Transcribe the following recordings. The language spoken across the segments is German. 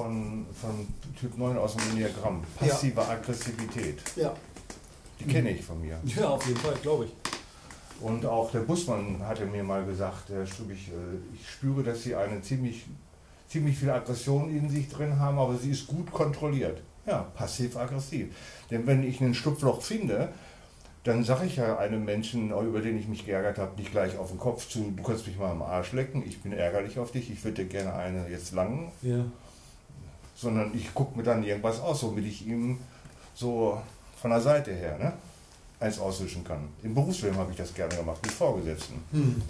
von, von Typ 9 aus dem Enneagramm. Passive ja. Aggressivität. Ja. Die kenne ich von mir. Ja, auf jeden Fall, glaube ich. Und auch der Busmann hatte mir mal gesagt, Herr Stubich, äh, ich spüre, dass Sie eine ziemlich, ziemlich viel Aggression in sich drin haben, aber sie ist gut kontrolliert. Ja, passiv-aggressiv. Denn wenn ich ein Schlupfloch finde, dann sage ich ja einem Menschen, über den ich mich geärgert habe, nicht gleich auf den Kopf zu, du kannst mich mal am Arsch lecken, ich bin ärgerlich auf dich, ich würde dir gerne eine jetzt langen. Ja. Sondern ich gucke mir dann irgendwas aus, womit ich ihm so von der Seite her ne, eins auswischen kann. Im Berufsleben habe ich das gerne gemacht, mit Vorgesetzten. Hm.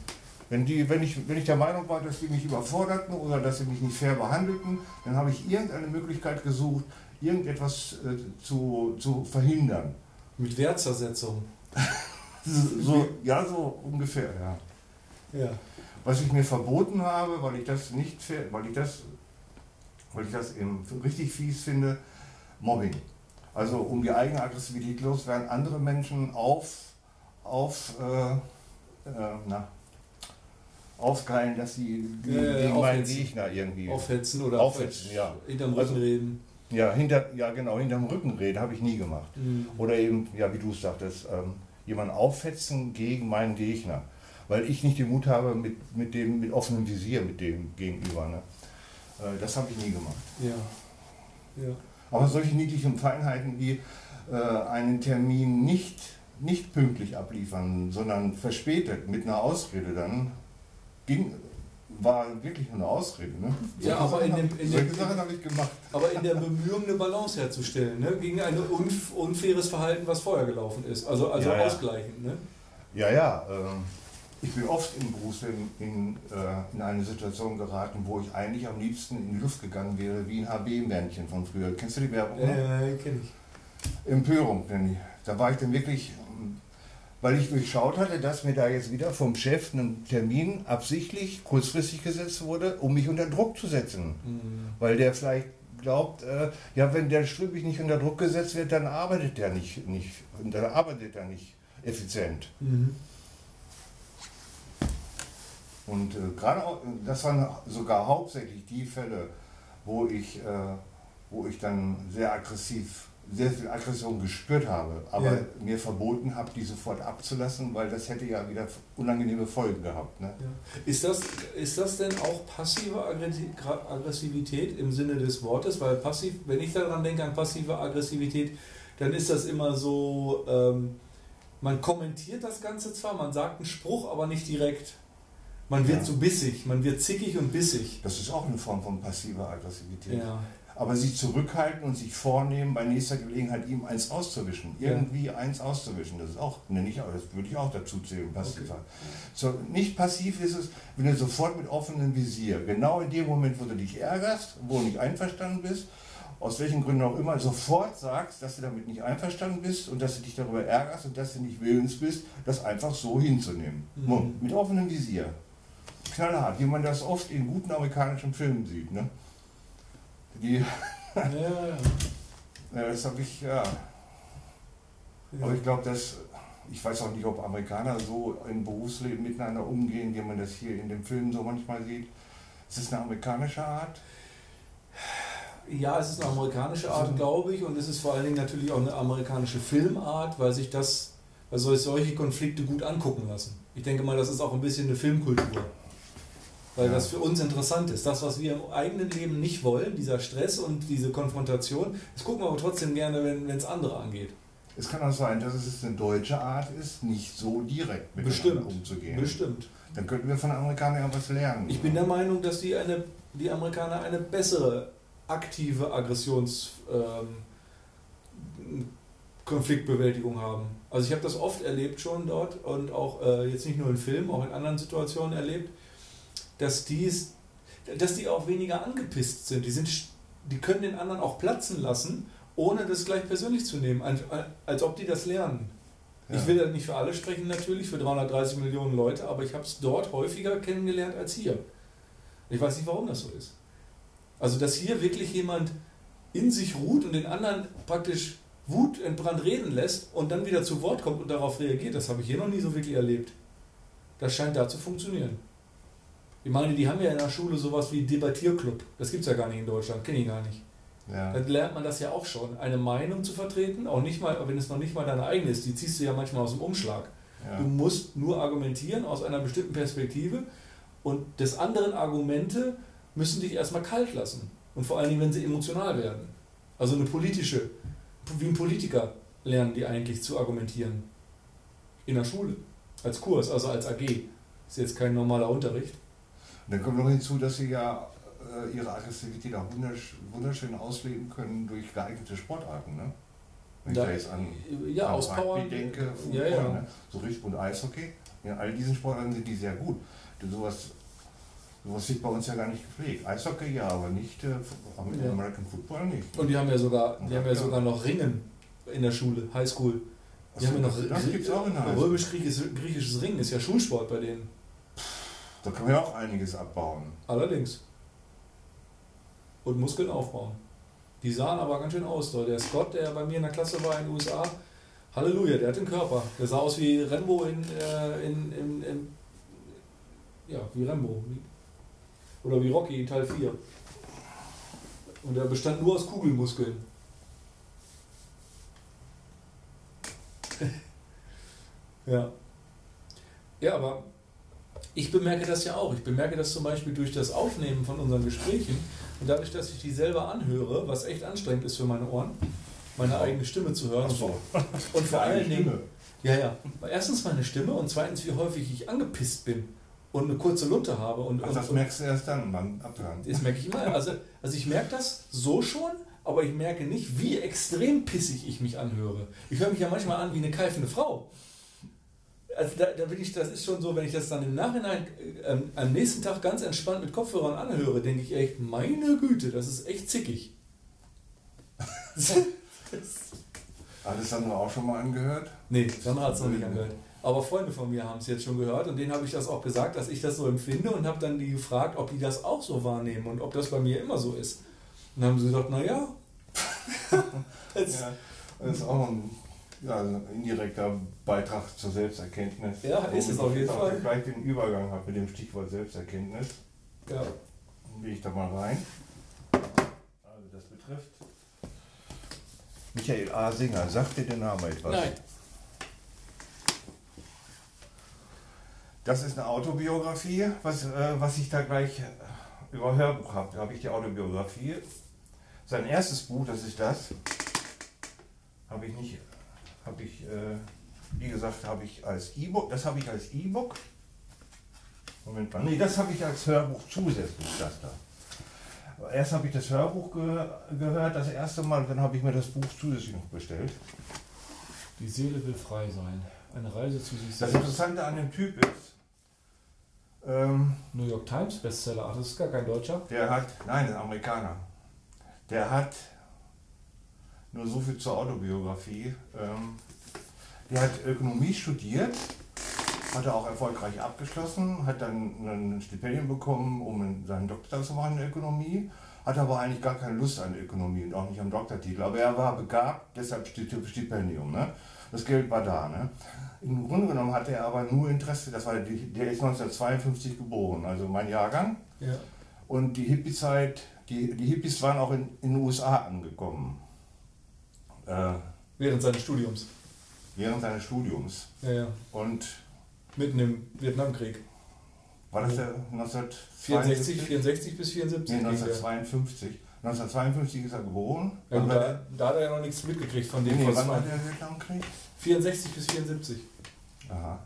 Wenn, die, wenn, ich, wenn ich der Meinung war, dass die mich überforderten oder dass sie mich nicht fair behandelten, dann habe ich irgendeine Möglichkeit gesucht, irgendetwas äh, zu, zu verhindern. Mit Wertzersetzung. so, ja, so ungefähr, ja. ja. Was ich mir verboten habe, weil ich das nicht, weil ich das, weil ich das eben richtig fies finde, Mobbing. Also um die eigene Aggressivität loswerden, andere Menschen auf, auf, äh, äh, na, aufgeilen, dass sie ja, gegen meinen Gegner irgendwie aufhetzen oder aufhetzen, ja. hinterm Rücken also, reden. Ja, hinter, ja genau, hinterm Rücken reden habe ich nie gemacht. Mhm. Oder eben, ja, wie du es sagtest, ähm, jemanden aufhetzen gegen meinen Gegner. Weil ich nicht den Mut habe, mit, mit dem, mit offenem Visier mit dem gegenüber. Ne? Äh, das habe ich nie gemacht. Ja. ja. Aber solche niedlichen Feinheiten wie äh, einen Termin nicht, nicht pünktlich abliefern, sondern verspätet mit einer Ausrede dann, ging, war wirklich eine Ausrede. Ne? Ja, aber in dem, in solche Sachen habe ich gemacht. Aber in der Bemühung, eine Balance herzustellen, ne? gegen ein unfaires Verhalten, was vorher gelaufen ist. Also, also ja, ja. ausgleichend. Ne? Ja, ja. Äh, ich bin oft im Berufsleben in, äh, in eine Situation geraten, wo ich eigentlich am liebsten in die Luft gegangen wäre, wie ein HB-Männchen von früher. Kennst du die Werbung? Ja, äh, kenne ich. Empörung, denn da war ich dann wirklich weil ich durchschaut hatte, dass mir da jetzt wieder vom Chef ein Termin absichtlich kurzfristig gesetzt wurde, um mich unter Druck zu setzen. Mhm. Weil der vielleicht glaubt, äh, ja, wenn der Strübig nicht unter Druck gesetzt wird, dann arbeitet der nicht, nicht dann arbeitet er nicht effizient. Mhm. Und äh, gerade das waren sogar hauptsächlich die Fälle, wo ich, äh, wo ich dann sehr aggressiv sehr viel Aggression gespürt habe, aber ja. mir verboten habe, die sofort abzulassen, weil das hätte ja wieder unangenehme Folgen gehabt. Ne? Ja. Ist, das, ist das denn auch passive Aggressivität im Sinne des Wortes? Weil passiv, wenn ich daran denke an passive Aggressivität, dann ist das immer so, ähm, man kommentiert das Ganze zwar, man sagt einen Spruch, aber nicht direkt. Man wird ja. so bissig, man wird zickig und bissig. Das ist auch eine Form von passiver Aggressivität. Ja aber sich zurückhalten und sich vornehmen, bei nächster Gelegenheit ihm eins auszuwischen. Irgendwie ja. eins auszuwischen. Das ist auch, nenne ich auch, das würde ich auch dazu zählen, passiv. Okay. So, nicht passiv ist es, wenn du sofort mit offenem Visier, genau in dem Moment, wo du dich ärgerst, wo du nicht einverstanden bist, aus welchen Gründen auch immer, sofort sagst, dass du damit nicht einverstanden bist und dass du dich darüber ärgerst und dass du nicht willens bist, das einfach so hinzunehmen. Mhm. Mit offenem Visier. Knallhart, wie man das oft in guten amerikanischen Filmen sieht. Ne? Die. Ja, ja. das habe ich, ja. ja. Aber ich glaube, dass. Ich weiß auch nicht, ob Amerikaner so im Berufsleben miteinander umgehen, wie man das hier in den Filmen so manchmal sieht. Ist das eine amerikanische Art? Ja, es ist eine amerikanische Art, glaube ich, und es ist vor allen Dingen natürlich auch eine amerikanische Filmart, weil sich das, weil solche Konflikte gut angucken lassen. Ich denke mal, das ist auch ein bisschen eine Filmkultur weil ja. das für uns interessant ist. Das, was wir im eigenen Leben nicht wollen, dieser Stress und diese Konfrontation, das gucken wir aber trotzdem gerne, wenn es andere angeht. Es kann auch sein, dass es eine deutsche Art ist, nicht so direkt mit Bestimmt. umzugehen. Bestimmt. Dann könnten wir von den Amerikanern was lernen. Ich bin der Meinung, dass die, eine, die Amerikaner eine bessere aktive Aggressions... Ähm, Konfliktbewältigung haben. Also ich habe das oft erlebt schon dort und auch äh, jetzt nicht nur in Filmen, auch in anderen Situationen erlebt, dass, die's, dass die auch weniger angepisst sind. Die, sind. die können den anderen auch platzen lassen, ohne das gleich persönlich zu nehmen, als, als ob die das lernen. Ja. Ich will das nicht für alle sprechen, natürlich, für 330 Millionen Leute, aber ich habe es dort häufiger kennengelernt als hier. Ich weiß nicht, warum das so ist. Also, dass hier wirklich jemand in sich ruht und den anderen praktisch wutentbrannt reden lässt und dann wieder zu Wort kommt und darauf reagiert, das habe ich hier noch nie so wirklich erlebt. Das scheint da zu funktionieren. Ich meine, die haben ja in der Schule sowas wie Debattierclub. Das gibt es ja gar nicht in Deutschland, kenne ich gar nicht. Ja. Dann lernt man das ja auch schon, eine Meinung zu vertreten, auch nicht mal, wenn es noch nicht mal deine eigene ist, die ziehst du ja manchmal aus dem Umschlag. Ja. Du musst nur argumentieren aus einer bestimmten Perspektive und des anderen Argumente müssen dich erstmal kalt lassen. Und vor allen Dingen, wenn sie emotional werden. Also eine politische, wie ein Politiker lernen die eigentlich zu argumentieren. In der Schule. Als Kurs, also als AG. Ist jetzt kein normaler Unterricht. Und dann kommt noch hinzu, dass sie ja äh, ihre Aggressivität auch wunderschön ausleben können durch geeignete Sportarten. Ne? Wenn da, ich da jetzt an, ja, an Auspower, denke, Fußball, ja, ja. Ne? so richtig und Eishockey, in all diesen Sportarten sind die sehr gut. Sowas, sowas wird bei uns ja gar nicht gepflegt. Eishockey ja, aber nicht äh. American Football nicht. Und die haben ja sogar, die haben ja sogar noch Ringen in der Schule, Highschool. Die haben ja noch das gibt's auch in der Römisch-griechisches Ringen ist ja Schulsport bei denen. Da kann man ja auch einiges abbauen. Allerdings. Und Muskeln aufbauen. Die sahen aber ganz schön aus. Der Scott, der bei mir in der Klasse war in den USA, Halleluja, der hat den Körper. Der sah aus wie Rambo in, äh, in, in, in ja, wie Rambo. Oder wie Rocky in Teil 4. Und er bestand nur aus Kugelmuskeln. ja. Ja, aber ich bemerke das ja auch. Ich bemerke das zum Beispiel durch das Aufnehmen von unseren Gesprächen und dadurch, dass ich die selber anhöre, was echt anstrengend ist für meine Ohren, meine eigene Stimme zu hören. So. Und vor allen Dingen, ja, ja, erstens meine Stimme und zweitens, wie häufig ich angepisst bin und eine kurze Lunte habe. Und, Ach, das und, merkst du erst dann beim Abhören. Das merke ich immer. Also, also ich merke das so schon, aber ich merke nicht, wie extrem pissig ich mich anhöre. Ich höre mich ja manchmal an wie eine keifende Frau. Also da, da bin ich, das ist schon so, wenn ich das dann im Nachhinein äh, am nächsten Tag ganz entspannt mit Kopfhörern anhöre, denke ich echt, meine Güte, das ist echt zickig. Hat es Sandra auch schon mal angehört? Nee, Sandra hat es noch nicht angehört. Aber Freunde von mir haben es jetzt schon gehört und denen habe ich das auch gesagt, dass ich das so empfinde und habe dann die gefragt, ob die das auch so wahrnehmen und ob das bei mir immer so ist. Und dann haben sie gesagt, naja. das, ja, das ist auch ein ja, ein indirekter Beitrag zur Selbsterkenntnis. Ja, ist es auf jeden Fall. Ich gleich den Übergang habe mit dem Stichwort Selbsterkenntnis. Ja. Dann gehe ich da mal rein. Also das betrifft Michael A. Singer. Sagt dir der Name etwas? Nein. Das ist eine Autobiografie, was, äh, was ich da gleich äh, über Hörbuch habe. Da habe ich die Autobiografie. Sein erstes Buch, das ist das, habe ich nicht habe ich, äh, wie gesagt, habe ich als E-Book, das habe ich als E-Book. Moment mal, nee, das habe ich als Hörbuch zusätzlich, das da. Erst habe ich das Hörbuch ge gehört, das erste Mal, dann habe ich mir das Buch zusätzlich noch bestellt. Die Seele will frei sein. Eine Reise zu sich selbst. Das Interessante an dem Typ ist, ähm, New York Times Bestseller, ach, das ist gar kein Deutscher. Der hat, nein, ein Amerikaner. Der hat nur so viel zur Autobiografie. Ähm, der hat Ökonomie studiert, hat er auch erfolgreich abgeschlossen, hat dann ein Stipendium bekommen, um seinen Doktor zu machen in Ökonomie, hat aber eigentlich gar keine Lust an Ökonomie und auch nicht am Doktortitel. Aber er war begabt, deshalb Stipendium. Ne? Das Geld war da. Ne? Im Grunde genommen hatte er aber nur Interesse, das war der ist 1952 geboren, also mein Jahrgang. Ja. Und die Hippie-Zeit, die, die Hippies waren auch in, in den USA angekommen. Äh, während seines Studiums. Während seines Studiums. Ja, ja. Und. Mitten im Vietnamkrieg. War das der 1964? 64 bis 74? Nee, 1952. 1952 ist er geboren. Ja, da, da, hat er ja noch nichts mitgekriegt von dem. Nee, wann war der Vietnamkrieg? 64 bis 74. Aha.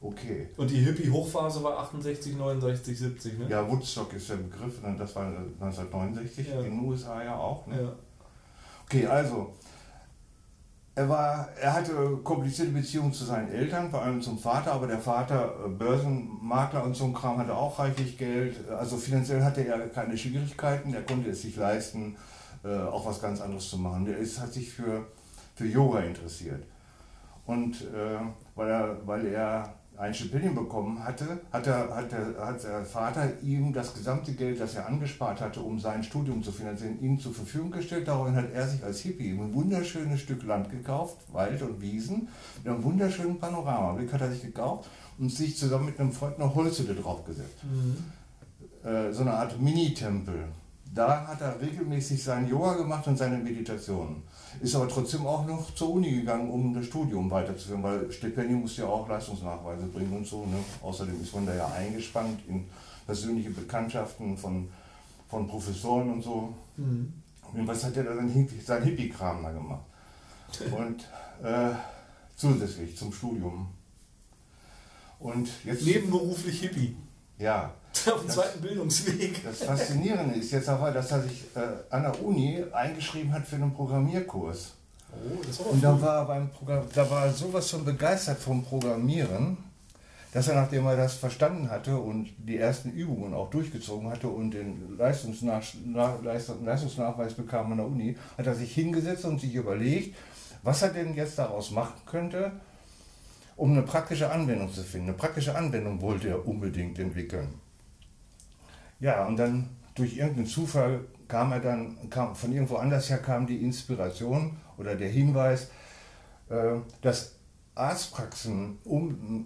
Okay. Und die Hippie-Hochphase war 68, 69, 70, ne? Ja, Woodstock ist der Begriff, das war 1969, ja. in den USA ja auch. Ne? Ja. Okay, also, er, war, er hatte komplizierte Beziehungen zu seinen Eltern, vor allem zum Vater, aber der Vater, äh, Börsenmakler und so ein Kram, hatte auch reichlich Geld. Also finanziell hatte er keine Schwierigkeiten, er konnte es sich leisten, äh, auch was ganz anderes zu machen. Er ist, hat sich für, für Yoga interessiert. Und äh, weil er, weil er ein Stipendium bekommen hatte, hat der, hat, der, hat der Vater ihm das gesamte Geld, das er angespart hatte, um sein Studium zu finanzieren, ihm zur Verfügung gestellt. Daraufhin hat er sich als Hippie ein wunderschönes Stück Land gekauft, Wald und Wiesen, mit einem wunderschönen Panoramablick hat er sich gekauft und sich zusammen mit einem Freund eine Holzhütte draufgesetzt. Mhm. Äh, so eine Art Mini-Tempel. Da hat er regelmäßig sein Yoga gemacht und seine Meditationen. Ist aber trotzdem auch noch zur Uni gegangen, um das Studium weiterzuführen, weil Stipendium muss ja auch Leistungsnachweise bringen und so. Ne? Außerdem ist man da ja eingespannt in persönliche Bekanntschaften von, von Professoren und so. Mhm. Und was hat er da sein, sein Hippie-Kram da gemacht? Und äh, zusätzlich zum Studium. Und jetzt. Nebenberuflich Hippie. Ja. Auf dem zweiten Bildungsweg. Das Faszinierende ist jetzt aber, dass er sich äh, an der Uni eingeschrieben hat für einen Programmierkurs. Oh, das war Und da war, beim Programm, da war er sowas von begeistert vom Programmieren, dass er, nachdem er das verstanden hatte und die ersten Übungen auch durchgezogen hatte und den Leistungsnach Leistungsnachweis bekam an der Uni, hat er sich hingesetzt und sich überlegt, was er denn jetzt daraus machen könnte, um eine praktische Anwendung zu finden. Eine praktische Anwendung wollte er unbedingt entwickeln. Ja, und dann durch irgendeinen Zufall kam er dann, kam, von irgendwo anders her kam die Inspiration oder der Hinweis, äh, dass Arztpraxen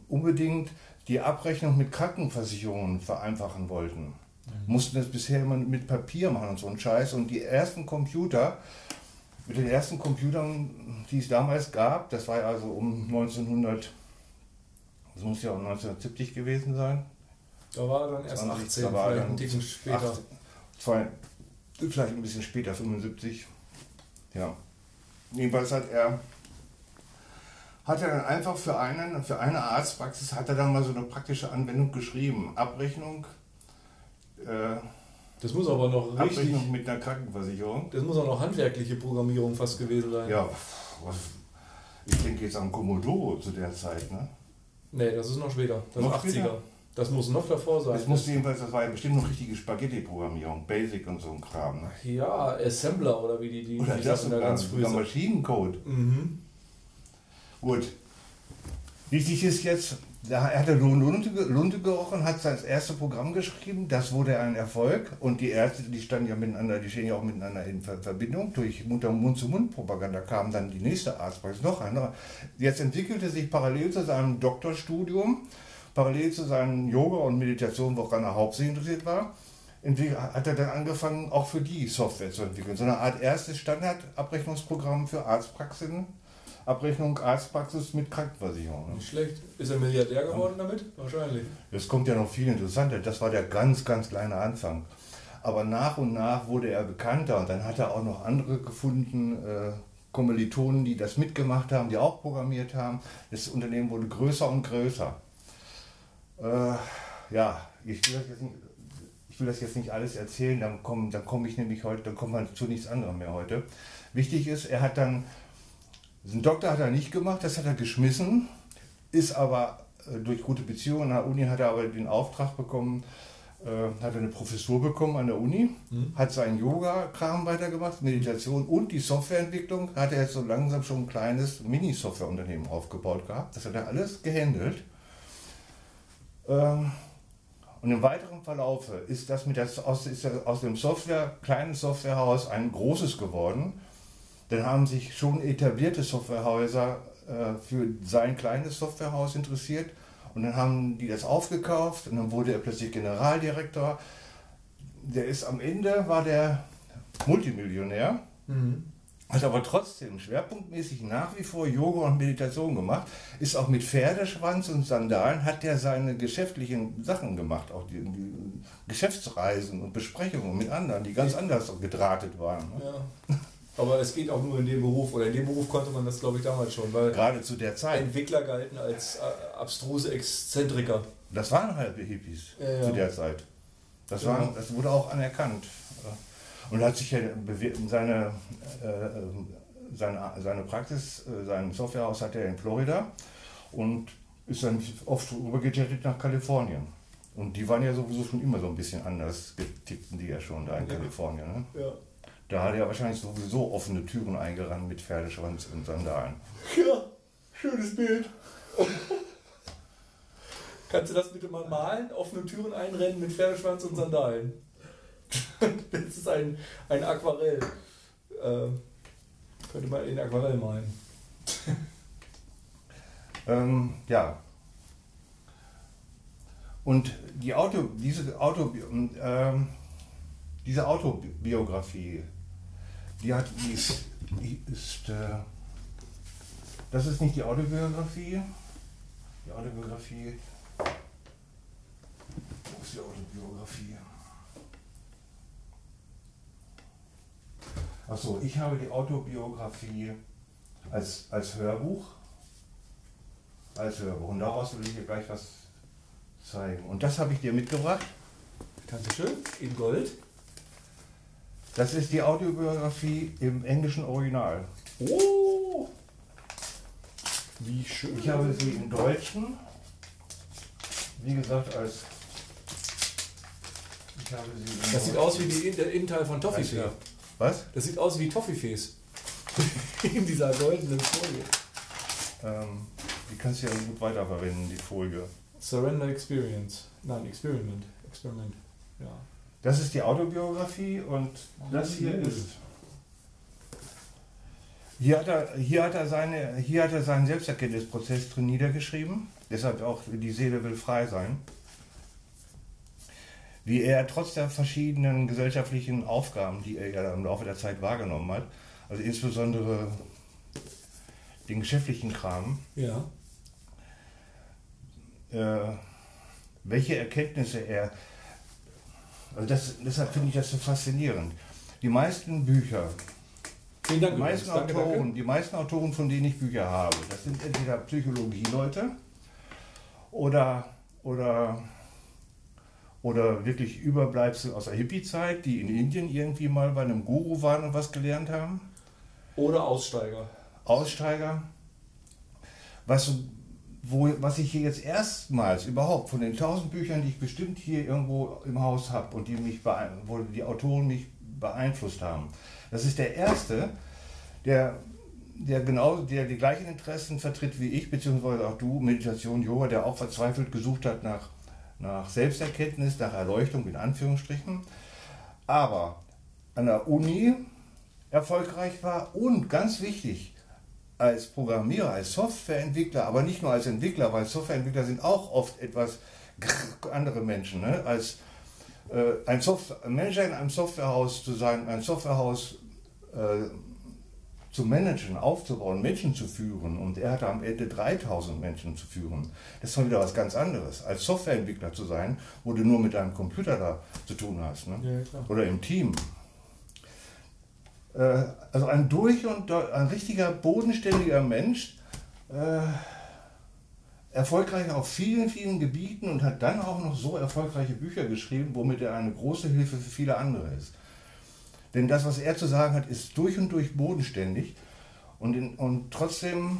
unbedingt die Abrechnung mit Krankenversicherungen vereinfachen wollten. Mhm. Mussten das bisher immer mit Papier machen und so ein Scheiß. Und die ersten Computer, mit den ersten Computern, die es damals gab, das war also um 1900, das muss ja um 1970 gewesen sein, da war er dann erst 20, 18, da war vielleicht ein Ticken später. 18, zwei, vielleicht ein bisschen später, 75. Ja. Jedenfalls hat er, hat er dann einfach für, einen, für eine Arztpraxis, hat er dann mal so eine praktische Anwendung geschrieben. Abrechnung. Äh, das muss aber noch richtig. Abrechnung mit einer Krankenversicherung. Das muss auch noch handwerkliche Programmierung fast gewesen sein. Ja, was, ich denke jetzt an Commodore zu der Zeit, ne? Nee, das ist noch später. Das noch ist 80er. Später? Das muss noch davor sein. Das musste jedenfalls, das war ja bestimmt noch richtige Spaghetti-Programmierung, Basic und so ein Kram. Ne? Ja, Assembler oder wie die, die, oder die das sogar, ganz früh sogar Maschinencode. Mhm. Gut. Wichtig ist jetzt, da hat er Lunte, Lunte gerochen, hat sein erstes Programm geschrieben, das wurde ein Erfolg und die Ärzte, die standen ja miteinander, die stehen ja auch miteinander in Verbindung. Durch Mund-zu-Mund-Propaganda kam dann die nächste Arztpraxis, noch einer. Jetzt entwickelte sich parallel zu seinem Doktorstudium parallel zu seinen Yoga- und Meditationen, woran er hauptsächlich interessiert war, hat er dann angefangen, auch für die Software zu entwickeln. So eine Art erstes Standardabrechnungsprogramm für Arztpraxen. Abrechnung Arztpraxis mit Krankenversicherung. Ne? Nicht schlecht. Ist er Milliardär geworden ja. damit? Wahrscheinlich. Das kommt ja noch viel interessanter. Das war der ganz, ganz kleine Anfang. Aber nach und nach wurde er bekannter und dann hat er auch noch andere gefunden, äh, Kommilitonen, die das mitgemacht haben, die auch programmiert haben. Das Unternehmen wurde größer und größer. Äh, ja, ich will, das jetzt nicht, ich will das jetzt nicht alles erzählen, dann komme dann komm ich nämlich heute, dann kommt man zu nichts anderem mehr heute. Wichtig ist, er hat dann, einen Doktor hat er nicht gemacht, das hat er geschmissen, ist aber äh, durch gute Beziehungen an der Uni hat er aber den Auftrag bekommen, äh, hat eine Professur bekommen an der Uni, mhm. hat seinen Yoga-Kram weitergemacht, Meditation und die Softwareentwicklung, hat er jetzt so langsam schon ein kleines Mini-Softwareunternehmen aufgebaut gehabt. Das hat er alles gehandelt. Ähm, und im weiteren Verlauf ist das mit der, aus, ist aus dem Software, kleinen Softwarehaus ein großes geworden. Dann haben sich schon etablierte Softwarehäuser äh, für sein kleines Softwarehaus interessiert und dann haben die das aufgekauft und dann wurde er plötzlich Generaldirektor. Der ist am Ende, war der Multimillionär. Mhm hat aber trotzdem schwerpunktmäßig nach wie vor Yoga und Meditation gemacht, ist auch mit Pferdeschwanz und Sandalen, hat er seine geschäftlichen Sachen gemacht, auch die, die Geschäftsreisen und Besprechungen mit anderen, die ganz anders gedrahtet waren. Ne? Ja. Aber es geht auch nur in dem Beruf, oder in dem Beruf konnte man das, glaube ich, damals schon, weil gerade zu der Zeit Entwickler galten als äh, abstruse Exzentriker. Das waren halbe Hippies ja, ja. zu der Zeit. Das, genau. waren, das wurde auch anerkannt. Und hat sich ja seine, äh, seine, seine Praxis, äh, sein Softwarehaus hat er in Florida und ist dann oft rübergejettet nach Kalifornien. Und die waren ja sowieso schon immer so ein bisschen anders, getickten die ja schon da in ja. Kalifornien. Ne? Ja. Da hat er wahrscheinlich sowieso offene Türen eingerannt mit Pferdeschwanz und Sandalen. Ja, schönes Bild. Kannst du das bitte mal malen? Offene Türen einrennen mit Pferdeschwanz und Sandalen. das ist ein, ein Aquarell. Äh, könnte man in Aquarell malen. ähm, ja. Und die Auto, diese Auto, ähm, diese Autobiografie, die hat, die ist, die ist äh, das ist nicht die Autobiografie. Die Autobiografie. Wo ist die Autobiografie? Achso, ich habe die Autobiografie als, als Hörbuch. Als Hörbuch. Und daraus will ich dir gleich was zeigen. Und das habe ich dir mitgebracht. Dankeschön. In Gold. Das ist die Autobiografie im englischen Original. Oh! Wie schön. Ich habe sie im Deutschen, wie gesagt, als. Ich habe sie das sieht aus wie die, der Innenteil von Toffifee. Was? Das sieht aus wie Toffifees. In dieser goldenen Folie. Ähm, die kannst du ja gut weiterverwenden, die Folie. Surrender Experience. Nein, Experiment. Experiment. Ja. Das ist die Autobiografie und das hier ist. Hier hat, er, hier, hat er seine, hier hat er seinen Selbsterkenntnisprozess drin niedergeschrieben. Deshalb auch die Seele will frei sein. Wie er trotz der verschiedenen gesellschaftlichen Aufgaben, die er ja im Laufe der Zeit wahrgenommen hat, also insbesondere den geschäftlichen Kram, ja. äh, welche Erkenntnisse er also das, deshalb finde ich das so faszinierend. Die meisten Bücher, Vielen Dank, die meisten, danke, Autoren, danke. die meisten Autoren, von denen ich Bücher habe, das sind entweder Psychologie-Leute oder, oder, oder wirklich Überbleibsel aus der Hippie-Zeit, die in Indien irgendwie mal bei einem Guru waren und was gelernt haben. Oder Aussteiger. Aussteiger. Was wo, was ich hier jetzt erstmals überhaupt von den tausend Büchern, die ich bestimmt hier irgendwo im Haus habe und die mich wo die Autoren mich beeinflusst haben, das ist der erste, der, der genau der die gleichen Interessen vertritt wie ich, beziehungsweise auch du, Meditation, Yoga, der auch verzweifelt gesucht hat nach, nach Selbsterkenntnis, nach Erleuchtung in Anführungsstrichen, aber an der Uni erfolgreich war und ganz wichtig, als Programmierer, als Softwareentwickler, aber nicht nur als Entwickler, weil Softwareentwickler sind auch oft etwas andere Menschen, ne? als äh, ein, Software, Manager in einem Softwarehaus zu sein, ein Softwarehaus äh, zu managen, aufzubauen, Menschen zu führen und er hatte am Ende 3000 Menschen zu führen. Das ist schon wieder was ganz anderes. Als Softwareentwickler zu sein, wo du nur mit einem Computer da zu tun hast ne? ja, oder im Team. Äh, also ein durch und ein richtiger bodenständiger Mensch, äh, erfolgreich auf vielen, vielen Gebieten und hat dann auch noch so erfolgreiche Bücher geschrieben, womit er eine große Hilfe für viele andere ist. Denn das, was er zu sagen hat, ist durch und durch bodenständig und, in, und trotzdem,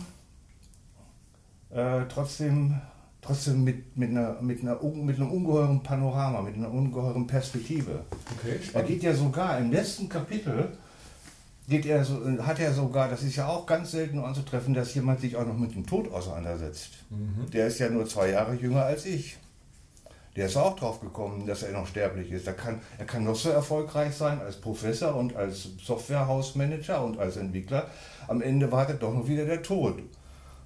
äh, trotzdem, trotzdem mit, mit, einer, mit, einer, mit einem ungeheuren Panorama, mit einer ungeheuren Perspektive. Okay, er geht ja sogar im letzten Kapitel geht er so, hat er sogar, das ist ja auch ganz selten anzutreffen, dass jemand sich auch noch mit dem Tod auseinandersetzt. Mhm. Der ist ja nur zwei Jahre jünger als ich. Der ist auch drauf gekommen, dass er noch sterblich ist. Er kann, er kann noch so erfolgreich sein als Professor und als Softwarehausmanager und als Entwickler. Am Ende wartet doch noch wieder der Tod.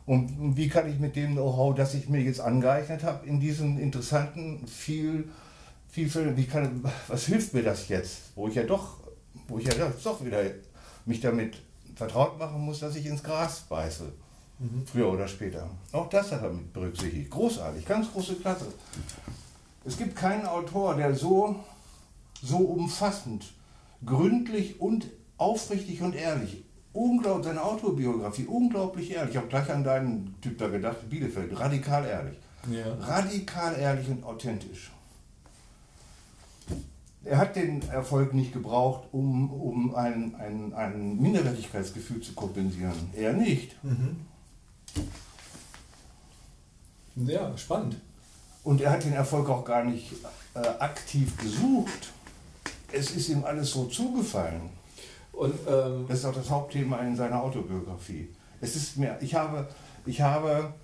Und wie kann ich mit dem Know-how, das ich mir jetzt angeeignet habe, in diesen interessanten, viel, viel, wie kann, was hilft mir das jetzt, wo ich ja doch, wo ich ja doch wieder mich damit vertraut machen muss, dass ich ins Gras beiße. Mhm. Früher oder später. Auch das hat er mit berücksichtigt. Großartig, ganz große Klasse. Es gibt keinen Autor, der so, so umfassend, gründlich und aufrichtig und ehrlich, unglaublich, seine Autobiografie, unglaublich ehrlich. Ich habe gleich an deinen Typ da gedacht, Bielefeld, radikal ehrlich. Ja. Radikal ehrlich und authentisch. Er hat den Erfolg nicht gebraucht, um, um ein, ein, ein Minderwertigkeitsgefühl zu kompensieren. Er nicht. Mhm. Ja, spannend. Und er hat den Erfolg auch gar nicht äh, aktiv gesucht. Es ist ihm alles so zugefallen. Und, ähm das ist auch das Hauptthema in seiner Autobiografie. Es ist mir, ich habe, ich habe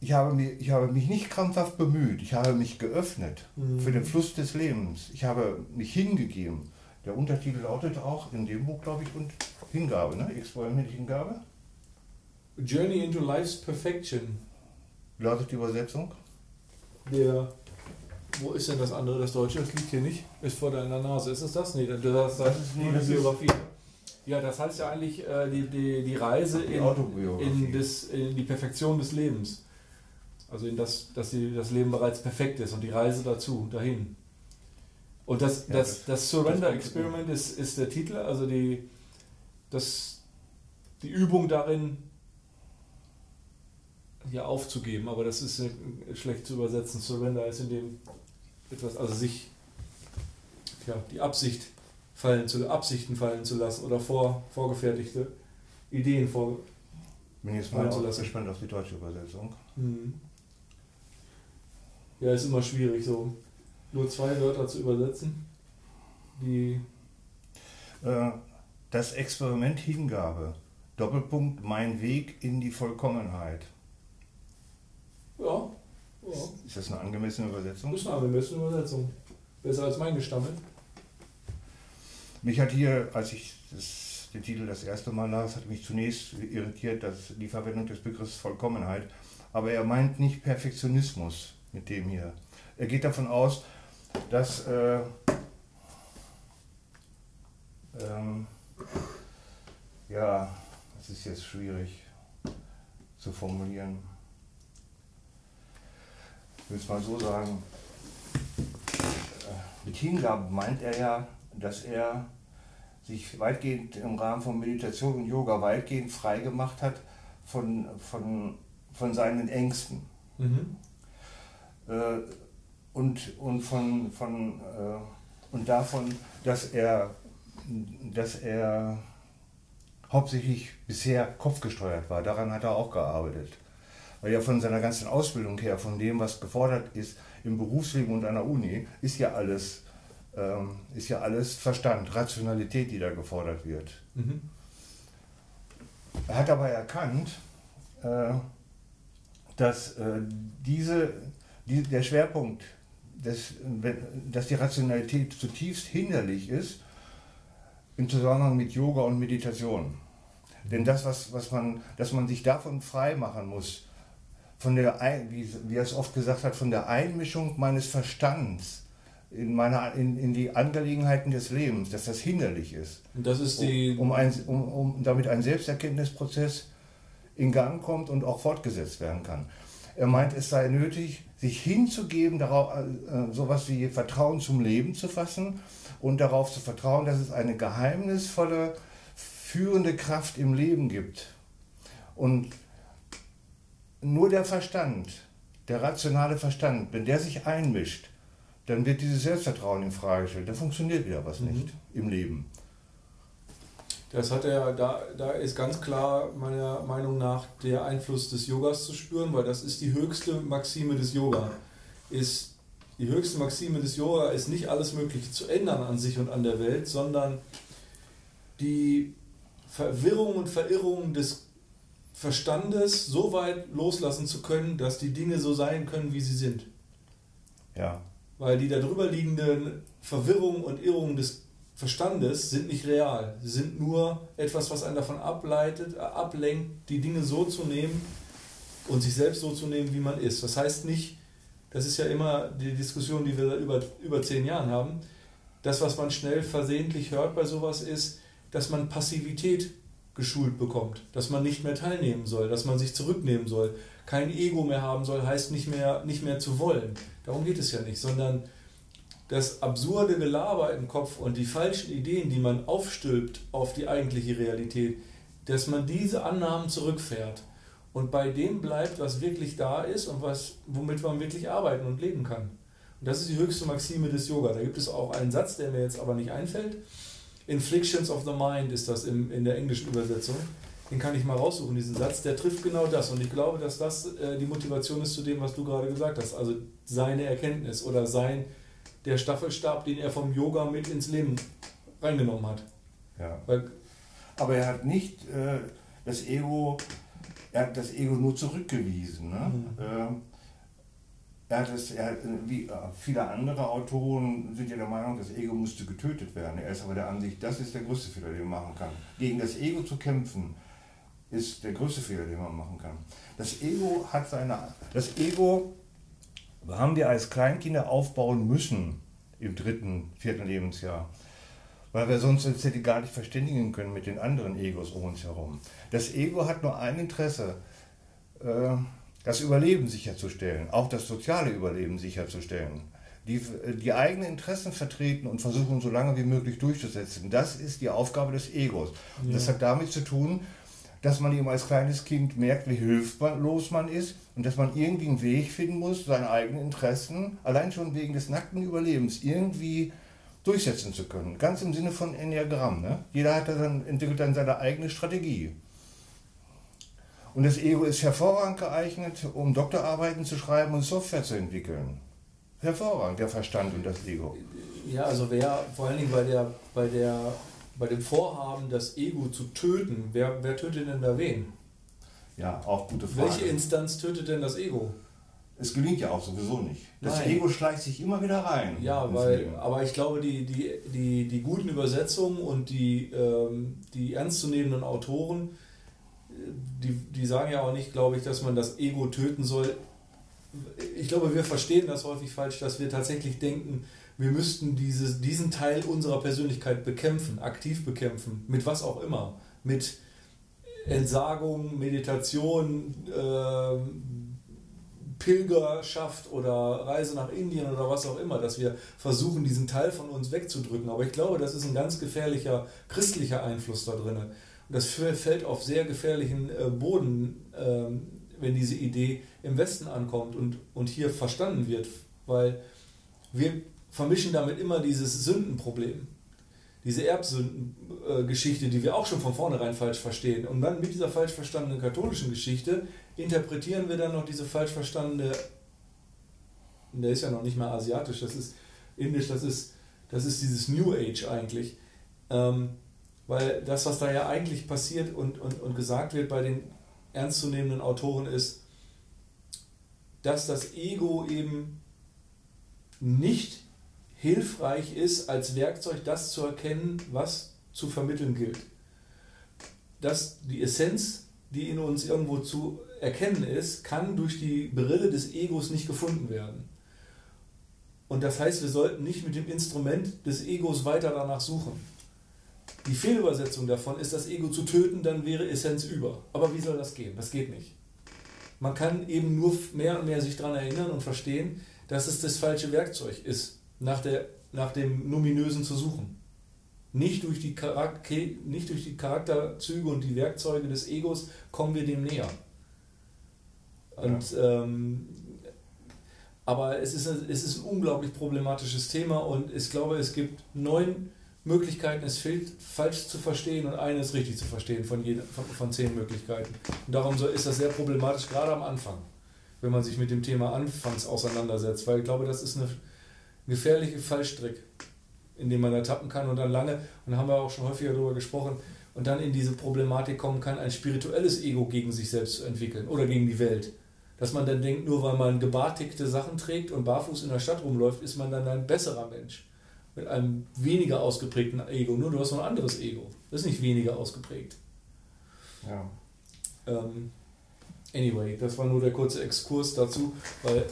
ich habe, mir, ich habe mich nicht krampfhaft bemüht, ich habe mich geöffnet mhm. für den Fluss des Lebens. Ich habe mich hingegeben. Der Untertitel lautet auch in dem Buch, glaube ich, und Hingabe, ne? Experiment Hingabe. Journey into Life's Perfection. Lautet die Übersetzung? Der. Wo ist denn das andere, das Deutsche? Das liegt hier nicht. Ist vor deiner Nase. Ist es das? Nee, das, das, das ist nur eine Biografie. Ja, das heißt ja eigentlich äh, die, die, die Reise die in, in, das, in die Perfektion des Lebens. Also in das, dass die, das Leben bereits perfekt ist und die Reise dazu, dahin. Und das, ja, das, das, Surrender das Experiment ist, ist der Titel, also die, das, die Übung darin, hier aufzugeben, aber das ist schlecht zu übersetzen. Surrender ist in dem etwas, also sich, ja, die Absicht fallen zu, Absichten fallen zu lassen oder vor, vorgefertigte Ideen vor. Bin jetzt mal gespannt auf die deutsche Übersetzung. Mhm. Ja, ist immer schwierig, so nur zwei Wörter zu übersetzen. Die. Äh, das Experiment Hingabe. Doppelpunkt mein Weg in die Vollkommenheit. Ja. ja. Ist das eine angemessene Übersetzung? Das ist eine angemessene Übersetzung. Besser als mein gestammelt. Mich hat hier, als ich das, den Titel das erste Mal las, hat mich zunächst irritiert, dass die Verwendung des Begriffs Vollkommenheit. Aber er meint nicht Perfektionismus mit dem hier. Er geht davon aus, dass äh, ähm, ja, das ist jetzt schwierig zu formulieren. Ich will es mal so sagen. Äh, mit Hingabe meint er ja, dass er sich weitgehend im Rahmen von Meditation und Yoga weitgehend frei gemacht hat von, von, von seinen Ängsten. Mhm. Äh, und, und, von, von, äh, und davon, dass er, dass er hauptsächlich bisher kopfgesteuert war. Daran hat er auch gearbeitet. Weil ja von seiner ganzen Ausbildung her, von dem, was gefordert ist im Berufsleben und an der Uni, ist ja alles, ähm, ist ja alles Verstand, Rationalität, die da gefordert wird. Mhm. Er hat aber erkannt, äh, dass äh, diese, die, der Schwerpunkt, des, dass die Rationalität zutiefst hinderlich ist im Zusammenhang mit Yoga und Meditation. Denn das, was, was man, dass man sich davon frei machen muss, von der, wie, wie er es oft gesagt hat, von der Einmischung meines Verstands in, meiner, in, in die Angelegenheiten des Lebens, dass das hinderlich ist. Und das ist die. Um, um, ein, um, um damit ein Selbsterkenntnisprozess in Gang kommt und auch fortgesetzt werden kann. Er meint, es sei nötig, sich hinzugeben, darauf, äh, sowas wie Vertrauen zum Leben zu fassen und darauf zu vertrauen, dass es eine geheimnisvolle, führende Kraft im Leben gibt. Und nur der Verstand, der rationale Verstand, wenn der sich einmischt, dann wird dieses Selbstvertrauen in Frage gestellt. Dann funktioniert wieder was mhm. nicht im Leben. Das hat er, da, da ist ganz klar meiner Meinung nach der Einfluss des Yogas zu spüren, weil das ist die höchste Maxime des Yoga. Ist, die höchste Maxime des Yoga ist nicht alles Mögliche zu ändern an sich und an der Welt, sondern die Verwirrung und Verirrung des Verstandes so weit loslassen zu können, dass die Dinge so sein können, wie sie sind. Ja. Weil die darüber liegenden Verwirrungen und Irrungen des Verstandes sind nicht real. Sie sind nur etwas, was einen davon ableitet, äh, ablenkt, die Dinge so zu nehmen und sich selbst so zu nehmen, wie man ist. Das heißt nicht, das ist ja immer die Diskussion, die wir seit über, über zehn Jahren haben, das, was man schnell versehentlich hört bei sowas, ist, dass man Passivität geschult bekommt, dass man nicht mehr teilnehmen soll, dass man sich zurücknehmen soll, kein Ego mehr haben soll, heißt nicht mehr, nicht mehr zu wollen. Darum geht es ja nicht, sondern das absurde Gelaber im Kopf und die falschen Ideen, die man aufstülpt auf die eigentliche Realität, dass man diese Annahmen zurückfährt und bei dem bleibt, was wirklich da ist und was, womit man wirklich arbeiten und leben kann. Und das ist die höchste Maxime des Yoga. Da gibt es auch einen Satz, der mir jetzt aber nicht einfällt. Inflictions of the Mind ist das im, in der englischen Übersetzung. Den kann ich mal raussuchen, diesen Satz. Der trifft genau das. Und ich glaube, dass das äh, die Motivation ist zu dem, was du gerade gesagt hast. Also seine Erkenntnis oder sein, der Staffelstab, den er vom Yoga mit ins Leben reingenommen hat. Ja. Weil, Aber er hat nicht äh, das Ego er hat das Ego nur zurückgewiesen. Ne? Mhm. Ähm, er hat es, er, wie äh, viele andere Autoren sind ja der Meinung, das Ego müsste getötet werden. Er ist aber der Ansicht, das ist der größte Fehler, den man machen kann. Gegen das Ego zu kämpfen, ist der größte Fehler, den man machen kann. Das Ego hat seine. Das Ego haben wir als Kleinkinder aufbauen müssen im dritten, vierten Lebensjahr. Weil wir sonst uns hätte gar nicht verständigen können mit den anderen Egos um uns herum. Das Ego hat nur ein Interesse. Äh, das Überleben sicherzustellen, auch das soziale Überleben sicherzustellen, die, die eigenen Interessen vertreten und versuchen so lange wie möglich durchzusetzen. Das ist die Aufgabe des Egos. Ja. Das hat damit zu tun, dass man eben als kleines Kind merkt, wie hilflos man ist und dass man irgendwie einen Weg finden muss, seine eigenen Interessen, allein schon wegen des nackten Überlebens, irgendwie durchsetzen zu können. Ganz im Sinne von Enneagramm. Ne? Jeder hat dann, entwickelt dann seine eigene Strategie. Und das Ego ist hervorragend geeignet, um Doktorarbeiten zu schreiben und Software zu entwickeln. Hervorragend, der Verstand und das Ego. Ja, also wer vor allen Dingen bei der, bei der, bei dem Vorhaben, das Ego zu töten, wer, wer tötet denn da wen? Ja, auch gute Frage. Welche Instanz tötet denn das Ego? Es gelingt ja auch sowieso nicht. Das Nein. Ego schleicht sich immer wieder rein. Ja, weil, aber ich glaube, die, die, die, die guten Übersetzungen und die, ähm, die ernstzunehmenden Autoren die, die sagen ja auch nicht, glaube ich, dass man das Ego töten soll. Ich glaube, wir verstehen das häufig falsch, dass wir tatsächlich denken, wir müssten dieses, diesen Teil unserer Persönlichkeit bekämpfen, aktiv bekämpfen, mit was auch immer. Mit Entsagung, Meditation, äh, Pilgerschaft oder Reise nach Indien oder was auch immer, dass wir versuchen, diesen Teil von uns wegzudrücken. Aber ich glaube, das ist ein ganz gefährlicher christlicher Einfluss da drin. Das fällt auf sehr gefährlichen äh, Boden, ähm, wenn diese Idee im Westen ankommt und, und hier verstanden wird, weil wir vermischen damit immer dieses Sündenproblem, diese Erbsündengeschichte, die wir auch schon von vornherein falsch verstehen. Und dann mit dieser falsch verstandenen katholischen Geschichte interpretieren wir dann noch diese falsch verstandene, der ist ja noch nicht mal asiatisch, das ist indisch, das ist, das ist dieses New Age eigentlich. Ähm, weil das, was da ja eigentlich passiert und, und, und gesagt wird bei den ernstzunehmenden Autoren ist, dass das Ego eben nicht hilfreich ist, als Werkzeug das zu erkennen, was zu vermitteln gilt. Dass die Essenz, die in uns irgendwo zu erkennen ist, kann durch die Brille des Egos nicht gefunden werden. Und das heißt, wir sollten nicht mit dem Instrument des Egos weiter danach suchen. Die Fehlübersetzung davon ist, das Ego zu töten, dann wäre Essenz über. Aber wie soll das gehen? Das geht nicht. Man kann eben nur mehr und mehr sich daran erinnern und verstehen, dass es das falsche Werkzeug ist, nach, der, nach dem Numinösen zu suchen. Nicht durch, die Charakter, nicht durch die Charakterzüge und die Werkzeuge des Egos kommen wir dem näher. Und, ja. ähm, aber es ist, es ist ein unglaublich problematisches Thema und ich glaube, es gibt neun Möglichkeiten, es fehlt falsch zu verstehen und eine ist richtig zu verstehen von, jeder, von, von zehn Möglichkeiten. Und darum so ist das sehr problematisch, gerade am Anfang, wenn man sich mit dem Thema anfangs auseinandersetzt, weil ich glaube, das ist eine gefährliche Fallstrick, in dem man ertappen kann und dann lange, und haben wir auch schon häufiger darüber gesprochen, und dann in diese Problematik kommen kann, ein spirituelles Ego gegen sich selbst zu entwickeln oder gegen die Welt. Dass man dann denkt, nur weil man gebartigte Sachen trägt und barfuß in der Stadt rumläuft, ist man dann ein besserer Mensch mit einem weniger ausgeprägten Ego. Nur du hast noch ein anderes Ego. Das ist nicht weniger ausgeprägt. Ja. Ähm, anyway, das war nur der kurze Exkurs dazu, weil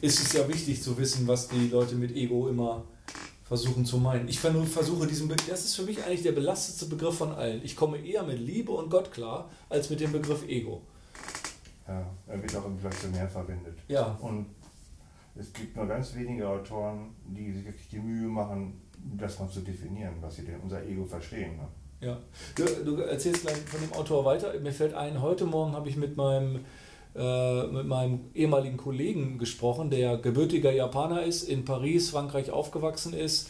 ist es ja wichtig zu wissen, was die Leute mit Ego immer versuchen zu meinen. Ich versuche diesen Begriff, das ist für mich eigentlich der belastetste Begriff von allen. Ich komme eher mit Liebe und Gott klar, als mit dem Begriff Ego. Ja, er wird auch im Mehr verwendet. Ja. Und es gibt nur ganz wenige Autoren, die sich wirklich die Mühe machen, das mal zu definieren, was sie denn unser Ego verstehen. Ne? Ja, du, du, erzählst gleich von dem Autor weiter. Mir fällt ein, heute Morgen habe ich mit meinem, äh, mit meinem ehemaligen Kollegen gesprochen, der gebürtiger Japaner ist, in Paris, Frankreich aufgewachsen ist,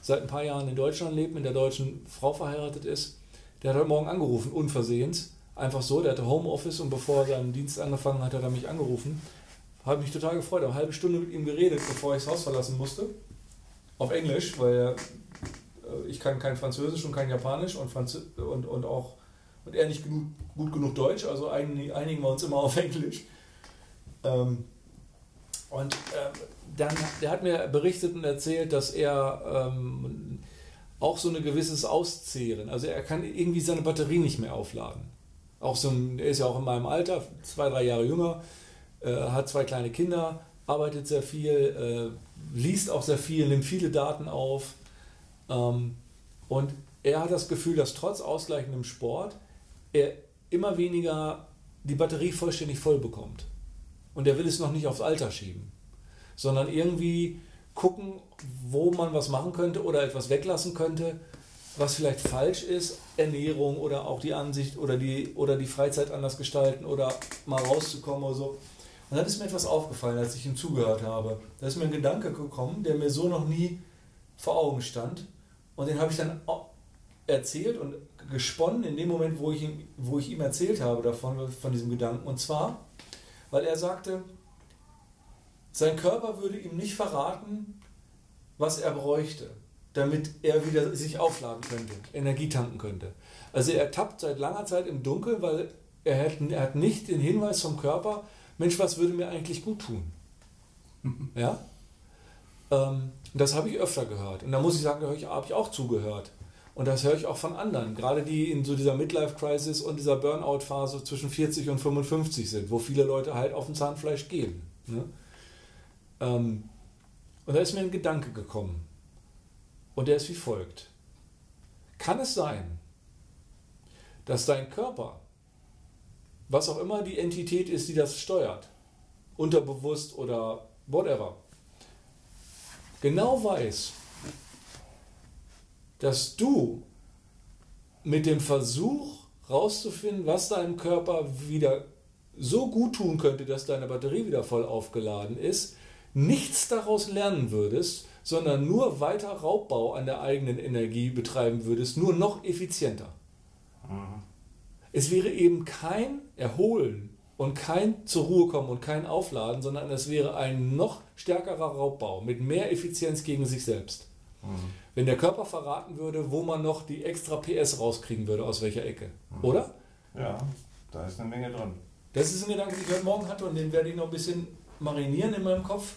seit ein paar Jahren in Deutschland lebt, mit der deutschen Frau verheiratet ist. Der hat heute Morgen angerufen, unversehens. Einfach so, der hatte Homeoffice und bevor er seinen Dienst angefangen hat, hat er mich angerufen habe mich total gefreut. Eine halbe Stunde mit ihm geredet, bevor ich das Haus verlassen musste. Auf Englisch, weil äh, ich kann kein Französisch und kein Japanisch und, Franz und, und auch und er nicht genug, gut genug Deutsch, also einigen, einigen wir uns immer auf Englisch. Ähm, und äh, dann, der hat mir berichtet und erzählt, dass er ähm, auch so ein gewisses Auszehren, also er kann irgendwie seine Batterie nicht mehr aufladen. Auch so ein, er ist ja auch in meinem Alter, zwei, drei Jahre jünger, äh, hat zwei kleine Kinder, arbeitet sehr viel, äh, liest auch sehr viel, nimmt viele Daten auf. Ähm, und er hat das Gefühl, dass trotz ausgleichendem Sport er immer weniger die Batterie vollständig voll bekommt. Und er will es noch nicht aufs Alter schieben, sondern irgendwie gucken, wo man was machen könnte oder etwas weglassen könnte, was vielleicht falsch ist, Ernährung oder auch die Ansicht oder die, oder die Freizeit anders gestalten oder mal rauszukommen oder so. Und dann ist mir etwas aufgefallen, als ich ihm zugehört habe. Da ist mir ein Gedanke gekommen, der mir so noch nie vor Augen stand. Und den habe ich dann erzählt und gesponnen in dem Moment, wo ich, ihm, wo ich ihm erzählt habe davon, von diesem Gedanken. Und zwar, weil er sagte, sein Körper würde ihm nicht verraten, was er bräuchte, damit er wieder sich aufladen könnte, Energie tanken könnte. Also er tappt seit langer Zeit im Dunkeln, weil er hat, er hat nicht den Hinweis vom Körper, Mensch, was würde mir eigentlich gut tun? Ja? Ähm, das habe ich öfter gehört. Und da muss ich sagen, da habe ich auch zugehört. Und das höre ich auch von anderen, gerade die in so dieser Midlife-Crisis und dieser Burnout-Phase zwischen 40 und 55 sind, wo viele Leute halt auf dem Zahnfleisch gehen. Ne? Ähm, und da ist mir ein Gedanke gekommen. Und der ist wie folgt. Kann es sein, dass dein Körper, was auch immer die Entität ist, die das steuert, unterbewusst oder whatever, genau weiß, dass du mit dem Versuch rauszufinden, was deinem Körper wieder so gut tun könnte, dass deine Batterie wieder voll aufgeladen ist, nichts daraus lernen würdest, sondern nur weiter Raubbau an der eigenen Energie betreiben würdest, nur noch effizienter. Mhm. Es wäre eben kein Erholen und kein zur Ruhe kommen und kein Aufladen, sondern es wäre ein noch stärkerer Raubbau mit mehr Effizienz gegen sich selbst. Mhm wenn der Körper verraten würde, wo man noch die extra PS rauskriegen würde, aus welcher Ecke. Mhm. Oder? Ja, da ist eine Menge dran. Das ist ein Gedanke, den ich heute Morgen hatte und den werde ich noch ein bisschen marinieren in meinem Kopf.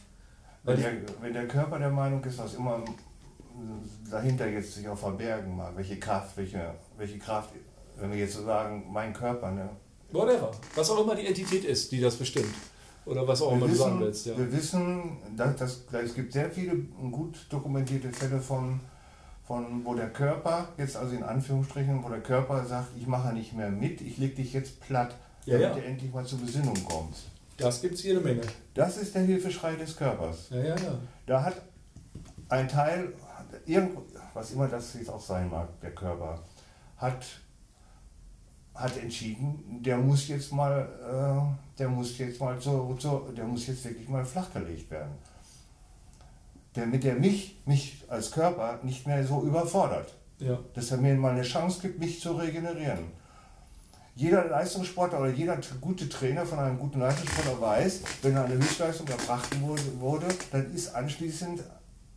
Wenn der, wenn der Körper der Meinung ist, dass immer dahinter jetzt sich auch verbergen mag, welche Kraft, welche, welche Kraft, wenn wir jetzt so sagen, mein Körper, ne? Whatever. Was auch immer die Entität ist, die das bestimmt. Oder was auch immer du sagen willst. Ja. Wir wissen, dass, dass, es gibt sehr viele gut dokumentierte Fälle von von wo der Körper, jetzt also in Anführungsstrichen, wo der Körper sagt, ich mache nicht mehr mit, ich leg dich jetzt platt, ja, damit ja. du endlich mal zur Besinnung kommst. Das gibt es jede Menge. Das ist der Hilfeschrei des Körpers. Ja, ja, ja. Da hat ein Teil, was immer das jetzt auch sein mag, der Körper, hat, hat entschieden, der muss jetzt mal, äh, der muss jetzt mal zur, zur, der muss jetzt wirklich mal flachgelegt werden damit er mich, mich als Körper nicht mehr so überfordert. Ja. Dass er mir mal eine Chance gibt, mich zu regenerieren. Jeder Leistungssportler oder jeder gute Trainer von einem guten Leistungssportler weiß, wenn eine Höchstleistung erbracht wurde, dann ist anschließend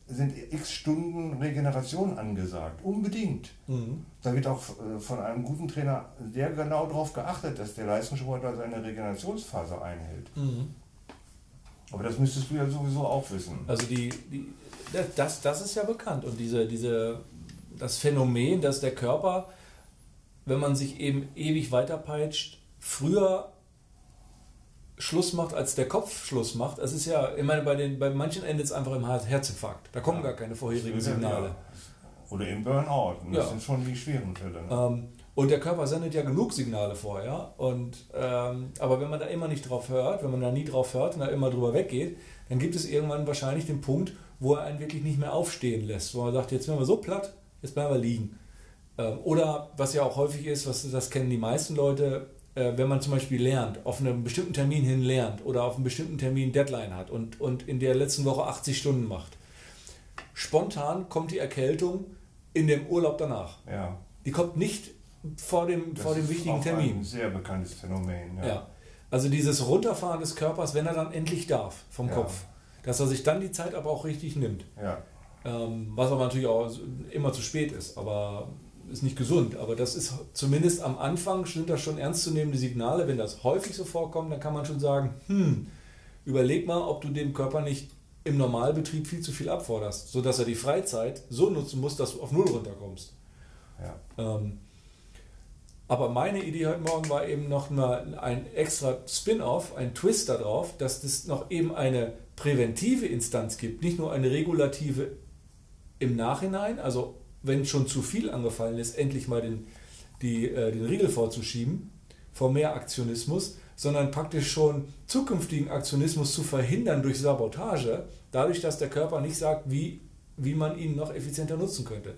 sind x Stunden Regeneration angesagt. Unbedingt. Mhm. Da wird auch äh, von einem guten Trainer sehr genau darauf geachtet, dass der Leistungssportler seine Regenerationsphase einhält. Mhm. Aber das müsstest du ja sowieso auch wissen. Also die, die, das, das ist ja bekannt. Und diese, diese, das Phänomen, dass der Körper, wenn man sich eben ewig weiterpeitscht, früher Schluss macht, als der Kopf Schluss macht. Es ist ja, ich meine, bei, den, bei manchen endet es einfach im Herzinfarkt. Da kommen ja. gar keine vorherigen Signale. Ja. Oder im Burnout. Und das sind schon die schweren Fälle. Ne? Ähm, und der Körper sendet ja genug Signale vorher. Und, ähm, aber wenn man da immer nicht drauf hört, wenn man da nie drauf hört und da immer drüber weggeht, dann gibt es irgendwann wahrscheinlich den Punkt, wo er einen wirklich nicht mehr aufstehen lässt. Wo man sagt, jetzt werden wir so platt, jetzt bleiben wir liegen. Ähm, oder was ja auch häufig ist, was das kennen die meisten Leute, wenn man zum Beispiel lernt, auf einen bestimmten Termin hin lernt oder auf einen bestimmten Termin Deadline hat und, und in der letzten Woche 80 Stunden macht. Spontan kommt die Erkältung in dem Urlaub danach. Ja. Die kommt nicht vor dem, vor dem wichtigen Termin. Ein sehr bekanntes Phänomen. Ja. ja. Also dieses Runterfahren des Körpers, wenn er dann endlich darf vom ja. Kopf, dass er sich dann die Zeit aber auch richtig nimmt. Ja. Ähm, was aber natürlich auch immer zu spät ist. Aber ist nicht gesund, aber das ist zumindest am Anfang sind das schon ernstzunehmende Signale. Wenn das häufig so vorkommt, dann kann man schon sagen, hm, überleg mal, ob du dem Körper nicht im Normalbetrieb viel zu viel abforderst, sodass er die Freizeit so nutzen muss, dass du auf Null runterkommst. Ja. Ähm, aber meine Idee heute Morgen war eben noch mal ein extra Spin-off, ein Twist darauf, dass es noch eben eine präventive Instanz gibt, nicht nur eine regulative im Nachhinein, also wenn schon zu viel angefallen ist, endlich mal den, die, äh, den Riegel vorzuschieben vor mehr Aktionismus, sondern praktisch schon zukünftigen Aktionismus zu verhindern durch Sabotage, dadurch, dass der Körper nicht sagt, wie, wie man ihn noch effizienter nutzen könnte.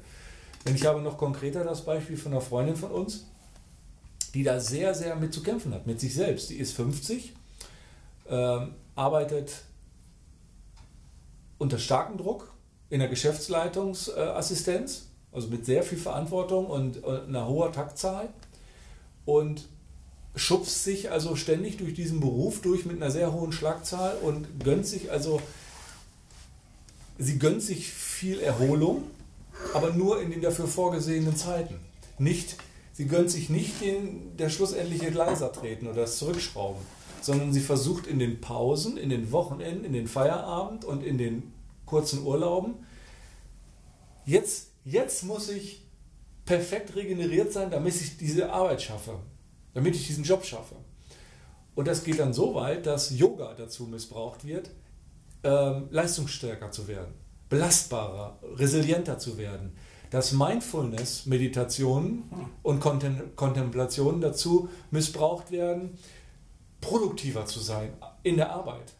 Denn ich habe noch konkreter das Beispiel von einer Freundin von uns, die da sehr, sehr mit zu kämpfen hat, mit sich selbst. Die ist 50, äh, arbeitet unter starkem Druck in der Geschäftsleitungsassistenz, also mit sehr viel Verantwortung und, und einer hohen Taktzahl und schubst sich also ständig durch diesen Beruf durch mit einer sehr hohen Schlagzahl und gönnt sich also, sie gönnt sich viel Erholung, aber nur in den dafür vorgesehenen Zeiten. Nicht, sie gönnt sich nicht den, der schlussendliche Gleiser treten oder das Zurückschrauben, sondern sie versucht in den Pausen, in den Wochenenden, in den Feierabend und in den kurzen Urlauben, jetzt, jetzt muss ich perfekt regeneriert sein, damit ich diese Arbeit schaffe damit ich diesen Job schaffe. Und das geht dann so weit, dass Yoga dazu missbraucht wird, ähm, leistungsstärker zu werden, belastbarer, resilienter zu werden. Dass Mindfulness, Meditationen und Kontem Kontemplationen dazu missbraucht werden, produktiver zu sein in der Arbeit.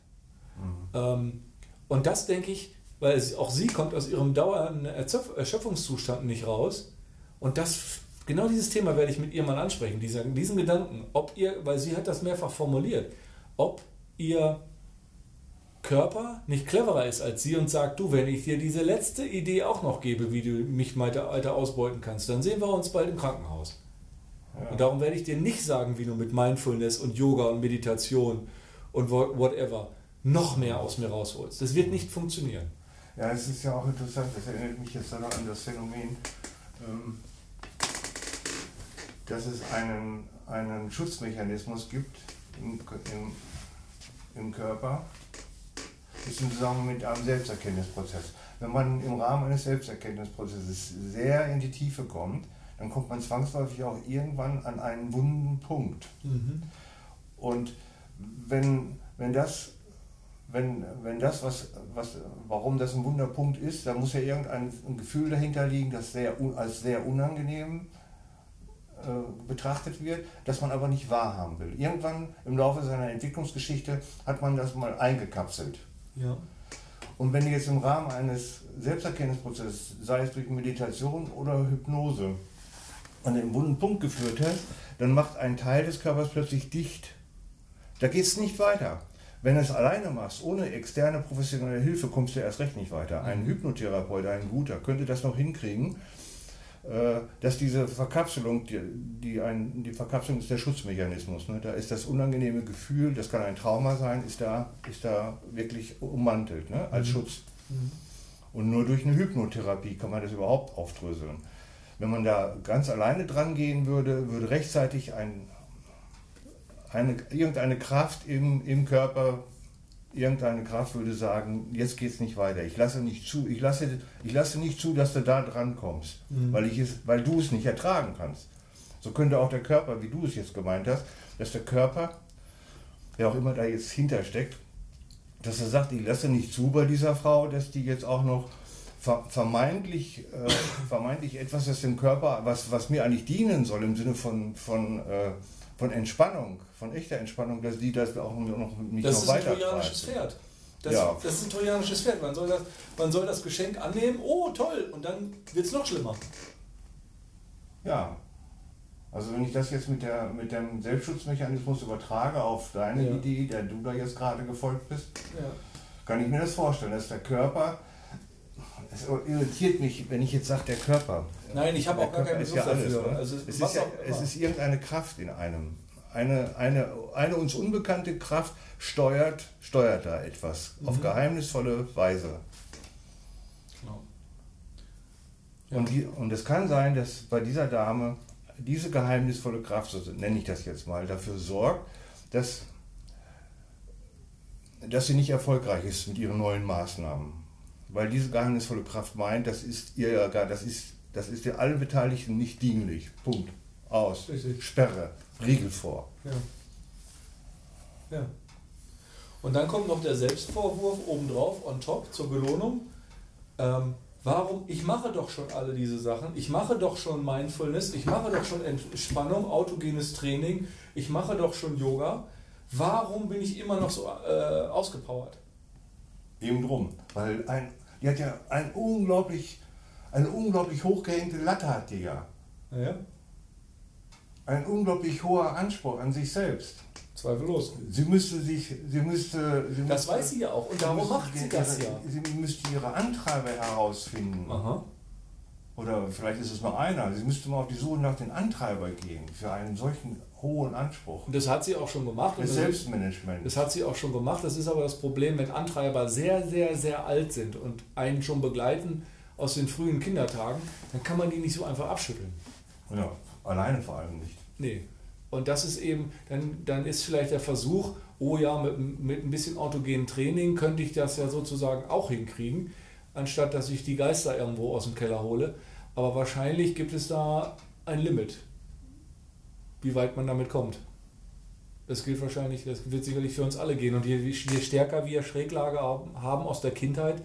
Mhm. Ähm, und das denke ich, weil auch sie kommt aus ihrem dauernden Erschöpfungszustand nicht raus. Und das genau dieses Thema werde ich mit ihr mal ansprechen, diesen, diesen Gedanken, ob ihr, weil sie hat das mehrfach formuliert, ob ihr Körper nicht cleverer ist als sie und sagt, du, wenn ich dir diese letzte Idee auch noch gebe, wie du mich weiter, weiter ausbeuten kannst, dann sehen wir uns bald im Krankenhaus. Ja. Und darum werde ich dir nicht sagen, wie du mit Mindfulness und Yoga und Meditation und whatever noch mehr aus mir rausholst. Das wird nicht funktionieren. Ja, es ist ja auch interessant, das erinnert mich jetzt noch an das Phänomen, ähm, dass es einen, einen Schutzmechanismus gibt im, im, im Körper, ist im Zusammenhang mit einem Selbsterkenntnisprozess. Wenn man im Rahmen eines Selbsterkenntnisprozesses sehr in die Tiefe kommt, dann kommt man zwangsläufig auch irgendwann an einen wunden Punkt. Mhm. Und wenn, wenn das, wenn, wenn das was, was, warum das ein Wunderpunkt ist, dann muss ja irgendein Gefühl dahinter liegen, das sehr, als sehr unangenehm äh, betrachtet wird, das man aber nicht wahrhaben will. Irgendwann im Laufe seiner Entwicklungsgeschichte hat man das mal eingekapselt. Ja. Und wenn du jetzt im Rahmen eines Selbsterkenntnisprozesses, sei es durch Meditation oder Hypnose, an den wunden Punkt geführt hast, dann macht ein Teil des Körpers plötzlich dicht. Da geht es nicht weiter. Wenn du es alleine machst, ohne externe professionelle Hilfe, kommst du erst recht nicht weiter. Ein mhm. Hypnotherapeut, ein guter, könnte das noch hinkriegen, äh, dass diese Verkapselung, die, die, ein, die Verkapselung ist der Schutzmechanismus. Ne? Da ist das unangenehme Gefühl, das kann ein Trauma sein, ist da, ist da wirklich ummantelt ne? als mhm. Schutz. Mhm. Und nur durch eine Hypnotherapie kann man das überhaupt aufdröseln. Wenn man da ganz alleine dran gehen würde, würde rechtzeitig ein, eine, irgendeine Kraft im, im Körper irgendeine Kraft würde sagen, jetzt geht es nicht weiter. Ich lasse nicht zu, ich lasse, ich lasse nicht zu, dass du da dran kommst, mhm. weil, ich es, weil du es nicht ertragen kannst. So könnte auch der Körper, wie du es jetzt gemeint hast, dass der Körper, wer auch immer da jetzt hintersteckt, dass er sagt, ich lasse nicht zu bei dieser Frau, dass die jetzt auch noch vermeintlich, äh, vermeintlich etwas, das dem Körper, was, was mir eigentlich dienen soll, im Sinne von, von äh, von Entspannung, von echter Entspannung, dass die das auch noch nicht das noch weiter Das ist ein trojanisches Pferd. Das, ja. das ist ein trojanisches Pferd. Man soll, das, man soll das Geschenk annehmen, oh toll, und dann wird es noch schlimmer. Ja. Also wenn ich das jetzt mit, der, mit dem Selbstschutzmechanismus übertrage auf deine ja. Idee, der du da jetzt gerade gefolgt bist, ja. kann ich mir das vorstellen, dass der Körper, es irritiert mich, wenn ich jetzt sage, der Körper, Nein, ich habe auch gar keinen Begriff ja dafür. Alles, also es, ist ja, es ist irgendeine Kraft in einem. Eine, eine, eine uns unbekannte Kraft steuert, steuert da etwas mhm. auf geheimnisvolle Weise. Genau. Ja. Und, die, und es kann sein, dass bei dieser Dame diese geheimnisvolle Kraft, so nenne ich das jetzt mal, dafür sorgt, dass, dass sie nicht erfolgreich ist mit ihren neuen Maßnahmen. Weil diese geheimnisvolle Kraft meint, das ist ihr das ist, das ist ihr allen Beteiligten nicht dienlich. Punkt. Aus. Richtig. Sperre. Riegel vor. Ja. ja. Und dann kommt noch der Selbstvorwurf obendrauf, on top, zur Belohnung. Ähm, warum? Ich mache doch schon alle diese Sachen. Ich mache doch schon Mindfulness. Ich mache doch schon Entspannung, autogenes Training. Ich mache doch schon Yoga. Warum bin ich immer noch so äh, ausgepowert? Eben drum. Weil ein, die hat ja ein unglaublich, eine unglaublich hochgehängte Latte hat die ja. Ja. Ein unglaublich hoher Anspruch an sich selbst. Zweifellos. Sie müsste sich, sie müsste. Sie das müsste, weiß sie ja auch und darum macht sie das ihre, ja. Sie müsste ihre Antreiber herausfinden. Aha. Oder vielleicht ist es nur einer. Sie müsste mal auf die Suche nach den Antreiber gehen für einen solchen hohen Anspruch. Und das hat sie auch schon gemacht. Das Selbstmanagement. Das hat sie auch schon gemacht. Das ist aber das Problem, wenn Antreiber sehr, sehr, sehr alt sind und einen schon begleiten aus den frühen Kindertagen, dann kann man die nicht so einfach abschütteln. Ja, alleine vor allem nicht. Nee. Und das ist eben, dann, dann ist vielleicht der Versuch, oh ja, mit, mit ein bisschen autogenen Training könnte ich das ja sozusagen auch hinkriegen, anstatt dass ich die Geister irgendwo aus dem Keller hole. Aber wahrscheinlich gibt es da ein Limit, wie weit man damit kommt. Das gilt wahrscheinlich, das wird sicherlich für uns alle gehen. Und je, je stärker wir Schräglage haben aus der Kindheit,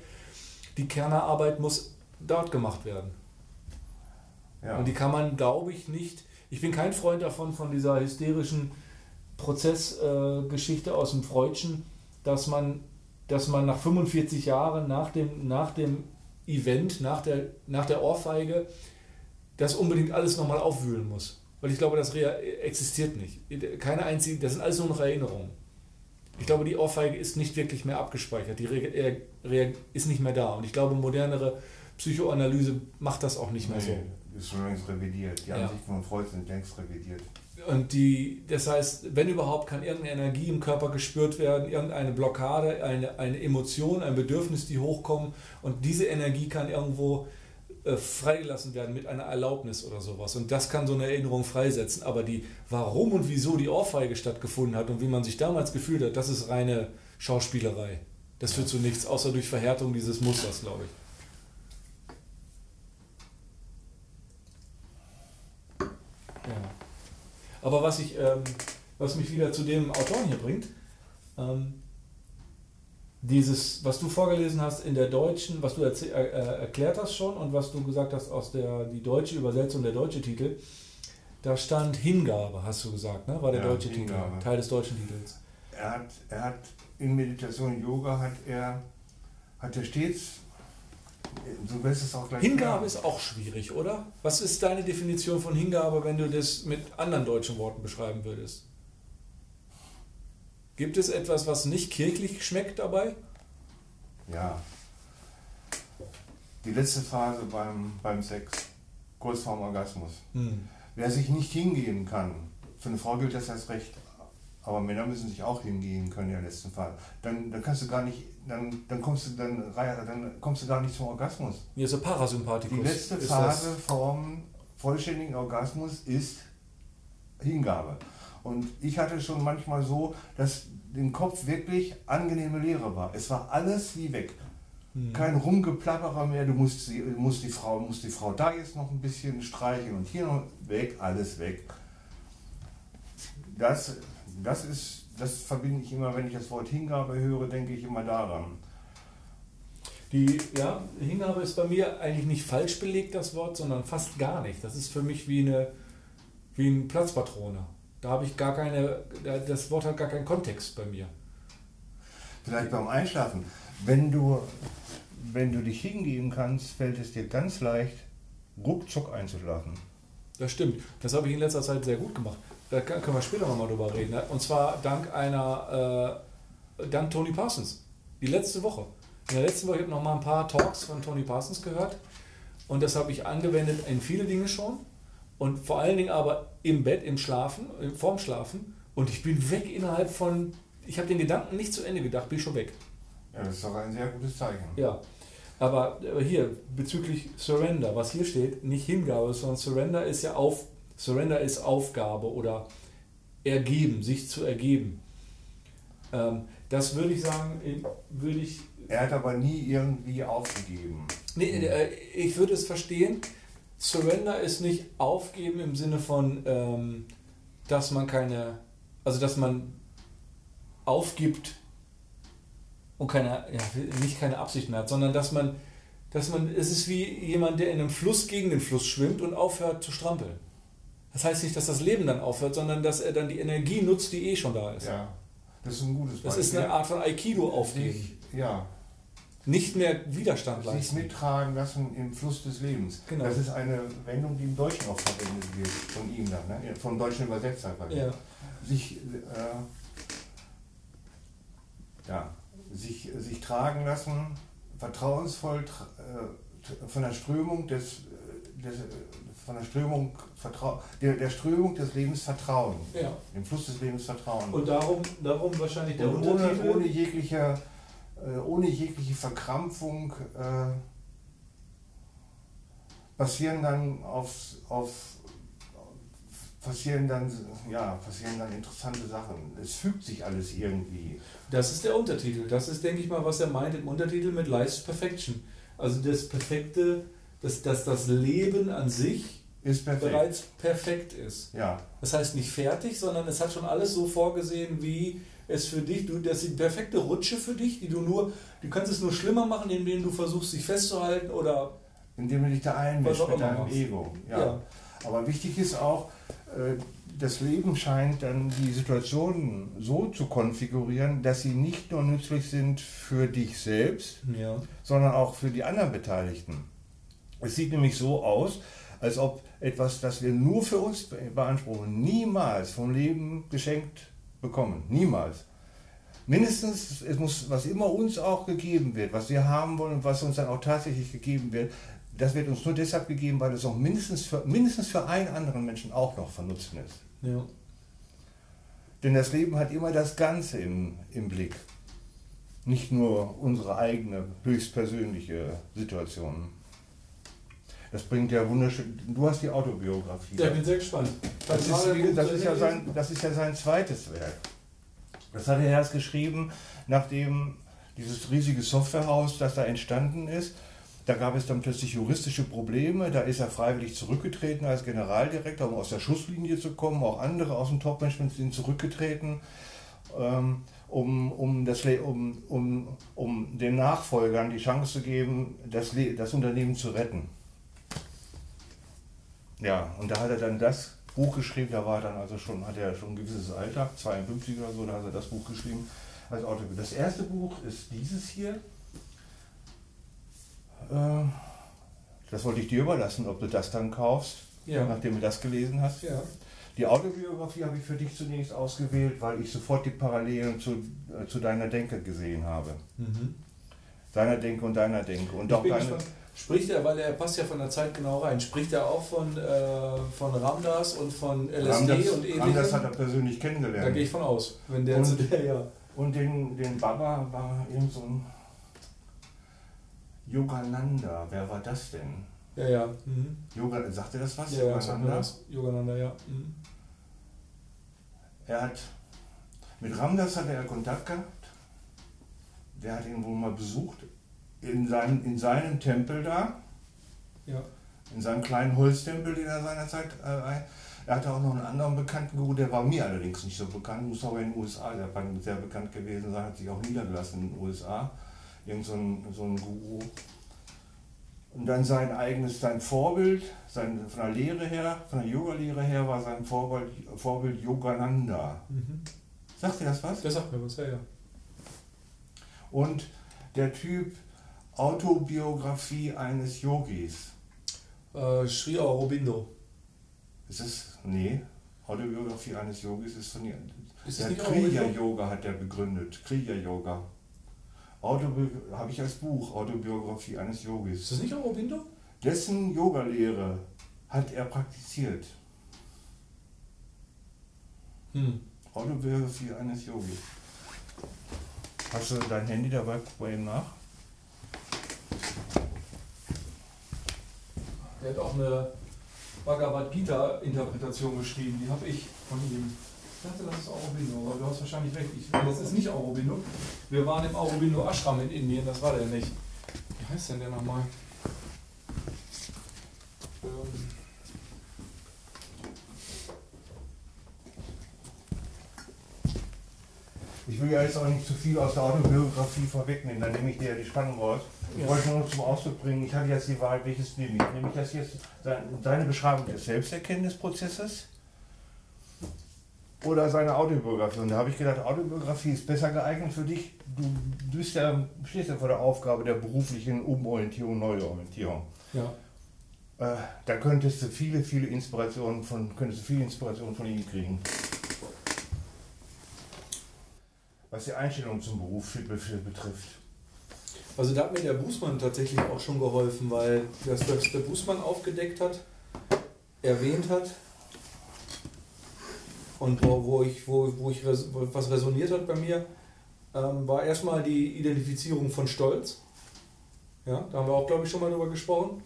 die Kernerarbeit muss dort gemacht werden. Ja. Und die kann man, glaube ich, nicht ich bin kein Freund davon, von dieser hysterischen Prozessgeschichte äh, aus dem Freudschen, dass man, dass man nach 45 Jahren nach dem, nach dem Event, nach der, nach der Ohrfeige, das unbedingt alles nochmal aufwühlen muss. Weil ich glaube, das existiert nicht. Keine einzige, das sind alles nur noch Erinnerungen. Ich glaube, die Ohrfeige ist nicht wirklich mehr abgespeichert, die ist nicht mehr da. Und ich glaube, modernere Psychoanalyse macht das auch nicht mehr nee. so ist schon längst revidiert. Die ja. Ansichten von Freud sind längst revidiert. Und die, das heißt, wenn überhaupt, kann irgendeine Energie im Körper gespürt werden, irgendeine Blockade, eine, eine Emotion, ein Bedürfnis, die hochkommen. Und diese Energie kann irgendwo äh, freigelassen werden mit einer Erlaubnis oder sowas. Und das kann so eine Erinnerung freisetzen. Aber die, warum und wieso die Ohrfeige stattgefunden hat und wie man sich damals gefühlt hat, das ist reine Schauspielerei. Das führt zu nichts, außer durch Verhärtung dieses Musters, glaube ich. Ja. Aber was, ich, ähm, was mich wieder zu dem Autoren hier bringt, ähm, dieses, was du vorgelesen hast in der deutschen, was du äh, äh, erklärt hast schon und was du gesagt hast aus der die deutsche Übersetzung, der deutsche Titel, da stand Hingabe, hast du gesagt, ne? war der ja, deutsche Hingabe. Titel, Teil des deutschen Titels. Er hat, er hat in Meditation und Yoga hat er, hat er stets Du wirst es auch gleich Hingabe klar. ist auch schwierig, oder? Was ist deine Definition von Hingabe, wenn du das mit anderen deutschen Worten beschreiben würdest? Gibt es etwas, was nicht kirchlich schmeckt dabei? Ja. Die letzte Phase beim, beim Sex, kurz vorm Orgasmus. Hm. Wer sich nicht hingeben kann, für eine Frau gilt das als recht, aber Männer müssen sich auch hingehen können in der letzten Phase. Dann, dann kannst du gar nicht dann, dann, kommst du, dann, dann kommst du gar nicht zum Orgasmus. Ist der Parasympathikus. Die letzte Phase vom vollständigen Orgasmus ist Hingabe. Und ich hatte schon manchmal so, dass im Kopf wirklich angenehme Leere war. Es war alles wie weg. Hm. Kein Rumgeplapperer mehr, du musst, sie, musst, die Frau, musst die Frau da jetzt noch ein bisschen streichen und hier noch weg, alles weg. Das, das ist das verbinde ich immer, wenn ich das Wort Hingabe höre, denke ich immer daran. Die ja, Hingabe ist bei mir eigentlich nicht falsch belegt, das Wort, sondern fast gar nicht. Das ist für mich wie eine wie ein Platzpatrone. Da habe ich gar keine, das Wort hat gar keinen Kontext bei mir. Vielleicht beim Einschlafen. Wenn du, wenn du dich hingeben kannst, fällt es dir ganz leicht, ruckzuck einzuschlafen. Das stimmt. Das habe ich in letzter Zeit sehr gut gemacht. Da können wir später nochmal drüber reden. Ne? Und zwar dank einer, äh, dank Tony Parsons. Die letzte Woche. In der letzten Woche habe ich noch mal ein paar Talks von Tony Parsons gehört. Und das habe ich angewendet in viele Dinge schon. Und vor allen Dingen aber im Bett, im Schlafen, vorm Schlafen. Und ich bin weg innerhalb von, ich habe den Gedanken nicht zu Ende gedacht, bin ich schon weg. Ja, das ist doch ein sehr gutes Zeichen. Ja. Aber, aber hier, bezüglich Surrender, was hier steht, nicht Hingabe, sondern Surrender ist ja auf, Surrender ist Aufgabe oder ergeben, sich zu ergeben. Ähm, das würde ich sagen, würde ich. Er hat aber nie irgendwie aufgegeben. Nee, äh, ich würde es verstehen. Surrender ist nicht aufgeben im Sinne von, ähm, dass man keine, also dass man aufgibt und keine, ja, nicht keine Absicht mehr hat, sondern dass man, dass man, es ist wie jemand, der in einem Fluss gegen den Fluss schwimmt und aufhört zu strampeln. Das heißt nicht, dass das Leben dann aufhört, sondern dass er dann die Energie nutzt, die eh schon da ist. Ja, das ist ein gutes Beispiel. Das ist eine Art von Aikido aufgeben. Ja. Nicht mehr Widerstand leisten. Sich mittragen lassen im Fluss des Lebens. Genau. Das ist eine Wendung, die im Deutschen auch verwendet wird, von ihm dann, ne? vom deutschen Übersetzer. Ja. Sich, äh, ja, sich, sich tragen lassen, vertrauensvoll äh, von der Strömung des, des von der Strömung der, der Strömung des Lebens vertrauen. Ja. Dem Fluss des Lebens vertrauen. Und darum, darum wahrscheinlich der Und Untertitel. Ohne, ohne, jegliche, äh, ohne jegliche Verkrampfung äh, passieren dann auf, auf passieren dann, ja, passieren dann interessante Sachen. Es fügt sich alles irgendwie. Das ist der Untertitel. Das ist, denke ich mal, was er meint im Untertitel mit Life's Perfection. Also das perfekte, dass, dass das Leben an sich perfekt. bereits perfekt ist. Ja. Das heißt nicht fertig, sondern es hat schon alles so vorgesehen, wie es für dich, du, das ist die perfekte Rutsche für dich, die du nur, du kannst es nur schlimmer machen, indem du versuchst, dich festzuhalten oder indem du dich da einmischst mit deinem machst. Ego. Ja. ja. Aber wichtig ist auch, äh, das Leben scheint dann die Situationen so zu konfigurieren, dass sie nicht nur nützlich sind für dich selbst, ja. sondern auch für die anderen Beteiligten. Es sieht nämlich so aus, als ob etwas, das wir nur für uns beanspruchen, niemals vom Leben geschenkt bekommen. Niemals. Mindestens, es muss, was immer uns auch gegeben wird, was wir haben wollen und was uns dann auch tatsächlich gegeben wird, das wird uns nur deshalb gegeben, weil es auch mindestens für, mindestens für einen anderen Menschen auch noch von Nutzen ist. Ja. Denn das Leben hat immer das Ganze im, im Blick. Nicht nur unsere eigene, höchstpersönliche Situation. Das bringt ja wunderschön. Du hast die Autobiografie. Ja, bin sehr gespannt. Das ist, das, ist ja sein, das ist ja sein zweites Werk. Das hat er erst geschrieben, nachdem dieses riesige Softwarehaus, das da entstanden ist, da gab es dann plötzlich juristische Probleme. Da ist er freiwillig zurückgetreten als Generaldirektor, um aus der Schusslinie zu kommen. Auch andere aus dem Topmanagement sind zurückgetreten, ähm, um, um, das, um, um, um den Nachfolgern die Chance zu geben, das, das Unternehmen zu retten. Ja, und da hat er dann das Buch geschrieben, da war dann also schon, hat er schon ein gewisses Alter, 52 oder so, da hat er das Buch geschrieben als Autobiografie. Das erste Buch ist dieses hier. Äh, das wollte ich dir überlassen, ob du das dann kaufst, ja. nachdem du das gelesen hast. Ja. Die Autobiografie habe ich für dich zunächst ausgewählt, weil ich sofort die Parallelen zu, äh, zu deiner Denke gesehen habe. Mhm. Deiner Denke und deiner Denke. Und ich auch deine. Gespannt Spricht er, weil er passt ja von der Zeit genau rein, spricht er auch von, äh, von Ramdas und von LSD Ramdas, und ähnlichem? Ramdas hat er persönlich kennengelernt. Da gehe ich von aus. Wenn der und, zu der, ja. Und den, den Baba war irgend so ein Yogananda. Wer war das denn? Ja, ja. Mhm. Yoga, sagt er das was? Ja, Yogananda? Ja, Yogananda, ja. Mhm. Er hat, mit Ramdas hatte er Kontakt gehabt. Der hat ihn wohl mal besucht in, seinem, in seinem Tempel da, ja. in seinem kleinen Holztempel, den er seinerzeit, äh, er hatte auch noch einen anderen bekannten Guru, der war mir allerdings nicht so bekannt, muss aber in den USA der sehr bekannt gewesen sein, hat sich auch niedergelassen in den USA, irgend so ein, so ein Guru. Und dann sein eigenes, sein Vorbild, sein, von der Lehre her, von der Yoga-Lehre her war sein Vorbild, Vorbild Yogananda. Mhm. Sagt dir das was? Das sagt mir was, ja, ja. Und der Typ, Autobiografie eines Yogis. Äh, Sri Aurobindo. Ist es? Nee. Autobiografie eines Yogis ist von ist der Kriya Yoga hat er begründet. Kriya Yoga. habe ich als Buch Autobiografie eines Yogis. Ist das nicht Aurobindo? Dessen Yogalehre hat er praktiziert. Hm. Autobiografie eines Yogis. Hast du dein Handy dabei? Guck mal eben nach. Der hat auch eine Bhagavad Gita-Interpretation geschrieben. Die habe ich von ihm. Ich dachte, das ist Aurobindo, aber du hast wahrscheinlich recht. Ich, das ist nicht Aurobindo. Wir waren im Aurobindo Ashram in Indien, das war der nicht. Wie heißt denn der nochmal? Ähm Ich will ja jetzt auch nicht zu viel aus der Autobiografie vorwegnehmen, dann nehme ich dir ja die Spannung raus. Ich wollte nur zum Ausdruck bringen, ich habe jetzt die Wahl, welches nehme ich? Nehme ich das jetzt, deine Beschreibung des Selbsterkenntnisprozesses oder seine Autobiografie? Und da habe ich gedacht, Autobiografie ist besser geeignet für dich. Du bist ja, stehst ja vor der Aufgabe der beruflichen Umorientierung, Neuorientierung. Ja. Äh, da könntest du viele, viele Inspirationen von, könntest du viele Inspirationen von ihm kriegen was die Einstellung zum Beruf betrifft. Also da hat mir der Bußmann tatsächlich auch schon geholfen, weil das, was der Bußmann aufgedeckt hat, erwähnt hat und wo, wo, ich, wo, wo ich was resoniert hat bei mir, ähm, war erstmal die Identifizierung von Stolz. Ja, da haben wir auch, glaube ich, schon mal drüber gesprochen.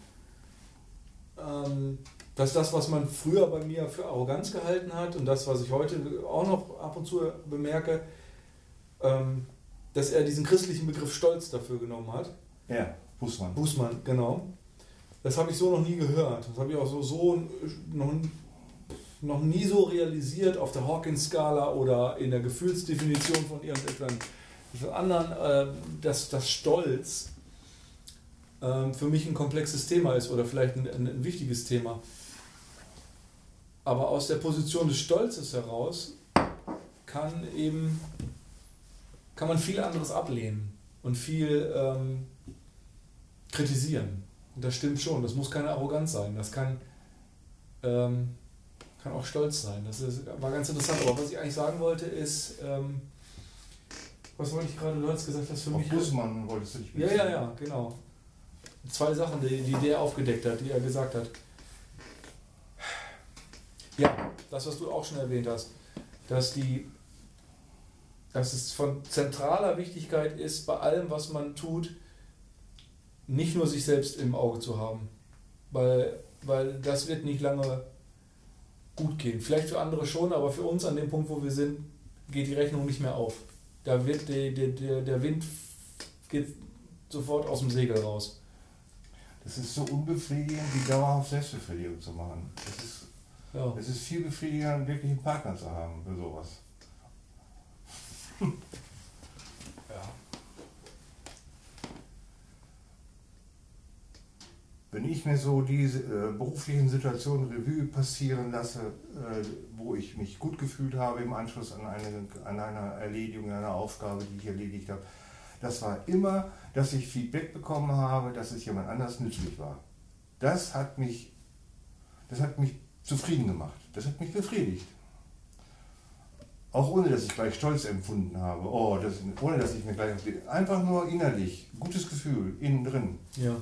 Ähm, dass das, was man früher bei mir für Arroganz gehalten hat und das, was ich heute auch noch ab und zu bemerke, ähm, dass er diesen christlichen Begriff Stolz dafür genommen hat. Ja, Bußmann. Bußmann, genau. Das habe ich so noch nie gehört. Das habe ich auch so, so noch, noch nie so realisiert auf der Hawkins-Skala oder in der Gefühlsdefinition von irgendetwas anderen, äh, dass das Stolz äh, für mich ein komplexes Thema ist oder vielleicht ein, ein wichtiges Thema. Aber aus der Position des Stolzes heraus kann eben kann man viel anderes ablehnen und viel ähm, kritisieren. Und das stimmt schon. Das muss keine Arroganz sein. Das kann, ähm, kann auch Stolz sein. Das ist, war ganz interessant. Aber was ich eigentlich sagen wollte, ist, ähm, was wollte ich gerade? Du hast gesagt, dass für Auf mich. Bussmann wolltest du dich Ja, ja, ja, genau. Zwei Sachen, die, die der aufgedeckt hat, die er gesagt hat. Ja, das, was du auch schon erwähnt hast, dass die dass es von zentraler Wichtigkeit ist, bei allem, was man tut, nicht nur sich selbst im Auge zu haben. Weil, weil das wird nicht lange gut gehen. Vielleicht für andere schon, aber für uns an dem Punkt, wo wir sind, geht die Rechnung nicht mehr auf. Da wird die, die, der, der Wind geht sofort aus dem Segel raus. Das ist so unbefriedigend, wie dauerhaft Selbstbefriedigung zu machen. Es ist, ja. es ist viel befriedigender, wirklich einen Partner zu haben für sowas. Ja. Wenn ich mir so diese äh, beruflichen Situationen Revue passieren lasse, äh, wo ich mich gut gefühlt habe im Anschluss an eine, an eine Erledigung, einer Aufgabe, die ich erledigt habe, das war immer, dass ich Feedback bekommen habe, dass es jemand anders nützlich war. Das hat mich, das hat mich zufrieden gemacht. Das hat mich befriedigt. Auch ohne, dass ich gleich Stolz empfunden habe. Oh, das, ohne, dass ich mir gleich. Einfach nur innerlich. Gutes Gefühl, innen drin. Ja.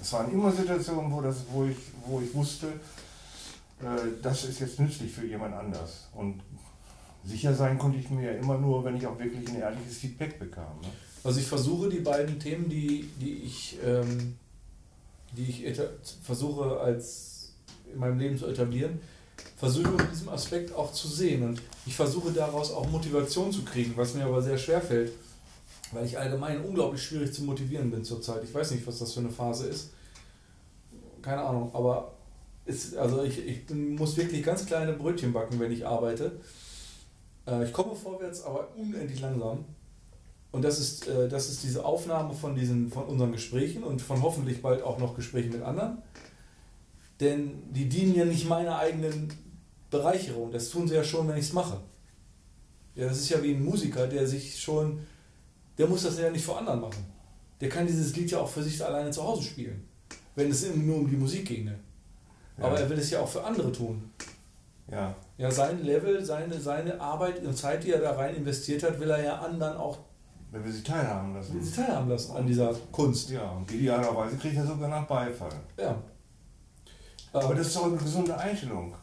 Es waren immer Situationen, wo, das, wo, ich, wo ich wusste, äh, das ist jetzt nützlich für jemand anders. Und sicher sein konnte ich mir ja immer nur, wenn ich auch wirklich ein ehrliches Feedback bekam. Ne? Also ich versuche die beiden Themen, die, die ich, ähm, die ich versuche als in meinem Leben zu etablieren, versuche in diesem Aspekt auch zu sehen. Und ich versuche daraus auch Motivation zu kriegen, was mir aber sehr schwer fällt, weil ich allgemein unglaublich schwierig zu motivieren bin zurzeit. Ich weiß nicht, was das für eine Phase ist. Keine Ahnung, aber ist, also ich, ich muss wirklich ganz kleine Brötchen backen, wenn ich arbeite. Äh, ich komme vorwärts, aber unendlich langsam. Und das ist, äh, das ist diese Aufnahme von, diesen, von unseren Gesprächen und von hoffentlich bald auch noch Gesprächen mit anderen. Denn die dienen ja nicht meiner eigenen Bereicherung. Das tun sie ja schon, wenn ich es mache. Ja, das ist ja wie ein Musiker, der sich schon, der muss das ja nicht vor anderen machen. Der kann dieses Lied ja auch für sich alleine zu Hause spielen, wenn es nur um die Musik ginge. Ja. Aber er will es ja auch für andere tun. Ja. Ja, sein Level, seine, seine Arbeit und Zeit, die er da rein investiert hat, will er ja anderen auch. Wenn wir sie teilhaben lassen. Will sie teilhaben lassen an dieser Kunst. Ja, und idealerweise kriegt er sogar nach Beifall. Ja. Aber das ist doch eine gesunde Einstellung.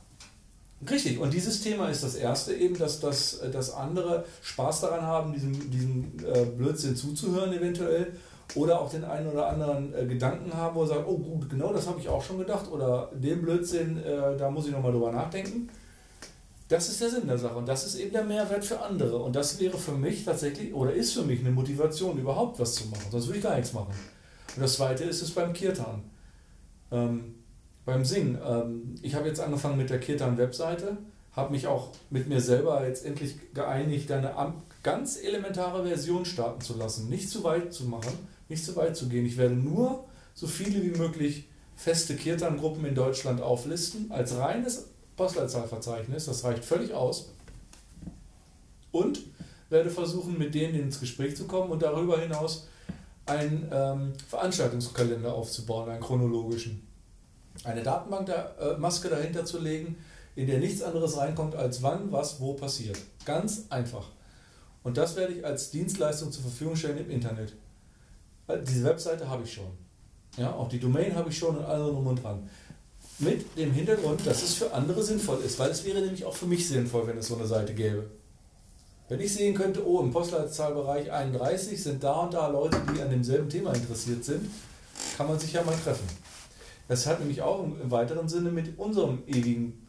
Richtig, und dieses Thema ist das erste eben, dass, dass, dass andere Spaß daran haben, diesem, diesem äh, Blödsinn zuzuhören eventuell oder auch den einen oder anderen äh, Gedanken haben, wo er sagt, oh gut, genau das habe ich auch schon gedacht oder den Blödsinn, äh, da muss ich nochmal drüber nachdenken. Das ist der Sinn der Sache und das ist eben der Mehrwert für andere und das wäre für mich tatsächlich oder ist für mich eine Motivation, überhaupt was zu machen, sonst würde ich gar nichts machen. Und das zweite ist es beim Kirtan. Ähm, beim Singen. Ähm, ich habe jetzt angefangen mit der Kirtan-Webseite, habe mich auch mit mir selber jetzt endlich geeinigt, eine ganz elementare Version starten zu lassen. Nicht zu weit zu machen, nicht zu weit zu gehen. Ich werde nur so viele wie möglich feste Kirtan-Gruppen in Deutschland auflisten, als reines Postleitzahlverzeichnis. Das reicht völlig aus. Und werde versuchen, mit denen ins Gespräch zu kommen und darüber hinaus einen ähm, Veranstaltungskalender aufzubauen, einen chronologischen. Eine Datenbankmaske äh, dahinter zu legen, in der nichts anderes reinkommt, als wann, was, wo passiert. Ganz einfach. Und das werde ich als Dienstleistung zur Verfügung stellen im Internet. Diese Webseite habe ich schon. Ja, auch die Domain habe ich schon und alle drum und dran. Mit dem Hintergrund, dass es für andere sinnvoll ist, weil es wäre nämlich auch für mich sinnvoll, wenn es so eine Seite gäbe. Wenn ich sehen könnte, oh, im Postleitzahlbereich 31 sind da und da Leute, die an demselben Thema interessiert sind, kann man sich ja mal treffen. Das hat nämlich auch im weiteren Sinne mit unserem ewigen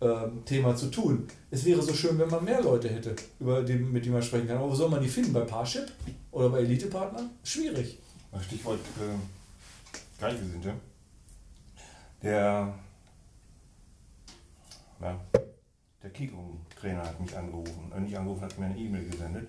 ähm, Thema zu tun. Es wäre so schön, wenn man mehr Leute hätte, über die, mit denen man sprechen kann. Aber wo soll man die finden? Bei Parship oder bei Elite-Partnern? Schwierig. Stichwort äh, Gleichgesinnte. Der, ja, der Kiko-Trainer hat mich angerufen, äh, nicht angerufen, hat mir eine E-Mail gesendet.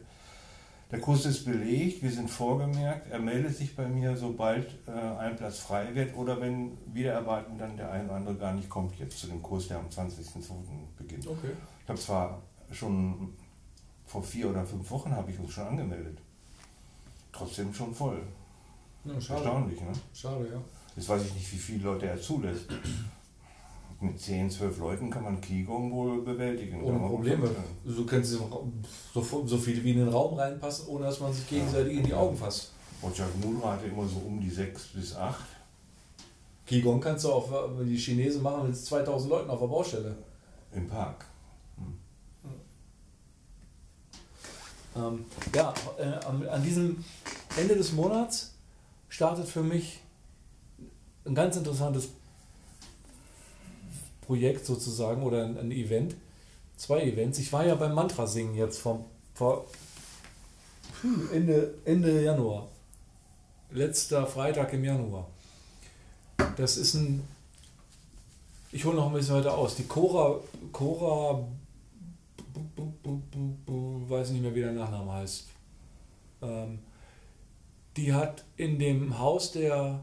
Der Kurs ist belegt, wir sind vorgemerkt. Er meldet sich bei mir, sobald äh, ein Platz frei wird oder wenn wieder erwarten dann der eine oder andere gar nicht kommt jetzt zu dem Kurs, der am 20.02. beginnt. Okay. Ich habe zwar schon vor vier oder fünf Wochen habe ich uns schon angemeldet. Trotzdem schon voll. Ja, Erstaunlich, ne? Schade, ja. Jetzt weiß ich nicht, wie viele Leute er zulässt mit 10, 12 Leuten kann man Qigong wohl bewältigen. Ohne Probleme. So können sie so, so viele wie in den Raum reinpassen, ohne dass man sich gegenseitig ja. in die Augen fasst. Roger Mudra hatte immer so um die 6 bis 8. Qigong kannst du auch, die Chinesen machen, mit 2000 Leuten auf der Baustelle. Im Park. Hm. Ähm, ja, äh, an diesem Ende des Monats startet für mich ein ganz interessantes Projekt sozusagen oder ein, ein Event. Zwei Events. Ich war ja beim Mantra singen jetzt vom, vor Ende, Ende Januar. Letzter Freitag im Januar. Das ist ein. Ich hole noch ein bisschen weiter aus. Die Cora. Cora. Weiß nicht mehr, wie der Nachname heißt. Ähm, die hat in dem Haus der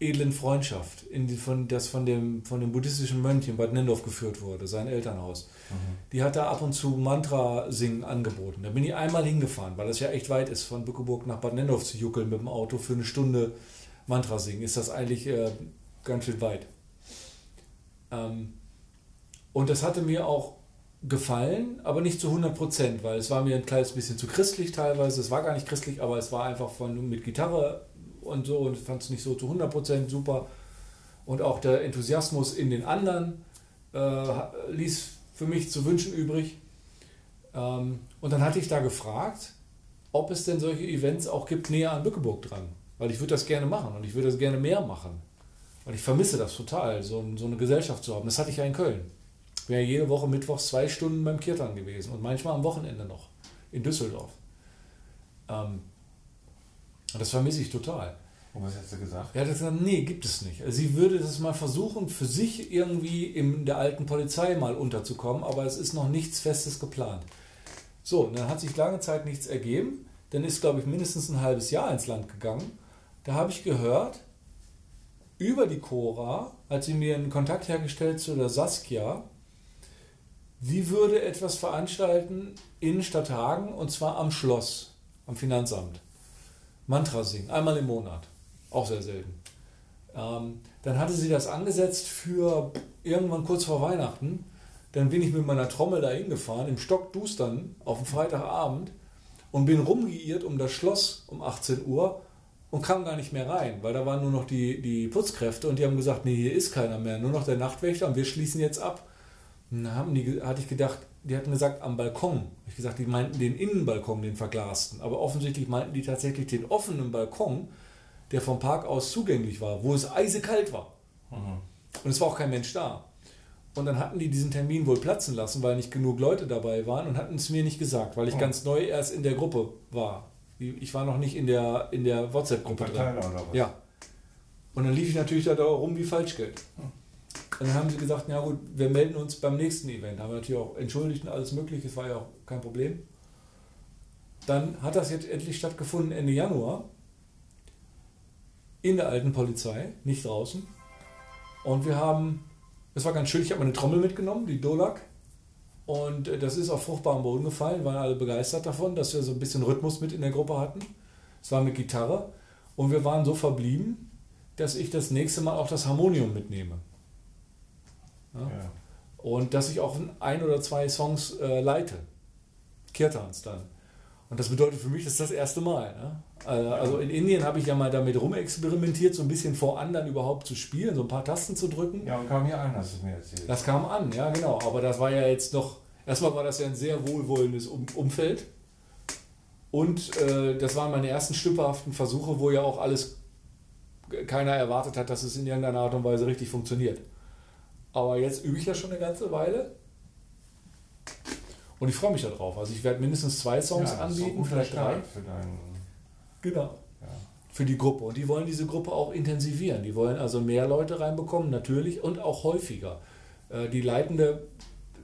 edlen Freundschaft, in die, von, das von dem, von dem buddhistischen Mönch in Bad Nendorf geführt wurde, sein Elternhaus. Mhm. Die hat da ab und zu Mantra-Singen angeboten. Da bin ich einmal hingefahren, weil das ja echt weit ist, von Bückeburg nach Bad Nendorf zu juckeln mit dem Auto für eine Stunde Mantra singen. Ist das eigentlich äh, ganz schön weit. Ähm, und das hatte mir auch gefallen, aber nicht zu 100 Prozent, weil es war mir ein kleines bisschen zu christlich teilweise. Es war gar nicht christlich, aber es war einfach von, mit Gitarre und so und fand es nicht so zu 100% super. Und auch der Enthusiasmus in den anderen äh, ließ für mich zu wünschen übrig. Ähm, und dann hatte ich da gefragt, ob es denn solche Events auch gibt näher an Bückeburg dran. Weil ich würde das gerne machen und ich würde das gerne mehr machen. Weil ich vermisse das total, so, so eine Gesellschaft zu haben. Das hatte ich ja in Köln. Ich wäre jede Woche mittwochs zwei Stunden beim Kirtan gewesen und manchmal am Wochenende noch in Düsseldorf. Ähm, das vermisse ich total. Und was hat sie gesagt? Er hat gesagt, nee, gibt es nicht. Sie würde das mal versuchen, für sich irgendwie in der alten Polizei mal unterzukommen, aber es ist noch nichts Festes geplant. So, dann hat sich lange Zeit nichts ergeben. Dann ist, glaube ich, mindestens ein halbes Jahr ins Land gegangen. Da habe ich gehört, über die Cora hat sie mir einen Kontakt hergestellt zu der Saskia. Sie würde etwas veranstalten in Stadthagen und zwar am Schloss, am Finanzamt. Mantra singen, einmal im Monat. Auch sehr selten. Ähm, dann hatte sie das angesetzt für irgendwann kurz vor Weihnachten. Dann bin ich mit meiner Trommel da hingefahren, im Stockdustern, auf dem Freitagabend und bin rumgeirrt um das Schloss um 18 Uhr und kam gar nicht mehr rein, weil da waren nur noch die, die Putzkräfte und die haben gesagt, nee, hier ist keiner mehr, nur noch der Nachtwächter und wir schließen jetzt ab. dann haben die, hatte ich gedacht, die hatten gesagt am Balkon. Ich gesagt, die meinten den Innenbalkon, den verglasten. Aber offensichtlich meinten die tatsächlich den offenen Balkon, der vom Park aus zugänglich war, wo es eisekalt war. Mhm. Und es war auch kein Mensch da. Und dann hatten die diesen Termin wohl platzen lassen, weil nicht genug Leute dabei waren und hatten es mir nicht gesagt, weil ich oh. ganz neu erst in der Gruppe war. Ich war noch nicht in der, in der WhatsApp-Gruppe drin. Ja. Und dann lief ich natürlich da rum wie Falschgeld. Hm. Und dann haben sie gesagt, ja gut, wir melden uns beim nächsten Event. Haben wir natürlich auch entschuldigt und alles mögliche, das war ja auch kein Problem. Dann hat das jetzt endlich stattgefunden Ende Januar in der alten Polizei, nicht draußen. Und wir haben, es war ganz schön, ich habe meine Trommel mitgenommen, die Dolak. Und äh, das ist auf fruchtbaren Boden gefallen, waren alle begeistert davon, dass wir so ein bisschen Rhythmus mit in der Gruppe hatten. Es war mit Gitarre. Und wir waren so verblieben, dass ich das nächste Mal auch das Harmonium mitnehme. Ja? Ja. Und dass ich auch ein oder zwei Songs äh, leite. Kirtans dann. Und das bedeutet für mich, das ist das erste Mal. Ne? Äh, also in Indien habe ich ja mal damit rumexperimentiert, so ein bisschen vor anderen überhaupt zu spielen, so ein paar Tasten zu drücken. Ja, und kam hier an, hast du mir erzählt. Das kam an, ja genau. Aber das war ja jetzt noch, erstmal war das ja ein sehr wohlwollendes Umfeld. Und äh, das waren meine ersten stümperhaften Versuche, wo ja auch alles keiner erwartet hat, dass es in irgendeiner Art und Weise richtig funktioniert. Aber jetzt übe ich das schon eine ganze Weile. Und ich freue mich darauf. Also ich werde mindestens zwei Songs ja, anbieten, vielleicht drei. Für deinen genau. Ja. Für die Gruppe. Und die wollen diese Gruppe auch intensivieren. Die wollen also mehr Leute reinbekommen, natürlich, und auch häufiger. Äh, die leitende,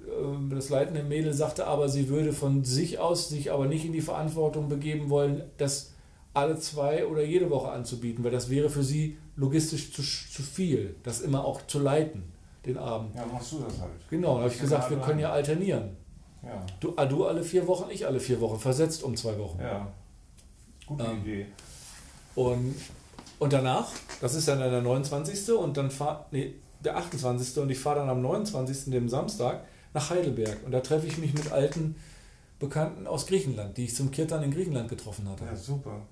äh, das leitende Mädel sagte aber, sie würde von sich aus sich aber nicht in die Verantwortung begeben wollen, das alle zwei oder jede Woche anzubieten, weil das wäre für sie logistisch zu, zu viel, das immer auch zu leiten den Abend. Ja, machst du das halt. Genau, da habe ich gesagt, wir können ja alternieren. Ja. Du, ah, du alle vier Wochen, ich alle vier Wochen, versetzt um zwei Wochen. Ja, gute ähm, Idee. Und, und danach, das ist dann der 29. und dann fahr, nee, der 28. und ich fahre dann am 29. dem Samstag nach Heidelberg und da treffe ich mich mit alten Bekannten aus Griechenland, die ich zum Kirtan in Griechenland getroffen hatte. Ja, super.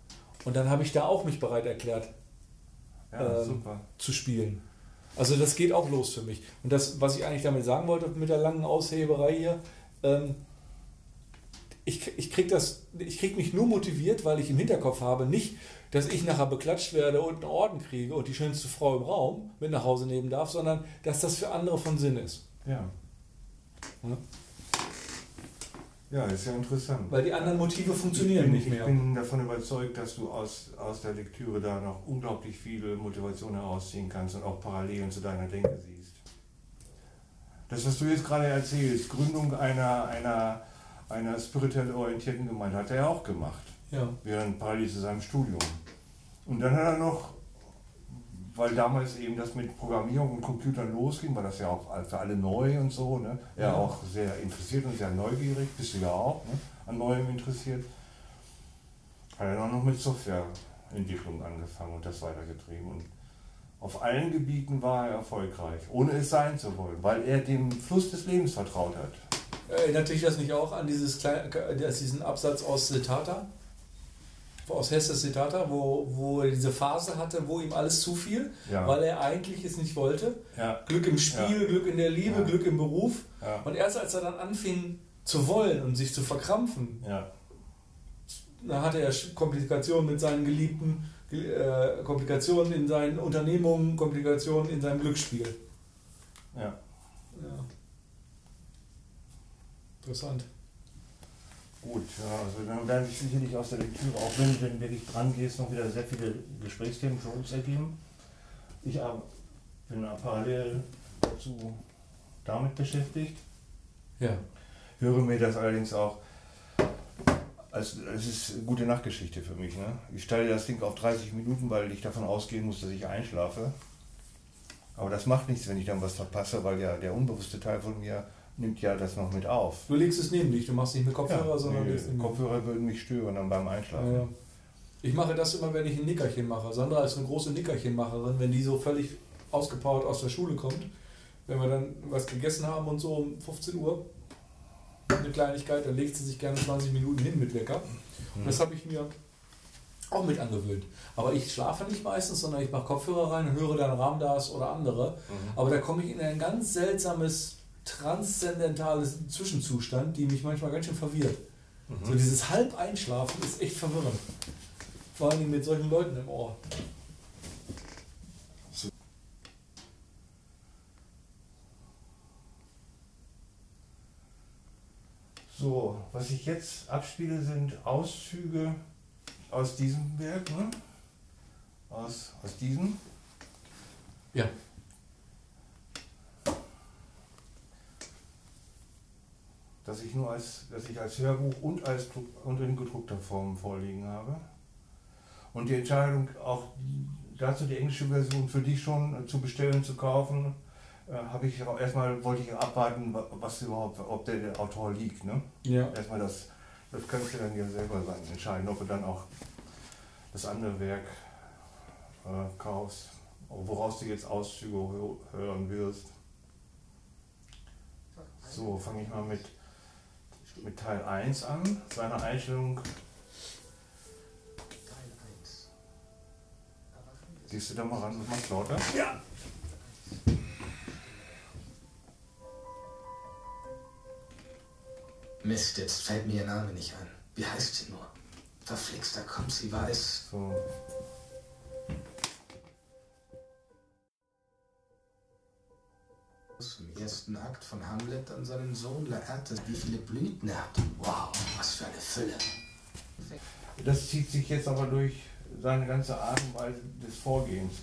Und dann habe ich da auch mich bereit erklärt, ja, ähm, zu spielen. Also das geht auch los für mich. Und das, was ich eigentlich damit sagen wollte mit der langen Ausheberei hier, ähm, ich, ich kriege krieg mich nur motiviert, weil ich im Hinterkopf habe, nicht, dass ich nachher beklatscht werde und einen Orden kriege und die schönste Frau im Raum mit nach Hause nehmen darf, sondern dass das für andere von Sinn ist. Ja. ja? Ja, ist ja interessant. Weil die anderen Motive funktionieren bin, nicht mehr. Ich bin davon überzeugt, dass du aus, aus der Lektüre da noch unglaublich viele Motivationen herausziehen kannst und auch Parallelen zu deiner Denke siehst. Das, was du jetzt gerade erzählst, Gründung einer, einer, einer spirituell orientierten Gemeinde, hat er ja auch gemacht. Ja. Während parallel zu seinem Studium. Und dann hat er noch weil damals eben das mit Programmierung und Computern losging, war das ja auch für alle neu und so. Ne? Er ja. auch sehr interessiert und sehr neugierig, bist du ja auch, ne? an Neuem interessiert. Hat er dann noch mit Softwareentwicklung angefangen und das weitergetrieben. Und auf allen Gebieten war er erfolgreich, ohne es sein zu wollen, weil er dem Fluss des Lebens vertraut hat. Erinnert dich das nicht auch an dieses kleine, diesen Absatz aus Tata? aus Hesse Siddhartha, wo, wo er diese Phase hatte, wo ihm alles zufiel, ja. weil er eigentlich es nicht wollte. Ja. Glück im Spiel, ja. Glück in der Liebe, Glück im Beruf. Und erst als er dann anfing zu wollen und sich zu verkrampfen, da hatte er Komplikationen mit seinen Geliebten, äh, Komplikationen in seinen Unternehmungen, Komplikationen in seinem Glücksspiel. Ja. Interessant. Gut, ja, also dann werden sich sicherlich aus der Lektüre, auch wenn du denn wirklich dran gehst, noch wieder sehr viele Gesprächsthemen für uns ergeben. Ich bin parallel dazu damit beschäftigt. Ja. Höre mir das allerdings auch als es ist eine gute Nachtgeschichte für mich. Ne? Ich stelle das Ding auf 30 Minuten, weil ich davon ausgehen muss, dass ich einschlafe. Aber das macht nichts, wenn ich dann was verpasse, weil ja der unbewusste Teil von mir nimmt ja das noch mit auf. Du legst es neben dich, du machst nicht mit Kopfhörer, ja, sondern nee, Kopfhörer würden mich stören dann beim Einschlafen. Ja. Ich mache das immer, wenn ich ein Nickerchen mache. Sandra ist eine große Nickerchenmacherin, wenn die so völlig ausgepowert aus der Schule kommt. Wenn wir dann was gegessen haben und so um 15 Uhr, eine Kleinigkeit, dann legt sie sich gerne 20 Minuten hin mit Wecker. Und mhm. das habe ich mir auch mit angewöhnt. Aber ich schlafe nicht meistens, sondern ich mache Kopfhörer rein und höre dann Ramdas oder andere. Mhm. Aber da komme ich in ein ganz seltsames transzendentales Zwischenzustand, die mich manchmal ganz schön verwirrt. Mhm. So dieses Halbeinschlafen ist echt verwirrend. Vor allem mit solchen Leuten im Ohr. So, was ich jetzt abspiele, sind Auszüge aus diesem Werk, ne? Aus, aus diesem. Ja. Das ich nur als, dass ich als Hörbuch und als und in gedruckter Form vorliegen habe. Und die Entscheidung auch dazu die englische Version für dich schon zu bestellen, zu kaufen, habe ich erstmal wollte ich abwarten, was überhaupt, ob der, der Autor liegt. Ne? Ja. Erstmal das, das kannst du dann ja selber sein, entscheiden, ob du dann auch das andere Werk äh, kaufst, woraus du jetzt Auszüge hören wirst. So, fange ich mal mit, mit Teil 1 an, seiner Einstellung. Gehst du da mal ran und machst lauter? Ja. Mist, jetzt fällt mir ihr Name nicht ein. Wie heißt sie nur? Verflixter kommt, sie weiß. So. Im ersten Akt von Hamlet an seinen Sohn Laerte, wie viele Blüten er hat. Wow, was für eine Fülle. Das zieht sich jetzt aber durch seine ganze Art und Weise des Vorgehens.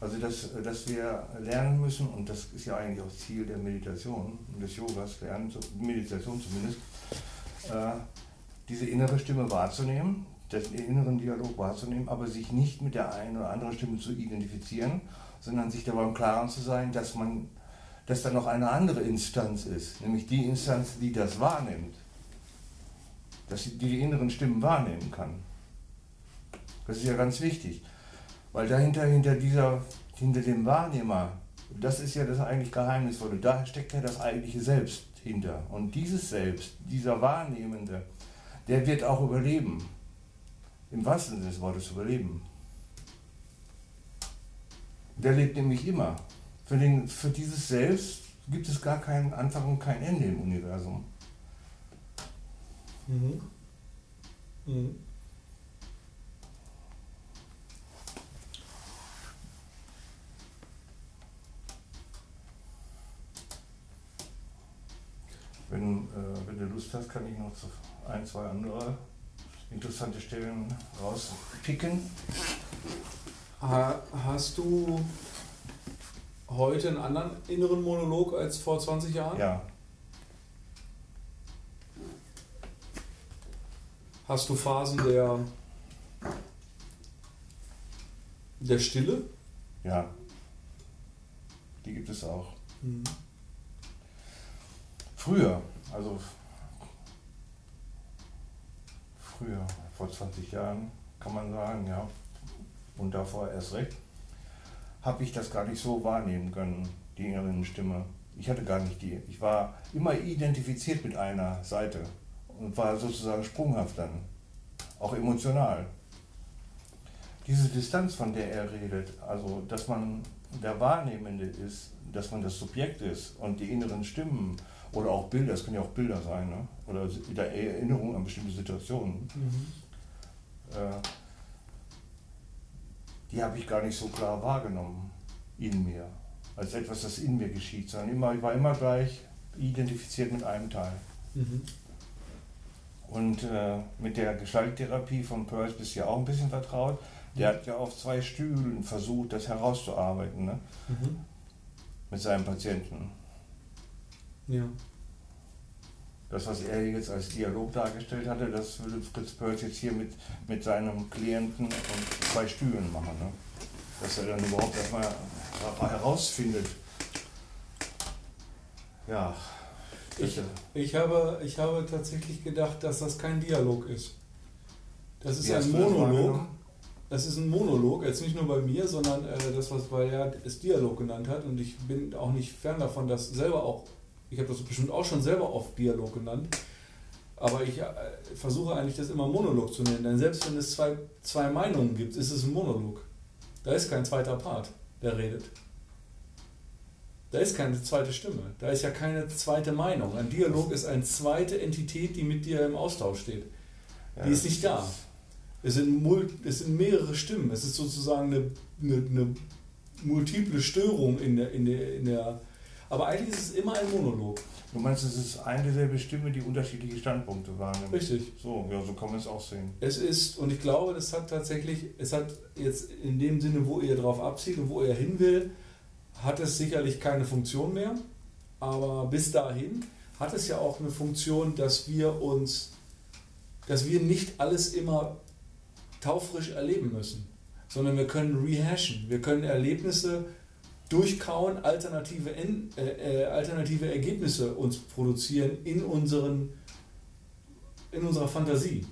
Also, dass, dass wir lernen müssen, und das ist ja eigentlich auch Ziel der Meditation des Yogas, lernen, Meditation zumindest, äh, diese innere Stimme wahrzunehmen, den inneren Dialog wahrzunehmen, aber sich nicht mit der einen oder anderen Stimme zu identifizieren, sondern sich dabei im Klaren zu sein, dass man, dass da noch eine andere Instanz ist, nämlich die Instanz, die das wahrnimmt, dass sie die inneren Stimmen wahrnehmen kann. Das ist ja ganz wichtig, weil dahinter, hinter dieser, hinter dem Wahrnehmer, das ist ja das eigentlich Geheimnisvolle, da steckt ja das eigentliche Selbst hinter. Und dieses Selbst, dieser Wahrnehmende, der wird auch überleben. Im wahrsten Sinne des Wortes überleben. Der lebt nämlich immer. Für, den, für dieses Selbst gibt es gar keinen Anfang und kein Ende im Universum. Mhm. Mhm. Wenn, äh, wenn du Lust hast, kann ich noch ein, zwei andere interessante Stellen rauspicken. Ha, hast du heute einen anderen inneren Monolog als vor 20 Jahren? Ja, Hast du Phasen der, der Stille? ja. Die gibt es auch. Mhm. Früher, also früher, vor 20 Jahren, kann man sagen, ja, und davor erst recht, habe ich das gar nicht so wahrnehmen können, die innere Stimme. Ich hatte gar nicht die. Ich war immer identifiziert mit einer Seite und war sozusagen sprunghaft dann, auch emotional. Diese Distanz, von der er redet, also dass man der Wahrnehmende ist, dass man das Subjekt ist und die inneren Stimmen oder auch Bilder, es können ja auch Bilder sein, ne? oder der Erinnerung an bestimmte Situationen, Mhm. äh, die habe ich gar nicht so klar wahrgenommen in mir, als etwas, das in mir geschieht, sondern immer, ich war immer gleich identifiziert mit einem Teil. Mhm. Und äh, mit der Gestalttherapie von Peirce bist du ja auch ein bisschen vertraut. Der hat ja auf zwei Stühlen versucht, das herauszuarbeiten ne? Mhm. mit seinem Patienten. Ja. Das, was er jetzt als Dialog dargestellt hatte, das würde Fritz Perls jetzt hier mit, mit seinem Klienten und zwei Stühlen machen. Ne? Dass er dann überhaupt erstmal her- herausfindet. Ja. Ich, ich, habe, ich habe tatsächlich gedacht, dass das kein Dialog ist. Das ist Wie ein Monolog. Das ist ein Monolog, jetzt nicht nur bei mir, sondern äh, das, was er es Dialog genannt hat. Und ich bin auch nicht fern davon, das selber auch, ich habe das bestimmt auch schon selber oft Dialog genannt. Aber ich äh, versuche eigentlich das immer Monolog zu nennen, denn selbst wenn es zwei, zwei Meinungen gibt, ist es ein Monolog. Da ist kein zweiter Part, der redet. Da ist keine zweite Stimme. Da ist ja keine zweite Meinung. Ein Dialog ist eine zweite Entität, die mit dir im Austausch steht. Ja, die ist nicht da. Es sind, es sind mehrere Stimmen. Es ist sozusagen eine, eine, eine multiple Störung in der, in, der, in der. Aber eigentlich ist es immer ein Monolog. Du meinst, es ist eine dieselbe Stimme, die unterschiedliche Standpunkte wahrnimmt? Richtig. So, ja, so kann man es auch sehen. Es ist, und ich glaube, das hat tatsächlich, es hat jetzt in dem Sinne, wo ihr drauf abzieht und wo ihr hin will, hat es sicherlich keine Funktion mehr. Aber bis dahin hat es ja auch eine Funktion, dass wir uns, dass wir nicht alles immer taufrisch erleben müssen, sondern wir können rehashen, wir können Erlebnisse durchkauen, alternative, äh, äh, alternative Ergebnisse uns produzieren in, unseren, in unserer Fantasie.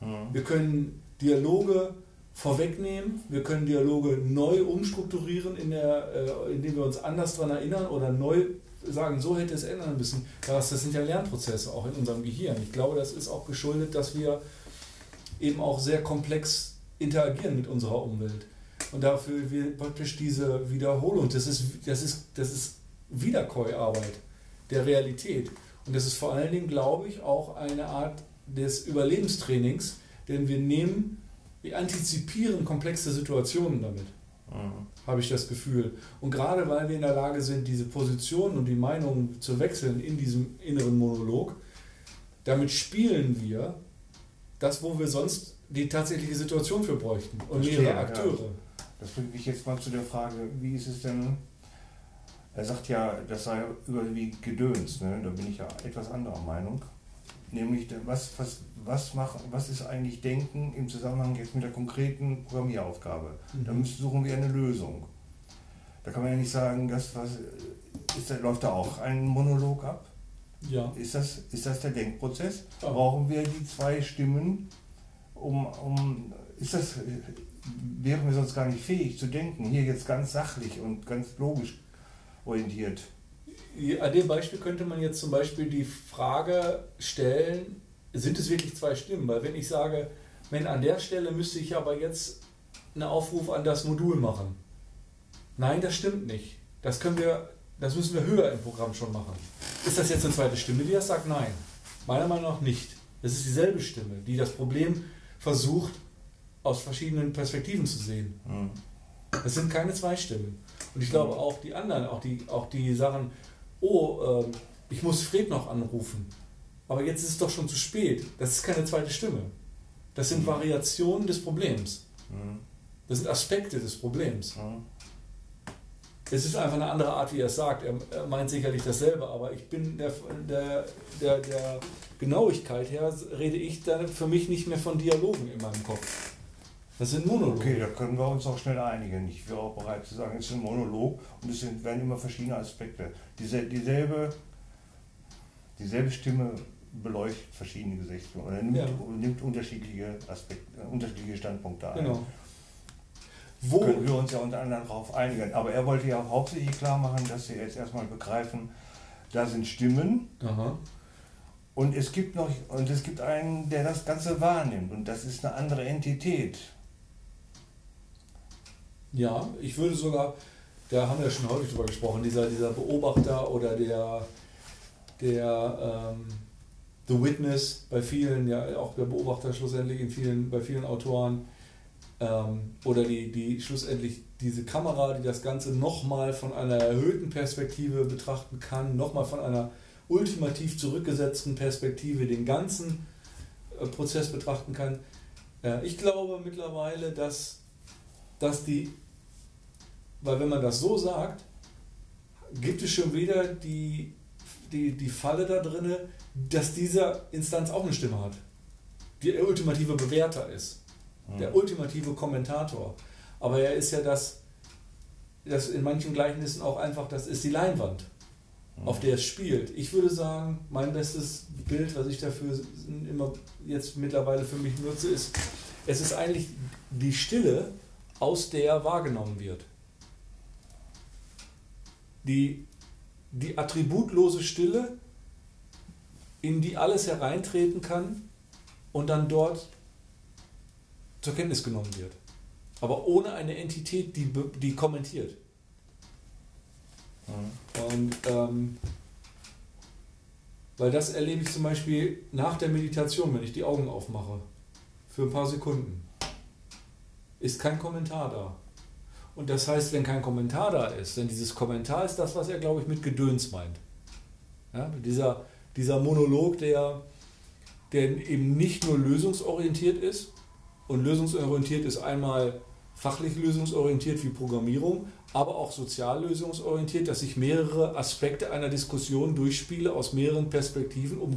Mhm. Wir können Dialoge vorwegnehmen, wir können Dialoge neu umstrukturieren, in der, äh, indem wir uns anders daran erinnern oder neu sagen, so hätte es ändern müssen. Das, das sind ja Lernprozesse auch in unserem Gehirn. Ich glaube, das ist auch geschuldet, dass wir eben auch sehr komplex interagieren mit unserer Umwelt. Und dafür wir praktisch diese Wiederholung, das ist, das ist, das ist Wiederkäuarbeit der Realität. Und das ist vor allen Dingen, glaube ich, auch eine Art des Überlebenstrainings, denn wir nehmen, wir antizipieren komplexe Situationen damit, mhm. habe ich das Gefühl. Und gerade weil wir in der Lage sind, diese Positionen und die Meinungen zu wechseln in diesem inneren Monolog, damit spielen wir das, wo wir sonst die tatsächliche Situation für bräuchten und mehrere Akteure. Ja. Das bringt mich jetzt mal zu der Frage, wie ist es denn, er sagt ja, das sei überwiegend Gedöns, ne? da bin ich ja etwas anderer Meinung. Nämlich, was, was, was, mach, was ist eigentlich Denken im Zusammenhang jetzt mit der konkreten Programmieraufgabe? Mhm. Da müssen, suchen wir eine Lösung. Da kann man ja nicht sagen, dass was, ist, läuft da auch ein Monolog ab? Ja. Ist das, ist das der Denkprozess? Ja. Brauchen wir die zwei Stimmen, um, um ist das, wären wir sonst gar nicht fähig zu denken, hier jetzt ganz sachlich und ganz logisch orientiert. An dem Beispiel könnte man jetzt zum Beispiel die Frage stellen, sind es wirklich zwei Stimmen? Weil wenn ich sage, wenn an der Stelle müsste ich aber jetzt einen Aufruf an das Modul machen. Nein, das stimmt nicht. Das können wir, das müssen wir höher im Programm schon machen. Ist das jetzt eine zweite Stimme, die das sagt? Nein. Meiner Meinung nach nicht. Es ist dieselbe Stimme, die das Problem versucht aus verschiedenen Perspektiven zu sehen. Mhm. Das sind keine zwei Stimmen. Und ich glaube auch die anderen, auch die, auch die Sachen, oh, äh, ich muss Fred noch anrufen. Aber jetzt ist es doch schon zu spät. Das ist keine zweite Stimme. Das sind mhm. Variationen des Problems. Mhm. Das sind Aspekte des Problems. Mhm. Es ist einfach eine andere Art, wie er es sagt. Er, er meint sicherlich dasselbe, aber ich bin der, der, der, der Genauigkeit her, rede ich da für mich nicht mehr von Dialogen in meinem Kopf. Das sind Monologe. Okay, da können wir uns auch schnell einigen. Ich wäre auch bereit zu sagen, es ist ein Monolog und es sind, werden immer verschiedene Aspekte. Diese, dieselbe, dieselbe Stimme beleuchtet verschiedene Gesichter oder nimmt, ja. nimmt unterschiedliche Aspekte, unterschiedliche Standpunkte ein. Genau. Wo können wir uns ja unter anderem darauf einigen. Aber er wollte ja hauptsächlich klar machen, dass wir jetzt erstmal begreifen, da sind Stimmen. Aha. Und es gibt noch, und es gibt einen, der das Ganze wahrnimmt. Und das ist eine andere Entität. Ja, ich würde sogar, da haben wir schon häufig drüber gesprochen, dieser, dieser Beobachter oder der, der ähm, The Witness bei vielen, ja auch der Beobachter schlussendlich in vielen, bei vielen Autoren ähm, oder die, die schlussendlich diese Kamera, die das Ganze nochmal von einer erhöhten Perspektive betrachten kann, nochmal von einer ultimativ zurückgesetzten Perspektive den ganzen äh, Prozess betrachten kann. Äh, ich glaube mittlerweile, dass dass die, weil wenn man das so sagt, gibt es schon wieder die, die, die Falle da drin, dass diese Instanz auch eine Stimme hat. Die der ultimative Bewerter ist. Mhm. Der ultimative Kommentator. Aber er ist ja das, das in manchen Gleichnissen auch einfach, das ist die Leinwand, mhm. auf der es spielt. Ich würde sagen, mein bestes Bild, was ich dafür immer jetzt mittlerweile für mich nutze, ist, es ist eigentlich die Stille, aus der wahrgenommen wird. Die, die attributlose Stille, in die alles hereintreten kann und dann dort zur Kenntnis genommen wird. Aber ohne eine Entität, die, die kommentiert. Mhm. Und ähm, weil das erlebe ich zum Beispiel nach der Meditation, wenn ich die Augen aufmache, für ein paar Sekunden, ist kein Kommentar da. Und das heißt, wenn kein Kommentar da ist, denn dieses Kommentar ist das, was er, glaube ich, mit Gedöns meint. Ja, dieser, dieser Monolog, der, der eben nicht nur lösungsorientiert ist, und lösungsorientiert ist einmal fachlich lösungsorientiert wie Programmierung, aber auch sozial lösungsorientiert, dass ich mehrere Aspekte einer Diskussion durchspiele aus mehreren Perspektiven, um,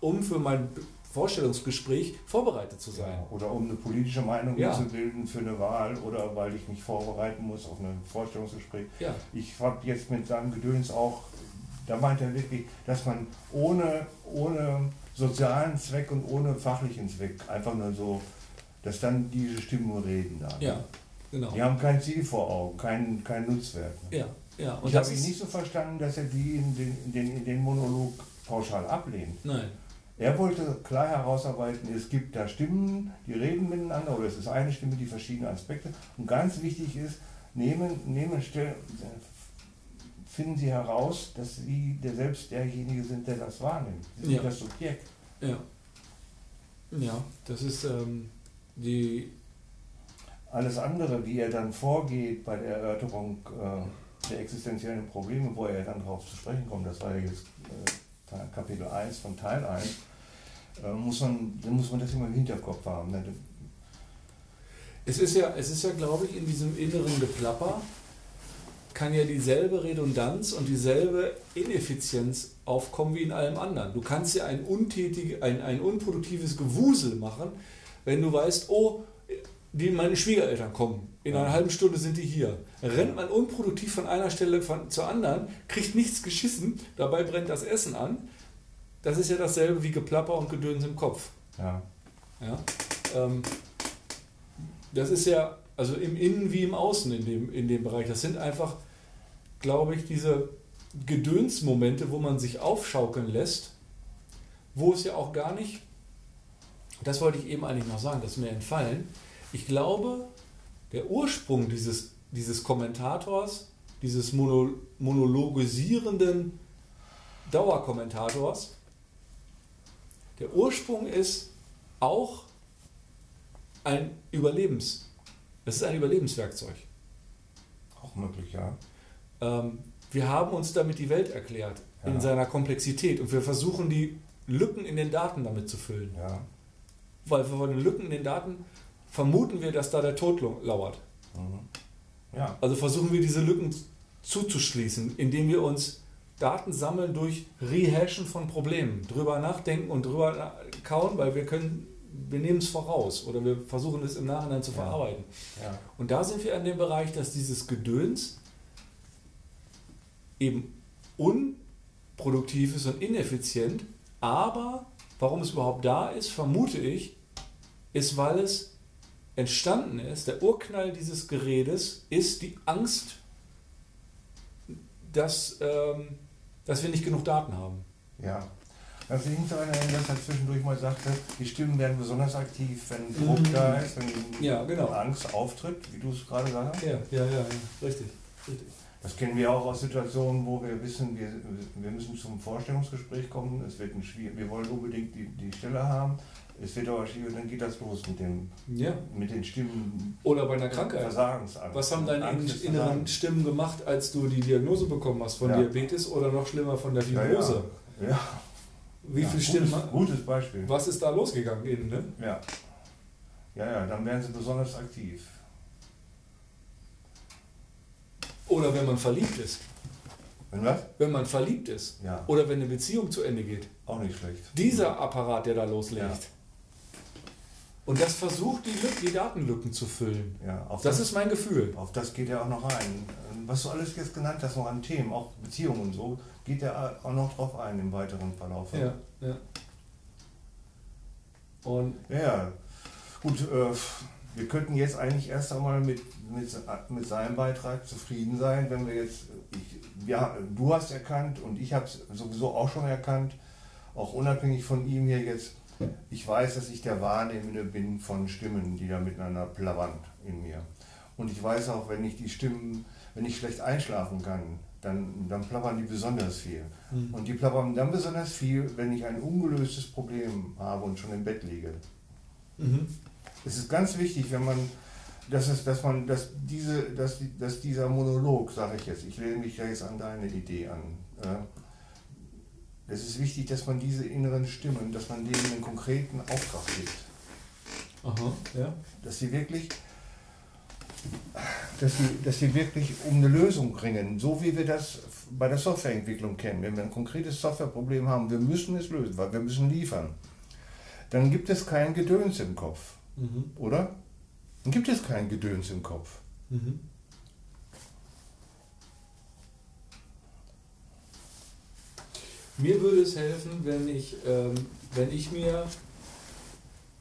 um für mein Vorstellungsgespräch vorbereitet zu sein. Ja, oder um eine politische Meinung ja. zu bilden für eine Wahl oder weil ich mich vorbereiten muss auf ein Vorstellungsgespräch. Ja. Ich habe jetzt mit seinem Gedöns auch, da meint er wirklich, dass man ohne, ohne sozialen Zweck und ohne fachlichen Zweck einfach nur so, dass dann diese Stimmen reden da. Ja, genau. Die haben kein Ziel vor Augen, keinen kein Nutzwert. Ja, ja. Und ich habe ihn nicht so verstanden, dass er die in den, in den, in den Monolog pauschal ablehnt. Nein. Er wollte klar herausarbeiten, es gibt da Stimmen, die reden miteinander, oder es ist eine Stimme, die verschiedene Aspekte. Und ganz wichtig ist, nehmen, nehmen stellen, finden Sie heraus, dass Sie der selbst derjenige sind, der das wahrnimmt. Sie sind ja. das Subjekt. Ja. Ja, das ist ähm, die. Alles andere, wie er dann vorgeht bei der Erörterung äh, der existenziellen Probleme, wo er dann darauf zu sprechen kommt, das war ja jetzt äh, Kapitel 1 von Teil 1, äh, muss man, dann muss man das immer im Hinterkopf haben. Ne? Es ist ja, es ist ja, glaube ich, in diesem inneren Geplapper kann ja dieselbe Redundanz und dieselbe Ineffizienz aufkommen wie in allem anderen. Du kannst ja ein, untätig, ein, ein unproduktives Gewusel machen, wenn du weißt, oh, die, meine Schwiegereltern kommen. In einer halben Stunde sind die hier. Rennt man unproduktiv von einer Stelle von, zur anderen, kriegt nichts geschissen, dabei brennt das Essen an das ist ja dasselbe wie Geplapper und Gedöns im Kopf. Ja. ja? Ähm, das ist ja, also im Innen wie im Außen in dem, in dem Bereich. Das sind einfach, glaube ich, diese Gedönsmomente, wo man sich aufschaukeln lässt, wo es ja auch gar nicht, das wollte ich eben eigentlich noch sagen, das ist mir entfallen. Ich glaube, der Ursprung dieses, dieses Kommentators, dieses Mono, monologisierenden Dauerkommentators, der Ursprung ist auch ein Überlebens. Es ist ein Überlebenswerkzeug. Auch möglich, ja. Ähm, wir haben uns damit die Welt erklärt, ja. in seiner Komplexität. Und wir versuchen die Lücken in den Daten damit zu füllen. Ja. Weil von den Lücken in den Daten vermuten wir, dass da der Tod lauert. Mhm. Ja. Also versuchen wir diese Lücken zuzuschließen, indem wir uns Daten sammeln durch Rehashen von Problemen, drüber nachdenken und drüber kauen, weil wir können, wir nehmen es voraus oder wir versuchen es im Nachhinein zu verarbeiten. Ja. Ja. Und da sind wir an dem Bereich, dass dieses Gedöns eben unproduktiv ist und ineffizient, aber warum es überhaupt da ist, vermute ich, ist, weil es entstanden ist, der Urknall dieses Geredes ist die Angst, dass ähm, dass wir nicht genug Daten haben. Ja. Das liegt daran, dass er zwischendurch mal sagte, die Stimmen werden besonders aktiv, wenn Druck mhm. da ist, wenn ja, genau. Angst auftritt, wie du es gerade sagst. Ja, ja, ja, richtig. richtig. Das kennen wir auch aus Situationen, wo wir wissen, wir, wir müssen zum Vorstellungsgespräch kommen, es wird ein schwierig, wir wollen unbedingt die, die Stelle haben, es wird aber schwierig, dann geht das los mit, dem, ja. mit den Stimmen. Oder bei einer Krankheit. Versagensangst. Was haben deine inneren Stimmen gemacht, als du die Diagnose bekommen hast von ja. Diabetes oder noch schlimmer von der Fibrose? Ja, ja. Wie viele Stimmen? Gutes, gutes Beispiel. Was ist da losgegangen innen, ne? Ja. Ja, ja, dann werden sie besonders aktiv. Oder wenn man verliebt ist. Wenn was? Wenn man verliebt ist. Ja. Oder wenn eine Beziehung zu Ende geht. Auch nicht schlecht. Dieser Apparat, der da loslegt. Ja. Und das versucht, die, Lücken, die Datenlücken zu füllen. Ja, das, das, ist mein Gefühl. Auf das geht er auch noch ein. Was du alles jetzt genannt hast, noch an Themen, auch Beziehungen und so, geht er auch noch drauf ein im weiteren Verlauf. Ja, ja. Und ja, gut, äh, wir könnten jetzt eigentlich erst einmal mit, mit, mit seinem Beitrag zufrieden sein, wenn wir jetzt, ich, ja, du hast erkannt und ich habe es sowieso auch schon erkannt, auch unabhängig von ihm hier jetzt, ich weiß, dass ich der Wahrnehmende bin von Stimmen, die da miteinander plappern in mir. Und ich weiß auch, wenn ich die Stimmen, wenn ich schlecht einschlafen kann, dann, dann plappern die besonders viel. Mhm. Und die plappern dann besonders viel, wenn ich ein ungelöstes Problem habe und schon im Bett liege. Mhm. Es ist ganz wichtig, wenn man, dass, es, dass man, dass, diese, dass, dass dieser Monolog, sage ich jetzt, ich lehne mich ja jetzt an deine Idee an. Äh, es ist wichtig, dass man diese inneren Stimmen, dass man denen einen konkreten Auftrag gibt. Aha, ja. Dass sie wirklich, dass sie, dass sie wirklich um eine Lösung bringen, so wie wir das bei der Softwareentwicklung kennen. Wenn wir ein konkretes Softwareproblem haben, wir müssen es lösen, weil wir müssen liefern. Dann gibt es kein Gedöns im Kopf, Mhm. oder? Dann gibt es kein Gedöns im Kopf. Mhm. Mir würde es helfen, wenn ich, ähm, wenn ich mir,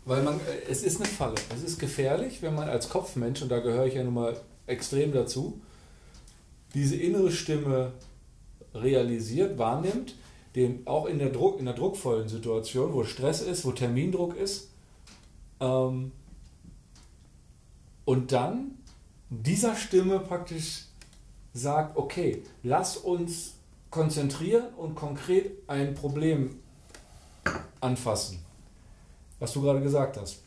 weil man, äh, es ist eine Falle, es ist gefährlich, wenn man als Kopfmensch, und da gehöre ich ja nun mal extrem dazu, diese innere Stimme realisiert, wahrnimmt, den auch in der, Druck, in der druckvollen Situation, wo Stress ist, wo Termindruck ist, ähm, und dann dieser Stimme praktisch sagt, okay, lass uns konzentrieren und konkret ein Problem anfassen. Was du gerade gesagt hast.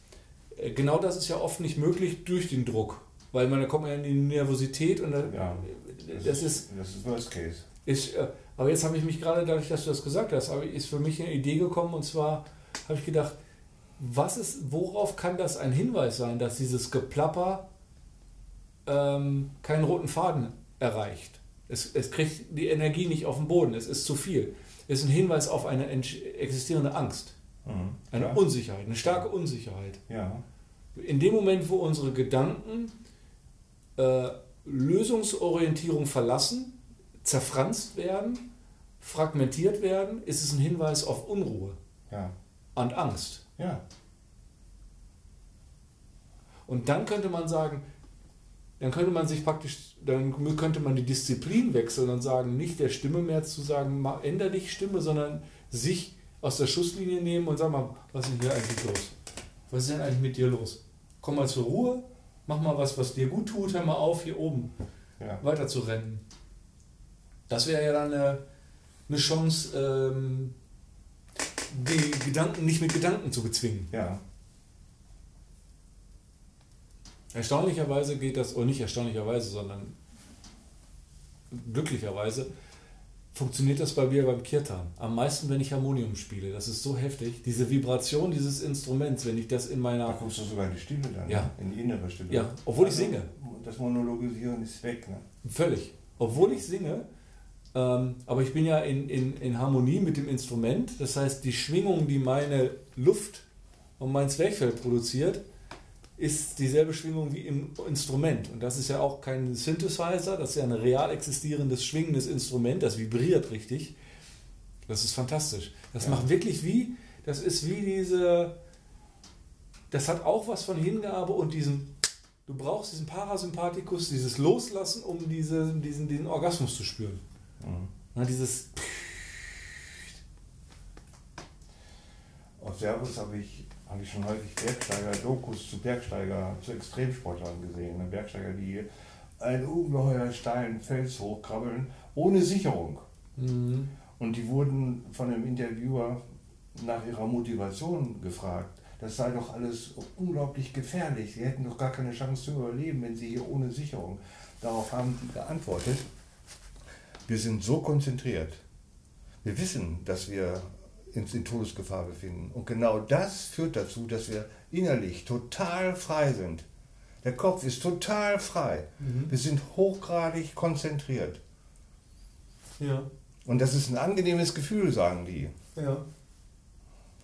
Äh, Genau das ist ja oft nicht möglich durch den Druck, weil man da kommt man ja in die Nervosität und da, Ja, das ist das ist Worst Case. ist, äh, aber jetzt habe ich mich gerade, dadurch, dass du das gesagt hast, ist für mich eine Idee gekommen und zwar habe ich gedacht, was ist, worauf kann das ein Hinweis sein, dass dieses Geplapper ähm, keinen roten Faden erreicht? Es, es kriegt die Energie nicht auf den Boden, es ist zu viel. Es ist ein Hinweis auf eine existierende Angst, Mhm. eine Klar. Unsicherheit, eine starke Unsicherheit. Ja, In dem Moment, wo unsere Gedanken äh, Lösungsorientierung verlassen, zerfranst werden, fragmentiert werden, ist es ein Hinweis auf Unruhe ja, und Angst. ja. Und dann könnte man sagen, dann könnte man sich praktisch, dann könnte man die Disziplin wechseln und sagen, nicht der Stimme mehr zu sagen, ma- änder dich Stimme, sondern sich aus der Schusslinie nehmen und sagen mal, was ist denn hier eigentlich los? Was ist denn eigentlich mit dir los? Komm mal zur Ruhe, mach mal was, was dir gut tut, hör mal auf, hier oben ja. weiter zu rennen. Das wäre ja dann eine, eine Chance, ähm, die Gedanken nicht mit Gedanken zu bezwingen. ja. Erstaunlicherweise geht das, oder nicht erstaunlicherweise, sondern glücklicherweise funktioniert das bei mir beim Kirtan. Am meisten, wenn ich Harmonium spiele. Das ist so heftig. Diese Vibration dieses Instruments, wenn ich das in Da meiner. kommst du sogar in die Stille dann, Ja. ne? in die innere Stille. Ja, obwohl ich Also, singe. Das Monologisieren ist weg. Ne? Völlig. Obwohl ich singe, ähm, aber ich bin ja in, in, in Harmonie mit dem Instrument. Das heißt, die Schwingung, die meine Luft und mein Zwerchfell produziert, ist dieselbe Schwingung wie im Instrument. Und das ist ja auch kein Synthesizer, das ist ja ein real existierendes, schwingendes Instrument, das vibriert richtig. Das ist fantastisch. Das Ja. macht wirklich wie, das ist wie diese, das hat auch was von Hingabe und diesen, du brauchst diesen Parasympathikus, dieses Loslassen, um diese, diesen, diesen Orgasmus zu spüren. Mhm. Na, dieses, Auf Servus habe ich, habe ich schon häufig Bergsteiger-Dokus zu Bergsteiger, zu Extremsportlern gesehen. Ne? Bergsteiger, die einen ungeheuer steilen Fels hochkrabbeln, ohne Sicherung. Mhm. Und die wurden von einem Interviewer nach ihrer Motivation gefragt. Das sei doch alles unglaublich gefährlich. Sie hätten doch gar keine Chance zu überleben, wenn sie hier ohne Sicherung. Darauf haben die geantwortet. Wir sind so konzentriert. Wir wissen, dass wir uns in Todesgefahr befinden. Und genau das führt dazu, dass wir innerlich total frei sind. Der Kopf ist total frei. Mhm. Wir sind hochgradig konzentriert. ja, Und das ist ein angenehmes Gefühl, sagen die. ja.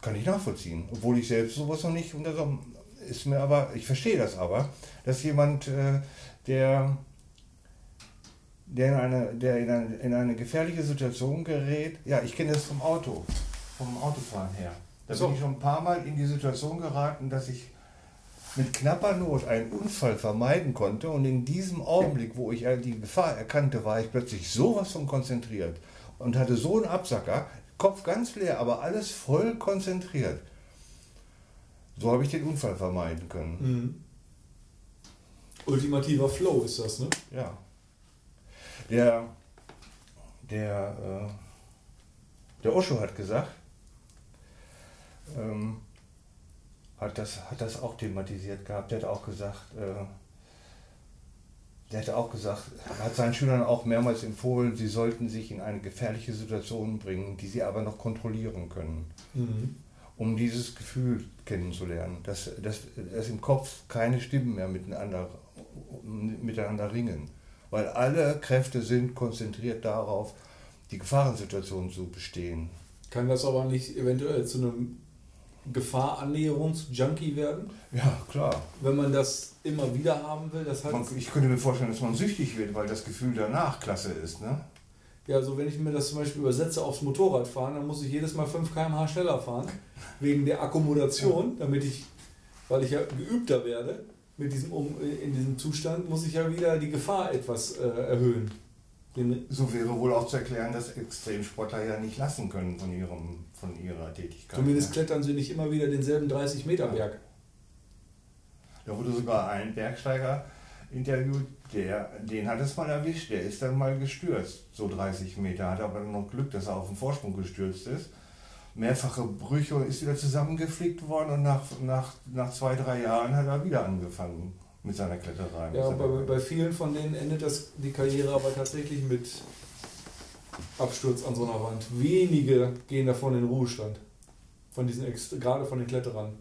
Kann ich nachvollziehen. Obwohl ich selbst sowas noch nicht unter so ist mir aber, ich verstehe das aber, dass jemand, äh, der, der, in eine, der in, eine, in eine gefährliche Situation gerät, ja, ich kenne das vom Auto, vom Autofahren her. Da So. bin ich schon ein paar Mal in die Situation geraten, dass ich mit knapper Not einen Unfall vermeiden konnte und in diesem Augenblick, wo ich die Gefahr erkannte, war ich plötzlich sowas von konzentriert und hatte so einen Absacker, Kopf ganz leer, aber alles voll konzentriert. So habe ich den Unfall vermeiden können. Mhm. Ultimativer Flow ist das, ne? Ja. Der, der, äh, der Osho hat gesagt, ähm, hat, das, hat das auch thematisiert gehabt. Der hat auch gesagt, äh, der hat auch gesagt, hat seinen Schülern auch mehrmals empfohlen, sie sollten sich in eine gefährliche Situation bringen, die sie aber noch kontrollieren können. Mhm. Um dieses Gefühl kennenzulernen, dass, dass, dass im Kopf keine Stimmen mehr miteinander, miteinander ringen. Weil alle Kräfte sind konzentriert darauf, die Gefahrensituation zu bestehen. Kann das aber nicht eventuell zu einem Gefahrannäherungs-Junkie werden? Ja, klar. Wenn man das immer wieder haben will, das hat. Man, ich könnte mir vorstellen, dass man süchtig wird, weil das Gefühl danach klasse ist. Ne? Ja, so wenn ich mir das zum Beispiel übersetze aufs Motorradfahren, dann muss ich jedes Mal 5 km/h schneller fahren, wegen der Akkommodation, damit ich, weil ich ja geübter werde mit diesem, um, in diesem Zustand, muss ich ja wieder die Gefahr etwas äh, erhöhen. So wäre wohl auch zu erklären, dass Extremsportler ja nicht lassen können von, ihrem, von ihrer Tätigkeit. zumindest ne? klettern sie nicht immer wieder denselben 30 Meter Berg. Da wurde sogar ein Bergsteiger interviewt, der, den hat es mal erwischt, der ist dann mal gestürzt, so 30 Meter, hat aber noch Glück, dass er auf den Vorsprung gestürzt ist. Mehrfache Brüche und ist wieder zusammengeflickt worden und nach, nach, nach zwei, drei Jahren hat er wieder angefangen mit seiner Kletterei. mit Ja, seiner- bei, bei vielen von denen endet das, die Karriere aber tatsächlich mit Absturz an so einer Wand. Wenige gehen davon in den Ruhestand. Von diesen, Ex- gerade von den Kletterern.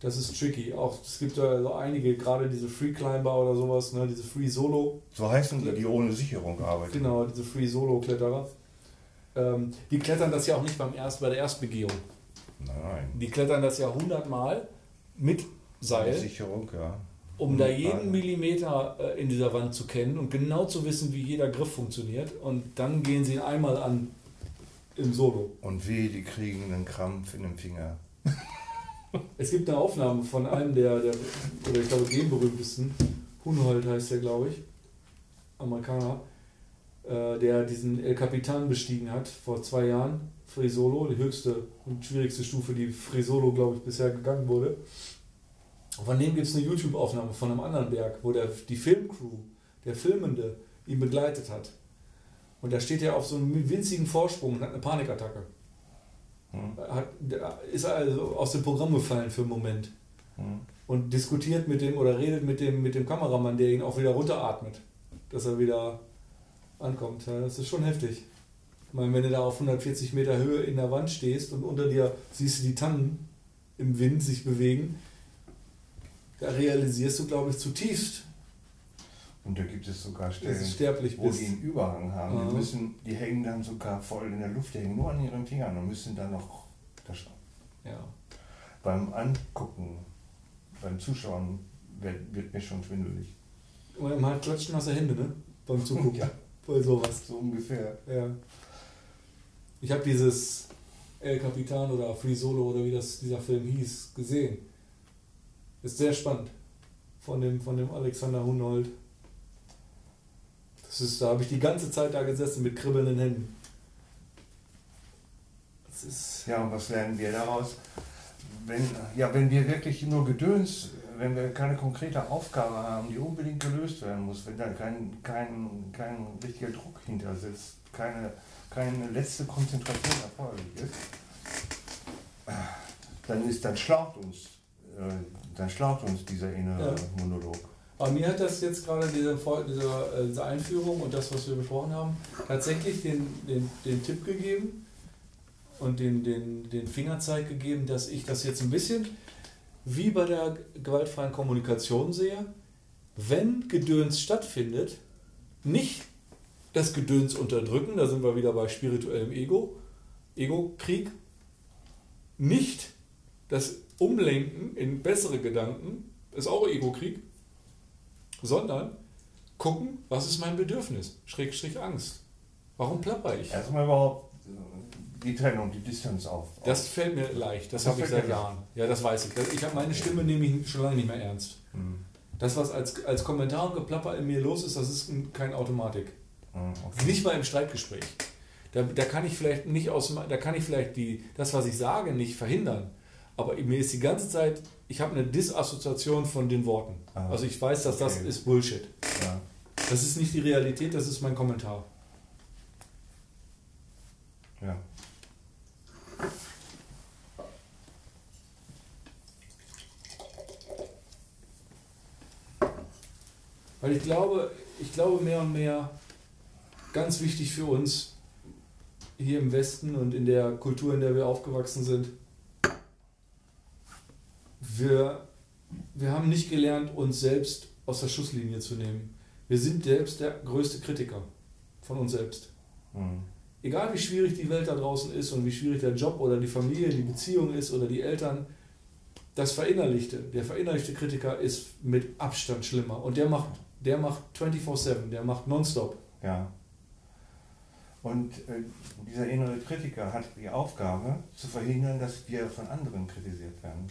Das ist tricky. Auch es gibt da so einige, gerade diese Free Climber oder sowas, ne, diese Free Solo, so heißen die, die ohne Sicherung arbeiten. genau, diese Free Solo Kletterer. Ähm, die klettern das ja auch nicht beim erst, bei der Erstbegehung. Nein. Die klettern das ja hundertmal mit Seil. Sicherung, ja. um da jeden Millimeter äh, in dieser Wand zu kennen und genau zu wissen, wie jeder Griff funktioniert. Und dann gehen sie ihn einmal an im Solo. Und weh, die kriegen einen Krampf in dem Finger. Es gibt eine Aufnahme von einem der, der oder ich glaube, dem berühmtesten, Hunhold heißt der, glaube ich, Amerikaner, äh, der diesen El Capitan bestiegen hat vor zwei Jahren, Free Solo, die höchste und schwierigste Stufe, die Free Solo, glaube ich, bisher gegangen wurde. Und Von dem gibt es eine YouTube-Aufnahme von einem anderen Berg, wo der, die Filmcrew, der Filmende, ihn begleitet hat. Und da steht er auf so einem winzigen Vorsprung und hat eine Panikattacke. Hm. Hat, ist also aus dem Programm gefallen für einen Moment Hm. und diskutiert mit dem oder redet mit dem, mit dem Kameramann, der ihn auch wieder runteratmet, dass er wieder ankommt. Das ist schon heftig. Ich meine, wenn du da auf 140 Meter Höhe in der Wand stehst und unter dir siehst du die Tannen im Wind sich bewegen, da realisierst du, glaube ich, zutiefst, Und da gibt es sogar Stellen, sterblich wo bist. die einen Überhang haben. Aha. Die, müssen, die hängen dann sogar voll in der Luft, die hängen nur an ihren Fingern und müssen dann noch das, Ja. beim Angucken, beim Zuschauen wird, wird mir schon schwindelig. Und man hat klatschen nasse Hände, ne? Beim Zugucken. Ja. Bei sowas. So ungefähr. Ja. Ich habe dieses El Capitan oder Free Solo oder wie das dieser Film hieß, gesehen. Ist sehr spannend. Von dem, von dem Alexander Hunold. Das ist, da habe ich die ganze Zeit da gesessen mit kribbelnden Händen. Das ist. Ja, und was lernen wir daraus? Wenn, ja, wenn wir wirklich nur Gedöns, wenn wir keine konkrete Aufgabe haben, die unbedingt gelöst werden muss, wenn da kein, kein, kein richtiger Druck hinter sitzt, keine, keine letzte Konzentration erforderlich ist, dann ist, dann schlaucht uns, äh, dann schlaucht uns dieser innere Ja. Monolog. Aber mir hat das jetzt gerade diese, diese, äh, diese Einführung und das, was wir besprochen haben, tatsächlich den, den, den Tipp gegeben und den, den, den Fingerzeig gegeben, dass ich das jetzt ein bisschen wie bei der gewaltfreien Kommunikation sehe. Wenn Gedöns stattfindet, nicht das Gedöns unterdrücken, da sind wir wieder bei spirituellem Ego, Ego-Krieg, nicht das Umlenken in bessere Gedanken, ist auch Ego-Krieg, sondern gucken, was ist mein Bedürfnis, Schrägstrich Angst. Warum plapper ich? Erstmal überhaupt äh, die Trennung, die Distanz auf. Das fällt mir leicht, das, Das habe ich seit Jahren. Ja, das weiß ich. Das- Ich habe meine Stimme nehme ich schon lange nicht mehr ernst. Hm. Das, was als, als Kommentar und Geplapper in mir los ist, das ist keine Automatik. Hm, okay. Nicht mal im Streitgespräch. Da, da kann ich vielleicht nicht aus da kann ich vielleicht die, das, was ich sage, nicht verhindern. Aber mir ist die ganze Zeit, ich habe eine Disassoziation von den Worten. Ah, also ich weiß, dass das okay. ist Bullshit. Ja. Das ist nicht die Realität, das ist mein Kommentar. Ja. Weil ich glaube, ich glaube mehr und mehr, ganz wichtig für uns hier im Westen und in der Kultur, in der wir aufgewachsen sind, wir, wir haben nicht gelernt, uns selbst aus der Schusslinie zu nehmen. Wir sind selbst der größte Kritiker von uns selbst. Hm. Egal wie schwierig die Welt da draußen ist und wie schwierig der Job oder die Familie, die Beziehung ist oder die Eltern, das Verinnerlichte, der verinnerlichte Kritiker ist mit Abstand schlimmer. Und der macht, der macht 24-7, der macht nonstop. Ja. Und äh, dieser innere Kritiker hat die Aufgabe, zu verhindern, dass wir von anderen kritisiert werden.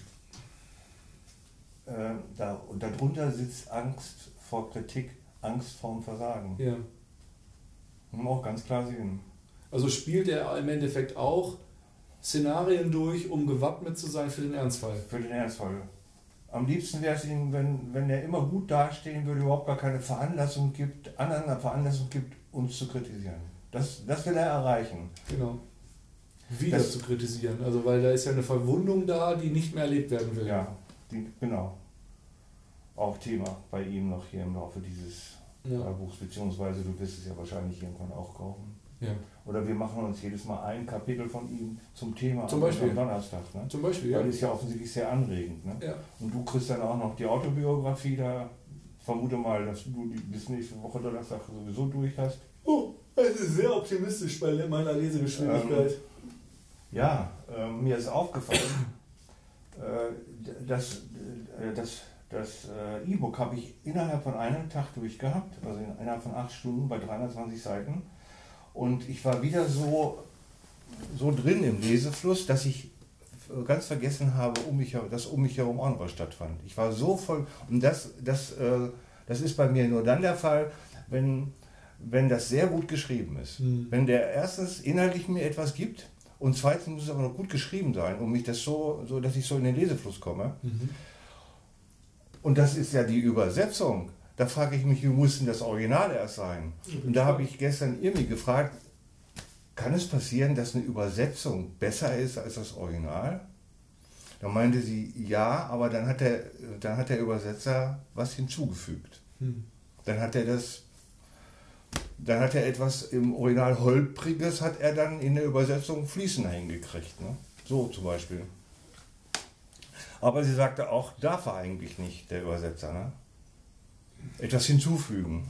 Äh, da, und darunter sitzt Angst vor Kritik, Angst vorm Versagen. Ja. Muss man auch ganz klar sehen. Also spielt er im Endeffekt auch Szenarien durch, um gewappnet zu sein für den Ernstfall. Für den Ernstfall. Am liebsten wäre es ihm, wenn, wenn er immer gut dastehen würde, überhaupt gar keine Veranlassung gibt, anderen eine Veranlassung gibt, uns zu kritisieren. Das, das will er erreichen. Genau. Wieder Das- zu kritisieren. Also weil da ist ja eine Verwundung da, die nicht mehr erlebt werden will. Ja, die, genau. Auch Thema bei ihm noch hier im Laufe dieses Ja. äh, Buchs, beziehungsweise du wirst es ja wahrscheinlich irgendwann auch kaufen. ja. Oder wir machen uns jedes Mal ein Kapitel von ihm zum Thema Zum am- Beispiel. am Donnerstag. Ne? Zum Beispiel, ja. Weil das ist ja offensichtlich sehr anregend. Ne? ja. Und du kriegst dann auch noch die Autobiografie da. Vermute mal, dass du die bis nächste Woche Donnerstag sowieso durch hast. Oh, es ist sehr optimistisch bei meiner Lesegeschwindigkeit. Ja, äh, mir ist aufgefallen, äh, äh, das, das äh, E-Book habe ich innerhalb von einem Tag durchgehabt, also in- innerhalb von acht Stunden bei 320 Seiten. Und ich war wieder so, so drin im Lesefluss, dass ich ganz vergessen habe, um mich, dass um mich herum auch noch was stattfand. Ich war so voll, und das, das, das ist bei mir nur dann der Fall, wenn, wenn das sehr gut geschrieben ist. Hm. Wenn der erstens inhaltlich mir etwas gibt und zweitens muss es aber noch gut geschrieben sein, um mich das so, so dass ich so in den Lesefluss komme. Mhm. Und das ist ja die Übersetzung. Da frage ich mich, wie muss denn das Original erst sein? Und da habe ich gestern Irmi gefragt, kann es passieren, dass eine Übersetzung besser ist als das Original? Da meinte sie, ja, aber dann hat der, dann hat der Übersetzer was hinzugefügt. Hm. Dann hat er das, dann hat er etwas im Original Holpriges, hat er dann in der Übersetzung fließender hingekriegt. Ne? So zum Beispiel. Aber sie sagte auch, darf er eigentlich nicht, der Übersetzer. Ne? Etwas hinzufügen.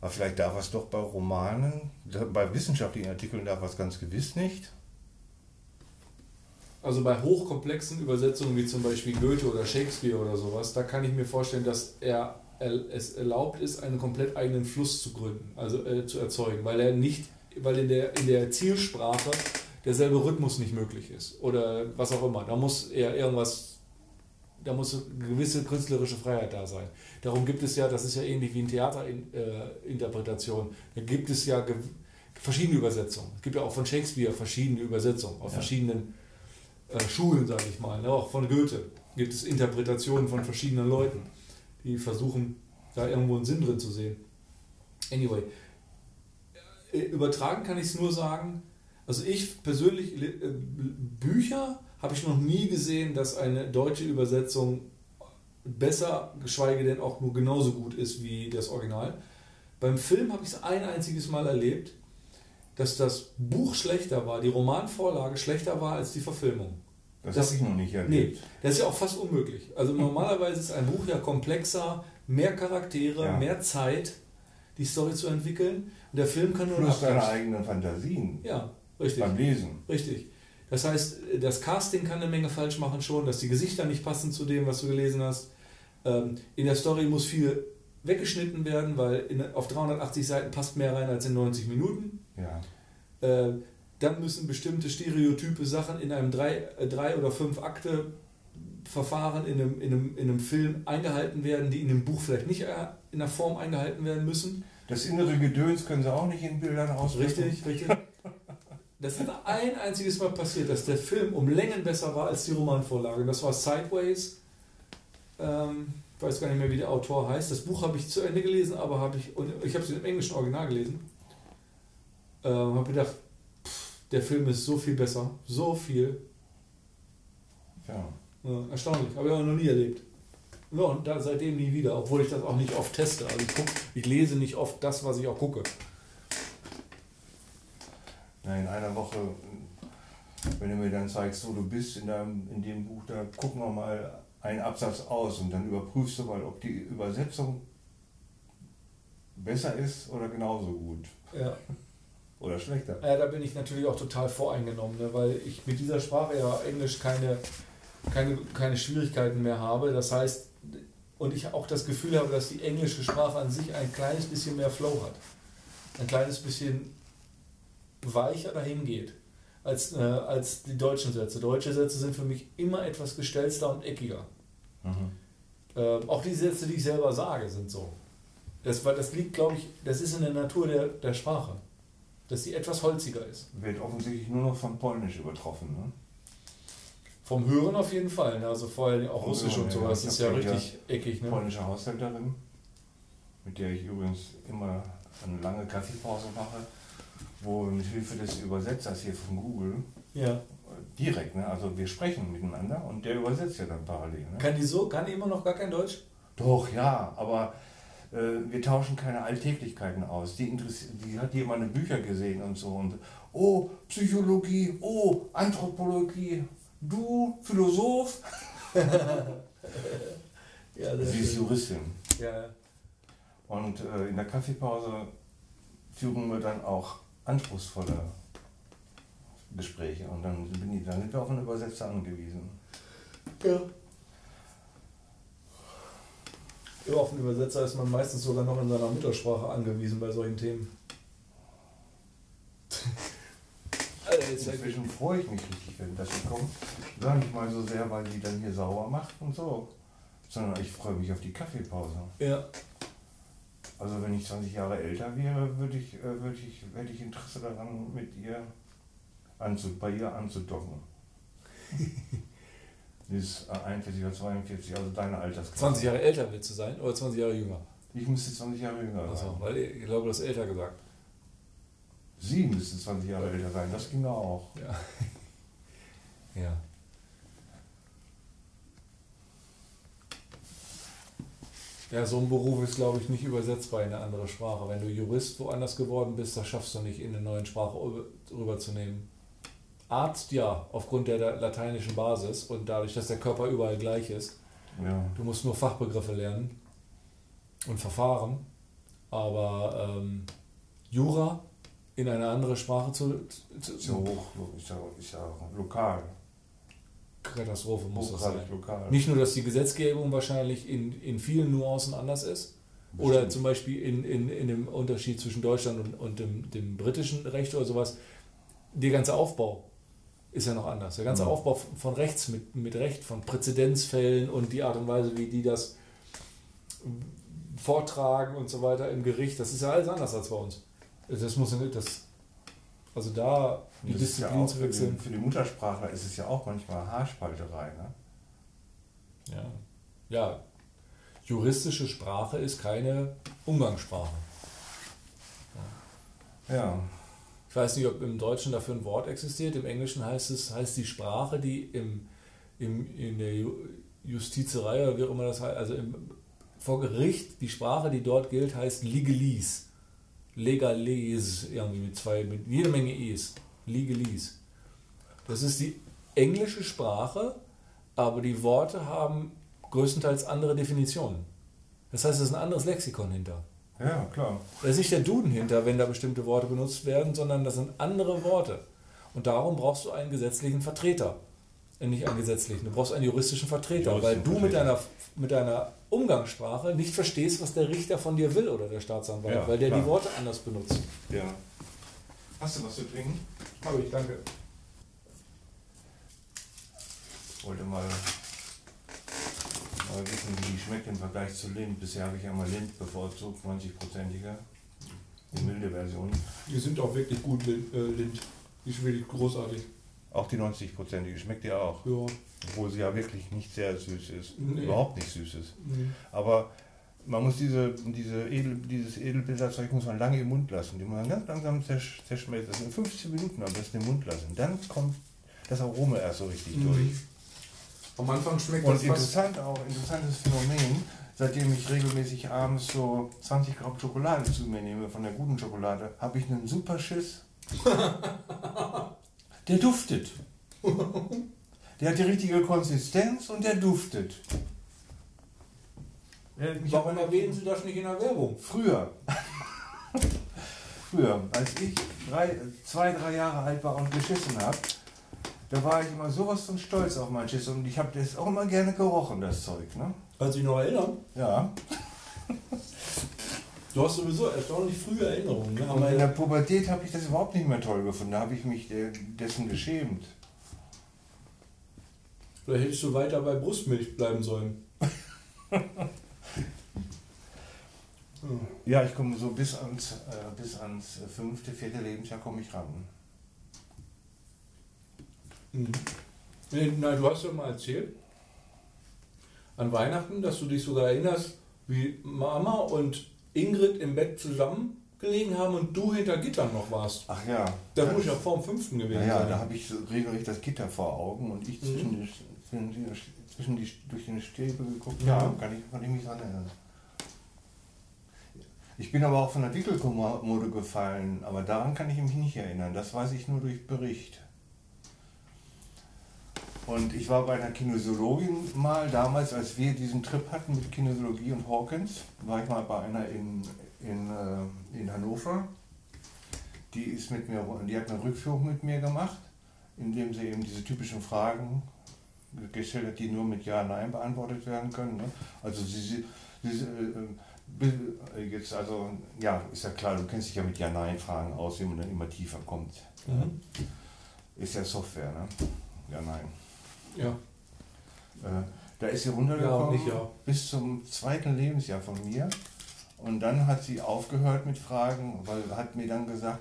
Aber vielleicht darf er es doch bei Romanen, bei wissenschaftlichen Artikeln darf er es ganz gewiss nicht. Also bei hochkomplexen Übersetzungen wie zum Beispiel Goethe oder Shakespeare oder sowas, da kann ich mir vorstellen, dass er- es erlaubt ist, einen komplett eigenen Fluss zu gründen, also äh, zu erzeugen, weil er nicht, weil in der, in der Zielsprache derselbe Rhythmus nicht möglich ist oder was auch immer. Da muss er irgendwas, da muss eine gewisse künstlerische Freiheit da sein. Darum gibt es ja, das ist ja ähnlich wie in Theaterinterpretation, da gibt es ja verschiedene Übersetzungen. Es gibt ja auch von Shakespeare verschiedene Übersetzungen auf Ja. verschiedenen äh, Schulen, sage ich mal. Ne? Auch von Goethe gibt es Interpretationen von verschiedenen Leuten, die versuchen, da irgendwo einen Sinn drin zu sehen. Anyway, äh, übertragen kann ich es nur sagen, also ich persönlich, äh, Bücher habe ich noch nie gesehen, dass eine deutsche Übersetzung besser, geschweige denn auch nur genauso gut ist wie das Original. Beim Film habe ich es ein einziges Mal erlebt, dass das Buch schlechter war, die Romanvorlage schlechter war als die Verfilmung. Das, Das- habe ich noch nicht Nee, erlebt. das ist ja auch fast unmöglich. Also normalerweise ist ein Buch ja komplexer, mehr Charaktere, Ja. mehr Zeit, die Story zu entwickeln. Und der Film kann nur ein Plus deine eigenen Fantasien Ja, richtig. beim Lesen. Richtig. Das heißt, das Casting kann eine Menge falsch machen schon, dass die Gesichter nicht passen zu dem, was du gelesen hast. Ähm, in der Story muss viel weggeschnitten werden, weil auf 380 Seiten passt mehr rein als in 90 Minuten. Ja. Dann müssen bestimmte stereotype Sachen in einem drei, äh, drei oder fünf Akte Verfahren in einem, in, einem, in einem Film eingehalten werden, die in dem Buch vielleicht nicht äh, in der Form eingehalten werden müssen. Das innere Gedöns können sie auch nicht in Bildern ausdrücken. Richtig, richtig. Das ist ein einziges Mal passiert, dass der Film um Längen besser war als die Romanvorlage. Das war Sideways. Ähm, ich weiß gar nicht mehr, wie der Autor heißt. Das Buch habe ich zu Ende gelesen, aber habe ich, und ich habe es im englischen Original gelesen. Ähm, habe gedacht, der Film ist so viel besser. So viel. Ja. Ja, erstaunlich. Habe ich auch noch nie erlebt. Ja, und da seitdem nie wieder, obwohl ich das auch nicht oft teste. Also ich, guck, ich lese nicht oft das, was ich auch gucke. Na, in einer Woche, wenn du mir dann zeigst, wo du bist in, deinem, in dem Buch, da gucken wir mal einen Absatz aus und dann überprüfst du mal, ob die Übersetzung besser ist oder genauso gut. Ja. Oder schlechter. Ja, da bin ich natürlich auch total voreingenommen, ne, weil ich mit dieser Sprache ja Englisch keine, keine, keine Schwierigkeiten mehr habe. Das heißt, und ich auch das Gefühl habe, dass die englische Sprache an sich ein kleines bisschen mehr Flow hat. Ein kleines bisschen weicher dahin geht als, äh, als die deutschen Sätze. Deutsche Sätze sind für mich immer etwas gestelzter und eckiger. Mhm. Ähm, auch die Sätze, die ich selber sage, sind so. Das, das liegt, glaube ich, das ist in der Natur der, der Sprache. Dass sie etwas holziger ist. Wird offensichtlich nur noch von Polnisch übertroffen. Ne? Vom Hören auf jeden Fall. Ne? Also vorher auch Vom Russisch Hören, und ja. sowas Ich ist ja ja richtig eckig. Ne? Polnische Haushälterin, mit der ich übrigens immer eine lange Kaffeepause mache, wo mit Hilfe des Übersetzers hier von Google Ja. direkt, ne? also wir sprechen miteinander und der übersetzt ja dann parallel. Ne? Kann die so? Kann die immer noch gar kein Deutsch? Doch, ja, aber wir tauschen keine Alltäglichkeiten aus. Die, die hat hier meine Bücher gesehen und so. Und oh, Psychologie, oh, Anthropologie, du, Philosoph. Ja, Sie ist Juristin. Ja. Und äh, in der Kaffeepause führen wir dann auch anspruchsvolle Gespräche. Und dann, bin ich, dann sind wir auf einen Übersetzer angewiesen. ja. Ja, auf einen Übersetzer ist man meistens sogar noch in seiner Muttersprache angewiesen bei solchen Themen. Alter, jetzt Inzwischen freue ich mich richtig, wenn das hier kommt. Gar nicht mal so sehr, weil die dann hier sauber macht und so. Sondern ich freue mich auf die Kaffeepause. ja. Also wenn ich 20 Jahre älter wäre, würde ich, äh, würde ich, hätte ich Interesse daran, mit ihr anzu, bei ihr anzudocken. Sie ist äh, 41 oder 42, also deine Altersklasse. 20 Jahre älter willst du sein oder 20 Jahre jünger? Ich müsste 20 Jahre jünger sein. Achso, weil ich glaube, du hast älter gesagt. Sie müsste 20 Jahre älter sein, das ging auch. Ja. ja. Ja, so ein Beruf ist, glaube ich, nicht übersetzbar in eine andere Sprache. Wenn du Jurist woanders geworden bist, das schaffst du nicht, in eine neue Sprache rüberzunehmen. Arzt ja, aufgrund der lateinischen Basis und dadurch, dass der Körper überall gleich ist. Ja. Du musst nur Fachbegriffe lernen und Verfahren. Aber ähm, Jura in eine andere Sprache zu, zu, Ist ja hoch, ist ja, ist ja lokal. Katastrophe muss das sein. lokal. Nicht nur, dass die Gesetzgebung wahrscheinlich in, in vielen Nuancen anders ist, oder Bestimmt. zum Beispiel in, in, in dem Unterschied zwischen Deutschland und, und dem, dem britischen Recht oder sowas, der ganze Aufbau ist ja noch anders. Der ganze Mhm. Aufbau von Rechts mit, mit Recht, von Präzedenzfällen und die Art und Weise, wie die das vortragen und so weiter im Gericht, das ist ja alles anders als bei uns. Das muss das, also da die Das ja Disziplin auch zu wechseln. für die Muttersprachler ist es ja auch manchmal Haarspalterei. Ne? Ja. ja, juristische Sprache ist keine Umgangssprache. Ja, Ich weiß nicht, ob im Deutschen dafür ein Wort existiert. Im Englischen heißt es heißt die Sprache, die im, im, in der Ju- Justizerei oder wie auch immer das heißt, also im, vor Gericht, die Sprache, die dort gilt, heißt Legalese. Legalese, irgendwie mit zwei, mit jede Menge E's. Legalese. Das ist die englische Sprache, aber die Worte haben größtenteils andere Definitionen. Das heißt, es ist ein anderes Lexikon hinter. Ja, klar. Da ist nicht der Duden hinter, wenn da bestimmte Worte benutzt werden, sondern das sind andere Worte. Und darum brauchst du einen gesetzlichen Vertreter. Äh, Nicht einen gesetzlichen, du brauchst einen juristischen Vertreter, Juristischen weil du mit Vertreter. deiner, mit deiner Umgangssprache nicht verstehst, was der Richter von dir will oder der Staatsanwalt, Ja, weil der klar. die Worte anders benutzt. Ja. Hast du was zu trinken? Habe ich, danke. Ich wollte mal, mal wissen, wie die schmeckt im Vergleich zu Lind. Bisher habe ich ja mal Lind bevorzugt, 90-prozentiger. Die milde Version. Die sind auch wirklich gut, Lind. Die wirklich großartig. Auch die 90-prozentige schmeckt dir auch. Ja. Obwohl sie ja wirklich nicht sehr süß ist. Nee. Überhaupt nicht süß ist. Nee. Aber man muss diese, diese Edel, dieses Edelbilderzeug muss man lange im Mund lassen. Die muss man ganz langsam zersch zerschmelzen. Sind 15 Minuten am besten im Mund lassen. Dann kommt das Aroma erst so richtig Mhm. durch. Am Anfang schmeckt Und das interessant auch, interessantes Phänomen, seitdem ich regelmäßig abends so 20 Gramm Schokolade zu mir nehme, von der guten Schokolade, habe ich einen super Schiss. der duftet. Der hat die richtige Konsistenz und der duftet. Warum erwähnen Sie das nicht in der Werbung? Früher. Früher, als ich drei, zwei, drei Jahre alt war und geschissen habe, da war ich immer sowas von stolz auf mein Schiss und ich habe das auch immer gerne gerochen, das Zeug. Ne? Kannst du dich noch erinnern? Ja. Du hast sowieso erstaunlich frühe Erinnerungen. Ne? Und in der Pubertät habe ich das überhaupt nicht mehr toll gefunden. Da habe ich mich äh, dessen geschämt. Vielleicht hättest du weiter bei Brustmilch bleiben sollen. Ja, ich komme so bis ans, äh, bis ans fünfte, vierte Lebensjahr komme ich ran. Mhm. Nein, du hast ja mal erzählt, an Weihnachten, dass du dich sogar erinnerst, wie Mama und Ingrid im Bett zusammen gelegen haben und du hinter Gittern noch warst. Ach ja. Da muss ich ja vor dem fünften gewesen Ja, ja, sein. da habe ich regelrecht das Gitter vor Augen und ich Mhm. zwischen, die, zwischen, die, zwischen die, durch die Stäbe geguckt. Mhm. Ja, kann ich, kann ich mich dran erinnern. Ich bin aber auch von der Wickelkommode gefallen, aber daran kann ich mich nicht erinnern. Das weiß ich nur durch Bericht. Und ich war bei einer Kinesiologin mal damals, als wir diesen Trip hatten mit Kinesiologie und Hawkins, war ich mal bei einer in, in, äh, in Hannover. Die, ist mit mir, die hat eine Rückführung mit mir gemacht, indem sie eben diese typischen Fragen gestellt hat, die nur mit Ja, Nein beantwortet werden können. Ne? Also sie, sie, äh, äh, jetzt also, ja, ist ja klar, du kennst dich ja mit Ja, Nein-Fragen aus, wie man dann immer tiefer kommt. Mhm. Ist ja Software, ne? Ja, Nein. Ja. Äh, da ist sie runtergekommen Ja, ja. bis zum zweiten Lebensjahr von mir. Und dann hat sie aufgehört mit Fragen, weil hat mir dann gesagt,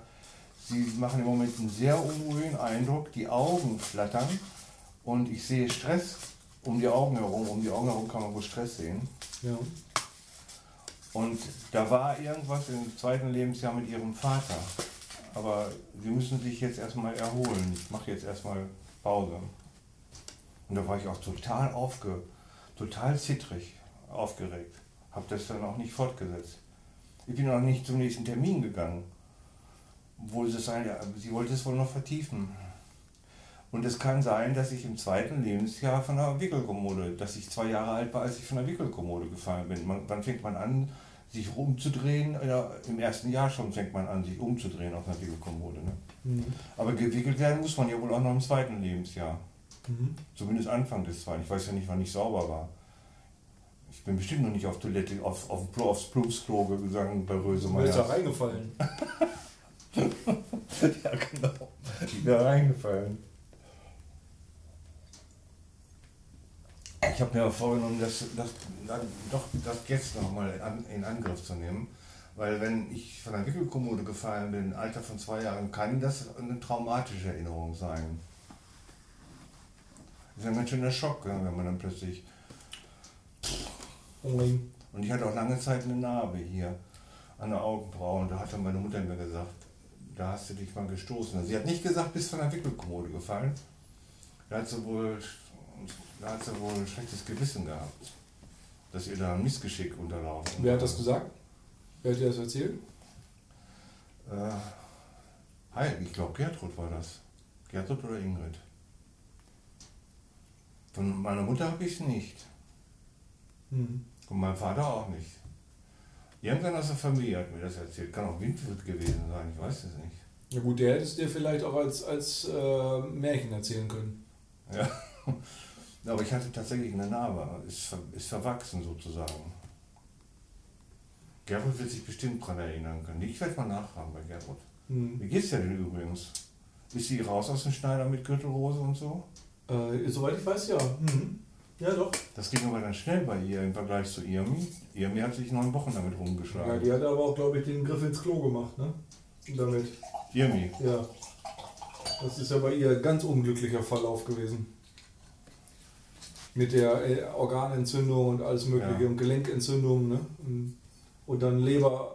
sie machen im Moment einen sehr unruhigen Eindruck, die Augen flattern und ich sehe Stress um die Augen herum. Um die Augen herum kann man wohl Stress sehen. ja. Und da war irgendwas im zweiten Lebensjahr mit ihrem Vater. Aber sie müssen sich jetzt erstmal erholen. Ich mache jetzt erstmal Pause. Und da war ich auch total aufge, total zittrig, aufgeregt. Habe das dann auch nicht fortgesetzt. Ich bin auch nicht zum nächsten Termin gegangen. Obwohl sie sein, sie wollte es wohl noch vertiefen. Und es kann sein, dass ich im zweiten Lebensjahr von der Wickelkommode, dass ich zwei Jahre alt war, als ich von der Wickelkommode gefallen bin. Man, wann fängt man an, sich umzudrehen? Ja, Im ersten Jahr schon fängt man an, sich umzudrehen auf einer Wickelkommode. Ne? Mhm. Aber gewickelt werden muss man ja wohl auch noch im zweiten Lebensjahr. Mhm. Zumindest Anfang des zweiten. Ich weiß ja nicht, wann ich sauber war. Ich bin bestimmt noch nicht auf Toilette, auf, auf, aufs Plumpsklo gegangen bei Du bist da Rösemeyer. reingefallen. ja, genau. Ich bin da reingefallen. Ich habe mir vorgenommen, das, das, dann doch das jetzt nochmal an, in Angriff zu nehmen. Weil wenn ich von der Wickelkommode gefallen bin, im Alter von zwei Jahren, kann das eine traumatische Erinnerung sein. Das ist ein ganz schöner Schock, wenn man dann plötzlich... Und ich hatte auch lange Zeit eine Narbe hier an der Augenbraue. Und da hatte meine Mutter mir gesagt, da hast du dich mal gestoßen. Sie hat nicht gesagt, bist von der Wickelkommode gefallen. Da hat sie wohl, da hat sie wohl ein schlechtes Gewissen gehabt, dass ihr da ein Missgeschick unterlaufen. Wer hat das gesagt? Wer hat dir das erzählt? Äh, hi, ich glaube Gertrud war das. Gertrud oder Ingrid? Von meiner Mutter habe ich es nicht. Mhm. Und mein Vater auch nicht. Irgendwann aus der Familie hat mir das erzählt. Kann auch Windwirt gewesen sein, ich weiß es nicht. Ja gut, der hätte es dir vielleicht auch als, als äh, Märchen erzählen können. Ja. Aber ich hatte tatsächlich eine Narbe, ist, ist verwachsen sozusagen. Gertrud wird sich bestimmt daran erinnern können. Ich werde mal nachfragen bei Gertrud. Mhm. Wie geht's dir denn übrigens? Ist sie raus aus dem Schneider mit Gürtelrose und so? Äh, soweit ich weiß, ja. Mhm. Ja, doch. Das ging aber dann schnell bei ihr im Vergleich zu Irmi. Irmi hat sich neun Wochen damit Ja, rumgeschlagen. die hat aber auch, glaube ich, den Griff ins Klo gemacht, ne? Damit. Irmi. Ja. Das ist ja bei ihr ein ganz unglücklicher Verlauf gewesen. Mit der äh, Organentzündung und alles Mögliche Ja. und Gelenkentzündung. Ne? Und- dann Leber.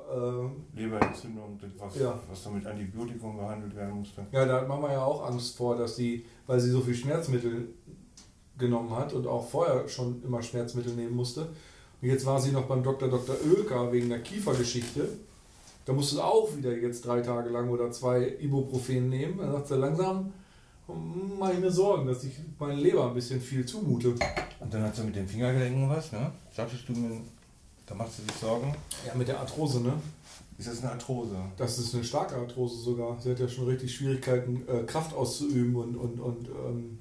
Leberentzündung, das, was, Ja. was da mit Antibiotikum behandelt werden musste. Äh, ja, da hat Mama ja auch Angst vor, dass sie, weil sie so viel Schmerzmittel genommen hat und auch vorher schon immer Schmerzmittel nehmen musste. Und jetzt war sie noch beim Dr. Dr. Oelker wegen der Kiefergeschichte. Da musste sie auch wieder jetzt drei Tage lang oder zwei Ibuprofen nehmen. Dann sagt sie langsam, mache ich mir Sorgen, dass ich meiner Leber ein bisschen viel zumute. Und dann hat sie mit den Fingergelenken was, ne? Sagtest du mir, da machst du dich Sorgen? Ja, mit der Arthrose, ne? Ist das eine Arthrose? Das ist eine starke Arthrose sogar. Sie hat ja schon richtig Schwierigkeiten, äh, Kraft auszuüben und, und, und ähm,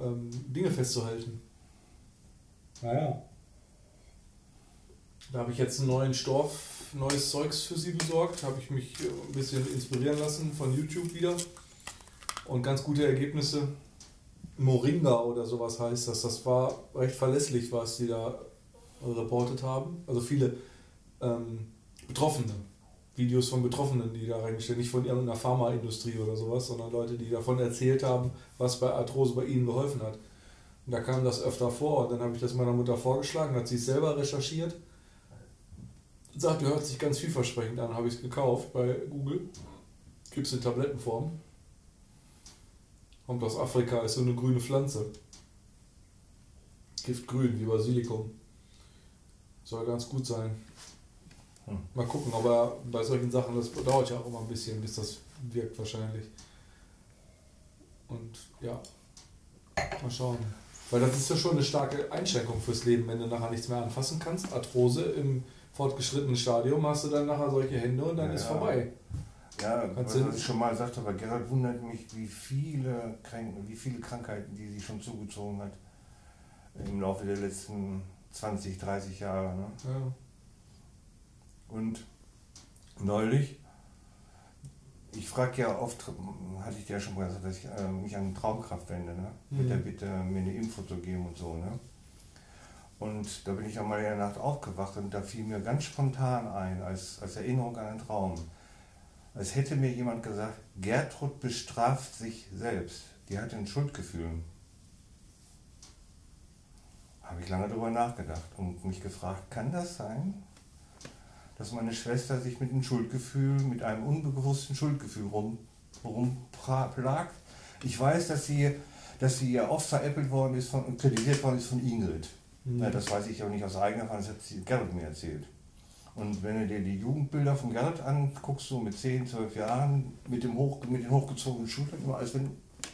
ähm, Dinge festzuhalten. Naja. Da habe ich jetzt einen neuen Stoff, neues Zeugs für sie besorgt. Habe ich mich ein bisschen inspirieren lassen von YouTube wieder. Und ganz gute Ergebnisse. Moringa oder sowas heißt das. Das war recht verlässlich, was die da reportet haben. Also viele ähm, Betroffene. Videos von Betroffenen, die da reingestellt, nicht von irgendeiner Pharmaindustrie oder sowas, sondern Leute, die davon erzählt haben, was bei Arthrose bei ihnen geholfen hat. Und da kam das öfter vor und dann habe ich das meiner Mutter vorgeschlagen, hat sie es selber recherchiert. Sagte, hört sich ganz vielversprechend an, habe ich es gekauft bei Google. Gibt es in Tablettenform. Kommt aus Afrika, ist so eine grüne Pflanze. Giftgrün, wie Basilikum. Soll ganz gut sein. Hm. Mal gucken, aber bei solchen Sachen, das dauert ja auch immer ein bisschen, bis das wirkt wahrscheinlich. Und ja, mal schauen. Weil das ist ja schon eine starke Einschränkung fürs Leben, wenn du nachher nichts mehr anfassen kannst. Arthrose im fortgeschrittenen Stadium hast du dann nachher solche Hände und dann Ja, ist vorbei. Ja, was, ich schon mal sagte, aber Gerhard wundert mich, wie viele, wie viele Krankheiten, die sie schon zugezogen hat im Laufe der letzten 20, 30 Jahre. Ne? Ja. Und neulich, ich frage ja oft, hatte ich dir ja schon mal gesagt, dass ich äh, mich an Traumkraft wende, ne? mit Mhm. der Bitte, mir eine Info zu geben und so. Ne? Und da bin ich einmal in der Nacht aufgewacht und da fiel mir ganz spontan ein, als, als Erinnerung an einen Traum, als hätte mir jemand gesagt, Gertrud bestraft sich selbst. Die hat ein Schuldgefühl. Habe ich lange darüber nachgedacht und mich gefragt, kann das sein? Dass meine Schwester sich mit einem Schuldgefühl, mit einem unbewussten Schuldgefühl rum, rumplagt. Ich weiß, dass sie, dass sie ja oft veräppelt worden ist von, und kritisiert worden ist von Ingrid. Mhm. Ja, das weiß ich auch nicht aus eigener Erfahrung, das hat sie Gerrit mir erzählt. Und wenn du dir die Jugendbilder von Gerrit anguckst, so mit 10, 12 Jahren, mit, dem hoch, mit den hochgezogenen Schultern, immer als wenn,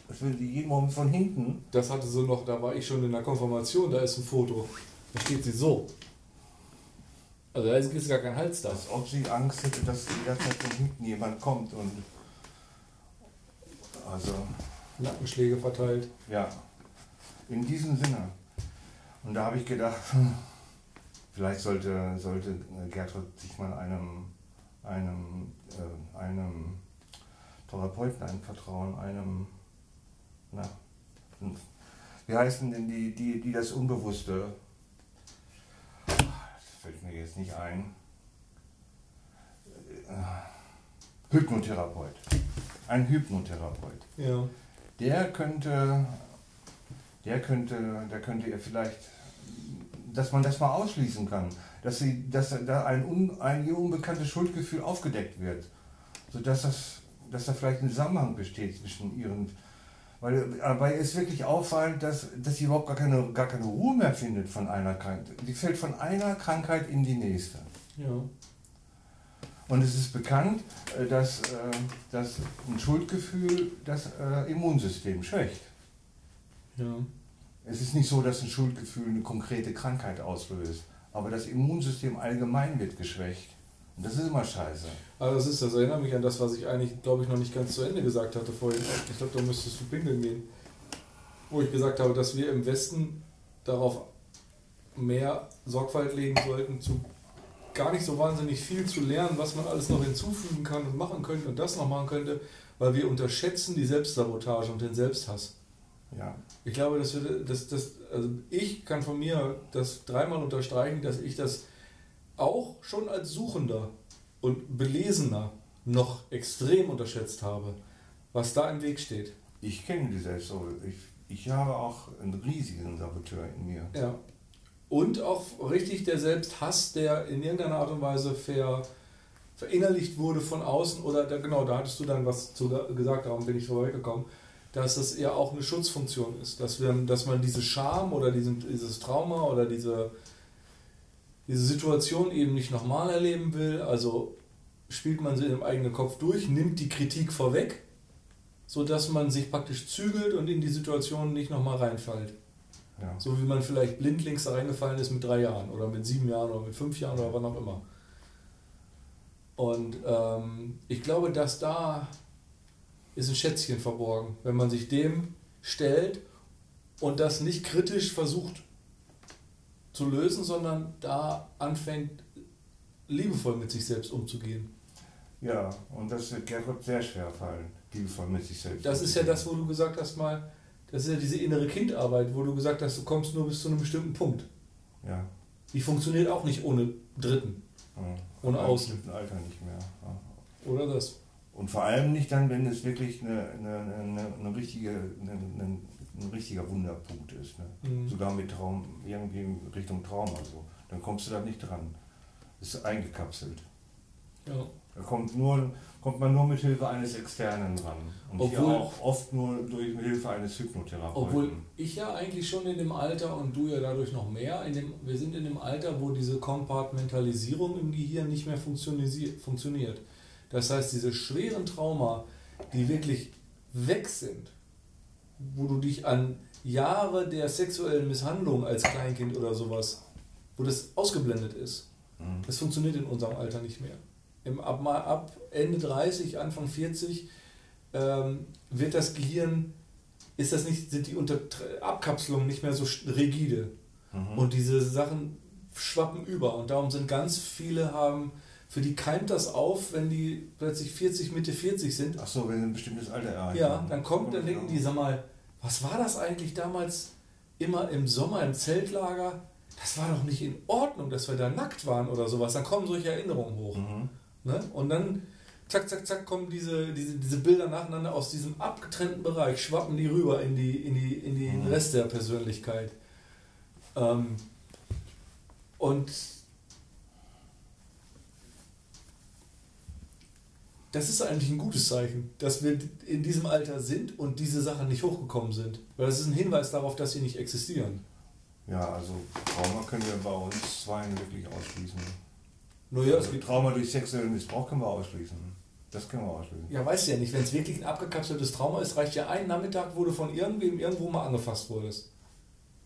als wenn die jeden Moment von hinten. Das hatte sie noch, da war ich schon in der Konfirmation, da ist ein Foto. Da steht sie so. Also da ist gar kein Hals da. Als ob sie Angst hätte, dass jederzeit von hinten jemand kommt und. Also. Nackenschläge verteilt. Ja, in diesem Sinne. Und da habe ich gedacht, vielleicht sollte, sollte Gertrud sich mal einem, einem, äh, einem Therapeuten anvertrauen, einem, na, wie heißen denn die, die, die das Unbewusste, fällt mir jetzt nicht ein, Äh, Hypnotherapeut. Ein Hypnotherapeut Ja. der könnte, der könnte, der könnte ihr vielleicht, dass man das mal ausschließen kann, dass sie, dass da ein, un, ein ihr unbekanntes Schuldgefühl aufgedeckt wird, sodass das, dass da vielleicht ein Zusammenhang besteht zwischen ihren, weil dabei ist wirklich auffallend, dass, dass sie überhaupt gar keine, gar keine Ruhe mehr findet von einer Krankheit. Sie fällt von einer Krankheit in die nächste. Ja. Und es ist bekannt, äh, dass, äh, dass ein Schuldgefühl das äh, Immunsystem schwächt. Ja. Es ist nicht so, dass ein Schuldgefühl eine konkrete Krankheit auslöst, aber das Immunsystem allgemein wird geschwächt. Und das ist immer scheiße. Also das ist, das erinnert mich an das, was ich eigentlich, glaube ich, noch nicht ganz zu Ende gesagt hatte vorhin. Ich glaube, da müsstest du pinkeln gehen. Wo ich gesagt habe, dass wir im Westen darauf mehr Sorgfalt legen sollten, zu gar nicht so wahnsinnig viel zu lernen, was man alles noch hinzufügen kann und machen könnte und das noch machen könnte, weil wir unterschätzen die Selbstsabotage und den Selbsthass. Ja. Ich glaube, dass wir das, das, also ich kann von mir das dreimal unterstreichen, dass ich das auch schon als Suchender und Belesener noch extrem unterschätzt habe. was da im Weg steht. Ich kenne die selbst so. Ich, ich habe auch einen riesigen Saboteur in mir. Ja. Und auch richtig der Selbsthass, der in irgendeiner Art und Weise ver, verinnerlicht wurde von außen, oder da, genau, da hattest du dann was zu gesagt, darum bin ich vorbeigekommen, dass das eher auch eine Schutzfunktion ist, dass, wir, dass man diese Scham oder diesen, dieses Trauma oder diese, diese Situation eben nicht nochmal erleben will, also spielt man sie im eigenen Kopf durch, nimmt die Kritik vorweg, sodass man sich praktisch zügelt und in die Situation nicht nochmal reinfällt. Ja. So wie man vielleicht blindlings da reingefallen ist mit drei Jahren oder mit sieben Jahren oder mit fünf Jahren oder wann auch immer. Und ähm, ich glaube, dass da ist ein Schätzchen verborgen, wenn man sich dem stellt und das nicht kritisch versucht zu lösen, sondern da anfängt, liebevoll mit sich selbst umzugehen. Ja, und das wird Gerhard sehr schwer fallen, liebevoll mit sich selbst. Das ist ja das, wo du gesagt hast mal, das ist ja diese innere Kindarbeit, wo du gesagt hast, du kommst nur bis zu einem bestimmten Punkt. Ja. Die funktioniert auch nicht ohne Dritten. Ja. Ohne Außen. Im Alter nicht mehr. Ja. Oder das. Und vor allem nicht dann, wenn es wirklich eine, eine, eine, eine richtige, eine, ein richtiger Wunderpunkt ist. Ne? Mhm. Sogar mit Traum, irgendwie in Richtung Trauma. So. Dann kommst du da nicht dran. Ist eingekapselt. Ja. Da kommt, nur, kommt man nur mit Hilfe eines Externen ran. Und obwohl, hier auch oft nur durch Hilfe eines Hypnotherapeuten. Obwohl ich ja eigentlich schon in dem Alter und du ja dadurch noch mehr, in dem, wir sind in dem Alter, wo diese Kompartmentalisierung im Gehirn nicht mehr funktioniert. Das heißt, diese schweren Trauma, die wirklich weg sind, wo du dich an Jahre der sexuellen Misshandlung als Kleinkind oder sowas, wo das ausgeblendet ist, mhm. das funktioniert in unserem Alter nicht mehr im, ab, ab Ende 30, Anfang 40 ähm, wird das Gehirn, ist das nicht, sind die Unter Abkapselungen nicht mehr so rigide. Mhm. Und diese Sachen schwappen über. Und darum sind ganz viele haben, für die keimt das auf, wenn die plötzlich 40, Mitte 40 sind. Ach so, wenn sie ein bestimmtes Alter erreichen. Ja, dann kommt, dann denken die, sag mal, was war das eigentlich damals immer im Sommer im Zeltlager? Das war doch nicht in Ordnung, dass wir da nackt waren oder sowas. Dann kommen solche Erinnerungen hoch. Mhm. Ne? Und dann, zack, zack, zack, kommen diese, diese, diese Bilder nacheinander aus diesem abgetrennten Bereich, schwappen die rüber in, die, in, die, in den mhm. Rest der Persönlichkeit. Ähm, und das ist eigentlich ein gutes Zeichen, dass wir in diesem Alter sind und diese Sachen nicht hochgekommen sind. Weil das ist ein Hinweis darauf, dass sie nicht existieren. Ja, also Trauma können wir bei uns zwei wirklich ausschließen. Naja, also Trauma durch sexuellen Missbrauch können wir ausschließen. Das können wir ausschließen. Ja, weißt du ja nicht. Wenn es wirklich ein abgekapseltes Trauma ist, reicht ja ein Nachmittag, wo du von irgendwem irgendwo mal angefasst wurdest.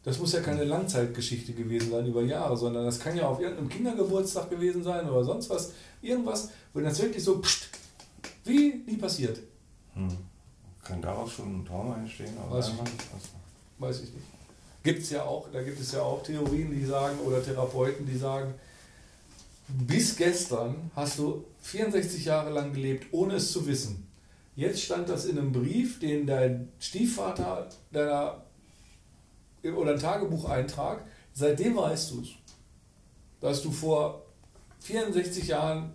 Das muss ja keine Langzeitgeschichte gewesen sein über Jahre, sondern das kann ja auf irgendeinem Kindergeburtstag gewesen sein oder sonst was. Irgendwas, wo das wirklich so pst, wie nie passiert. Hm. Kann daraus schon ein Trauma entstehen? Weiß ich, nicht. Weiß ich nicht. Gibt's ja auch, da gibt es ja auch Theorien, die sagen, oder Therapeuten, die sagen, bis gestern hast du 64 Jahre lang gelebt, ohne es zu wissen. Jetzt stand das in einem Brief, den dein Stiefvater deiner oder ein Tagebucheintrag, seitdem weißt du es, dass du vor 64 Jahren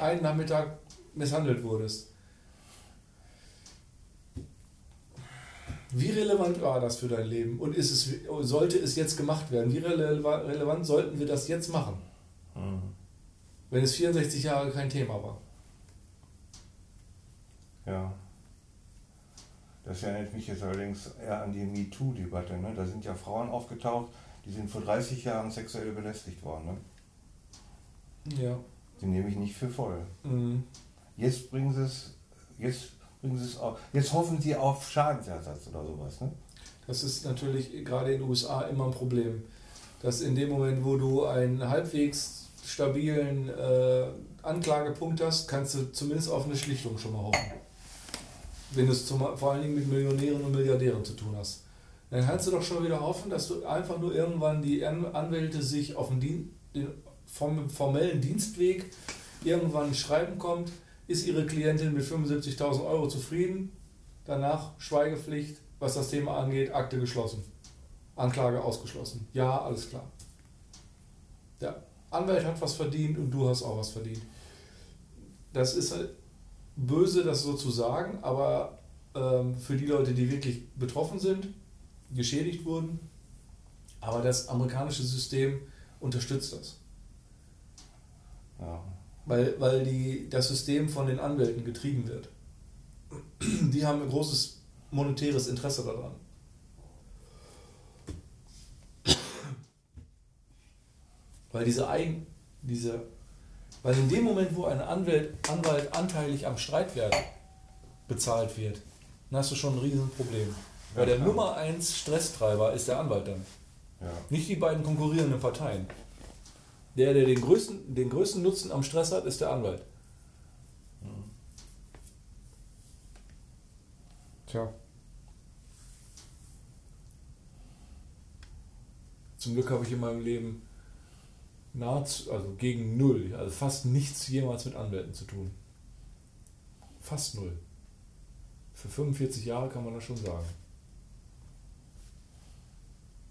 einen Nachmittag misshandelt wurdest. Wie relevant war das für dein Leben und ist es, sollte es jetzt gemacht werden? Wie relevant sollten wir das jetzt machen? Mhm wenn es 64 Jahre kein Thema war. Ja. Das erinnert mich jetzt allerdings eher an die MeToo-Debatte. Ne? Da sind ja Frauen aufgetaucht, die sind vor 30 Jahren sexuell belästigt worden. Ne? Ja. Die nehme ich nicht für voll. Mhm. Jetzt bringen sie es, jetzt bringen sie es auf, jetzt hoffen sie auf Schadensersatz oder sowas. Ne? Das ist natürlich gerade in den USA immer ein Problem. Dass in dem Moment, wo du ein halbwegs stabilen äh, Anklagepunkt hast, kannst du zumindest auf eine Schlichtung schon mal hoffen. Wenn du es zum, vor allen Dingen mit Millionären und Milliardären zu tun hast. Dann kannst du doch schon wieder hoffen, dass du einfach nur irgendwann die Anwälte sich auf den, Dien den formellen Dienstweg irgendwann Schreiben kommt, ist ihre Klientin mit 75.000 Euro zufrieden, danach Schweigepflicht, was das Thema angeht, Akte geschlossen. Anklage ausgeschlossen. Ja, alles klar. Ja, Anwalt hat was verdient und du hast auch was verdient. Das ist halt böse, das so zu sagen, aber ähm, für die Leute, die wirklich betroffen sind, geschädigt wurden. Aber das amerikanische System unterstützt das. Ja. Weil, weil die, das System von den Anwälten getrieben wird. Die haben ein großes monetäres Interesse daran. Weil diese Eigen, diese, weil in dem Moment, wo ein Anwalt, Anwalt anteilig am Streitwert bezahlt wird, dann hast du schon ein Riesenproblem. Weil der. Nummer 1 Stresstreiber ist der Anwalt dann. Ja. Nicht die beiden konkurrierenden Parteien. Der, der den größten, den größten Nutzen am Stress hat, ist der Anwalt. Tja. Zum Glück habe ich in meinem Leben nahezu, also gegen null, also fast nichts jemals mit Anwälten zu tun. Fast null. Für 45 Jahre kann man das schon sagen.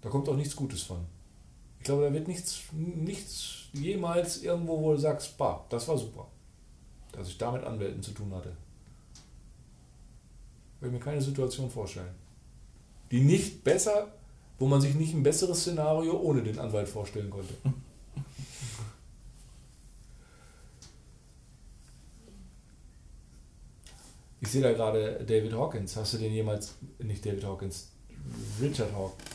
Da kommt auch nichts Gutes von. Ich glaube, da wird nichts, nichts jemals irgendwo, wo du sagst, bah, das war super. Dass ich da mit Anwälten zu tun hatte. Ich will mir keine Situation vorstellen. Die nicht besser, wo man sich nicht ein besseres Szenario ohne den Anwalt vorstellen konnte. Ich sehe da gerade David Hawkins. Hast du den jemals, nicht David Hawkins, Richard Hawkins.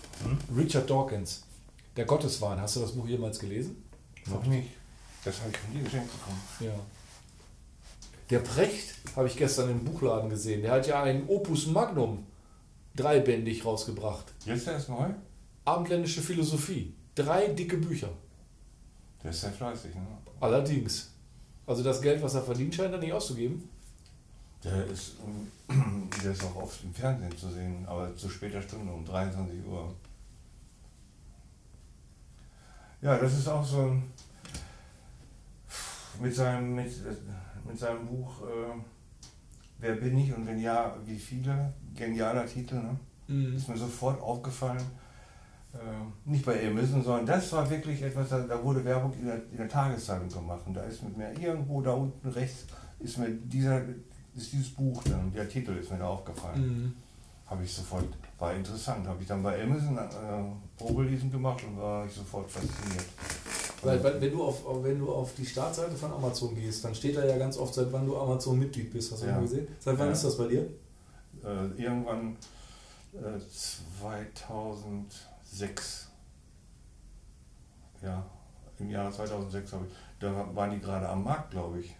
Richard Dawkins, Der Gotteswahn. Hast du das Buch jemals gelesen? Noch nicht. Das habe ich von dir geschenkt bekommen. Ja. Der Precht habe ich gestern im Buchladen gesehen. Der hat ja ein Opus Magnum dreibändig rausgebracht. Jetzt erst neu? Abendländische Philosophie. Drei dicke Bücher. Der ist sehr fleißig, ne? Allerdings. Also das Geld, was er verdient, scheint er nicht auszugeben. Der ist, ähm, der ist auch oft im Fernsehen zu sehen, aber zu später Stunde, um 23 Uhr. Ja, das ist auch so ein, mit seinem, mit, mit seinem Buch äh, Wer bin ich und wenn ja, wie viele? Genialer Titel, ne? Ist mir sofort aufgefallen. Äh, nicht bei Amazon, sondern das war wirklich etwas, da, da wurde Werbung in der, in der Tageszeitung gemacht. Und da ist mit mir irgendwo da unten rechts ist mir dieser, ist dieses Buch dann, der Titel ist mir da aufgefallen. Mhm. Habe ich sofort, war interessant. Habe ich dann bei Amazon äh, Probelesen gemacht und war ich sofort fasziniert. Weil, weil wenn, du auf, wenn du auf die Startseite von Amazon gehst, dann steht da ja ganz oft, seit wann du Amazon-Mitglied bist. Hast du Ja. mal gesehen? Seit wann Ja. ist das bei dir? Äh, irgendwann äh, 2006, ja, im Jahr 2006 habe ich, da waren die gerade am Markt, glaube ich.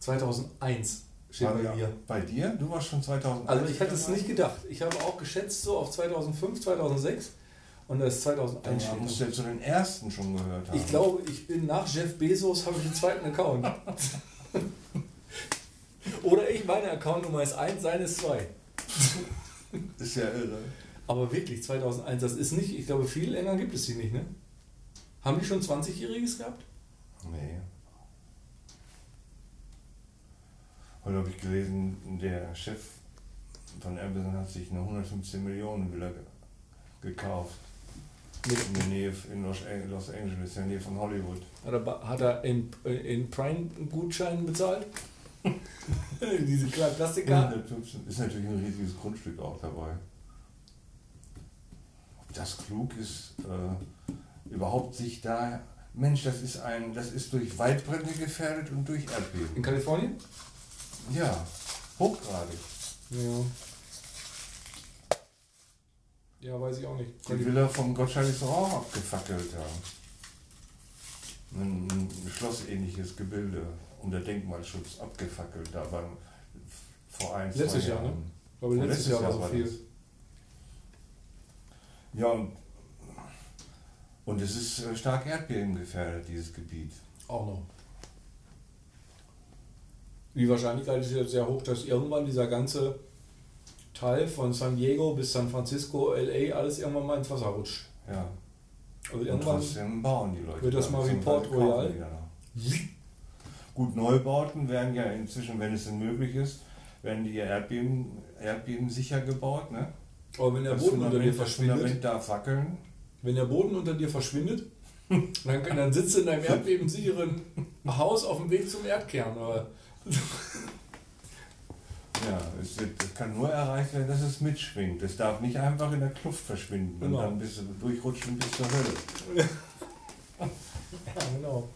2001 steht bei mir. Bei dir? Du warst schon 2001. Also ich hätte es nicht gedacht. Ich habe auch geschätzt so auf 2005, 2006 und das ist 2001 Dann musst du ja zu den ersten schon gehört haben. Ich glaube, ich bin nach Jeff Bezos, habe ich einen zweiten Account. Oder ich, meine Accountnummer ist 1, seine ist 2. Ist ja irre. Aber wirklich, 2001, das ist nicht, ich glaube, viel länger gibt es die nicht, ne? Haben die schon 20-Jähriges gehabt? Nee. Heute habe ich gelesen, der Chef von Amazon hat sich eine 115 Millionen Villa ge- gekauft. Mit, In der Nähe in Los An- Los Angeles, in der Nähe von Hollywood. hat er, in, in Prime-Gutscheinen bezahlt? Diese kleinen Plastikkarten? 115 ist natürlich ein riesiges Grundstück auch dabei. Ob das klug ist, äh, überhaupt sich da. Mensch, das ist ein, das ist durch Waldbrände gefährdet und durch Erdbeben. In Kalifornien? Ja, hochgradig. Ja. Ja, weiß ich auch nicht. Die Villa vom Gottschalk ist auch abgefackelt, ja. Ein, ein schlossähnliches Gebilde unter Denkmalschutz abgefackelt, da beim vor ein, zwei Letztes Jahr, ne? Jahren. Ich glaube, letztes, Jahr war so das. viel. Ja, und, und es ist äh, stark erdbebengefährdet, dieses Gebiet. Auch noch. Die Wahrscheinlichkeit ist jetzt sehr hoch, dass irgendwann dieser ganze Teil von San Diego bis San Francisco, LA, alles irgendwann mal ins Wasser rutscht. Ja. Also Und irgendwann. trotzdem bauen die Leute. wird das da, mal wie Port Royal. da noch. Gut, Neubauten werden ja inzwischen, wenn es denn möglich ist, werden die ja Erdbeben, Erdbeben sicher gebaut. Ne? Aber wenn der Das Boden unter dir verschwindet, Fundament darf wackeln. wenn der Boden unter dir verschwindet, dann, dann sitzt du in deinem erdbebensicheren Haus auf dem Weg zum Erdkern. Aber Ja, es, kann nur erreicht werden, dass es mitschwingt. Es darf nicht einfach in der Kluft verschwinden Genau. und dann bist du durchrutschen bis zur Hölle. Ja, genau.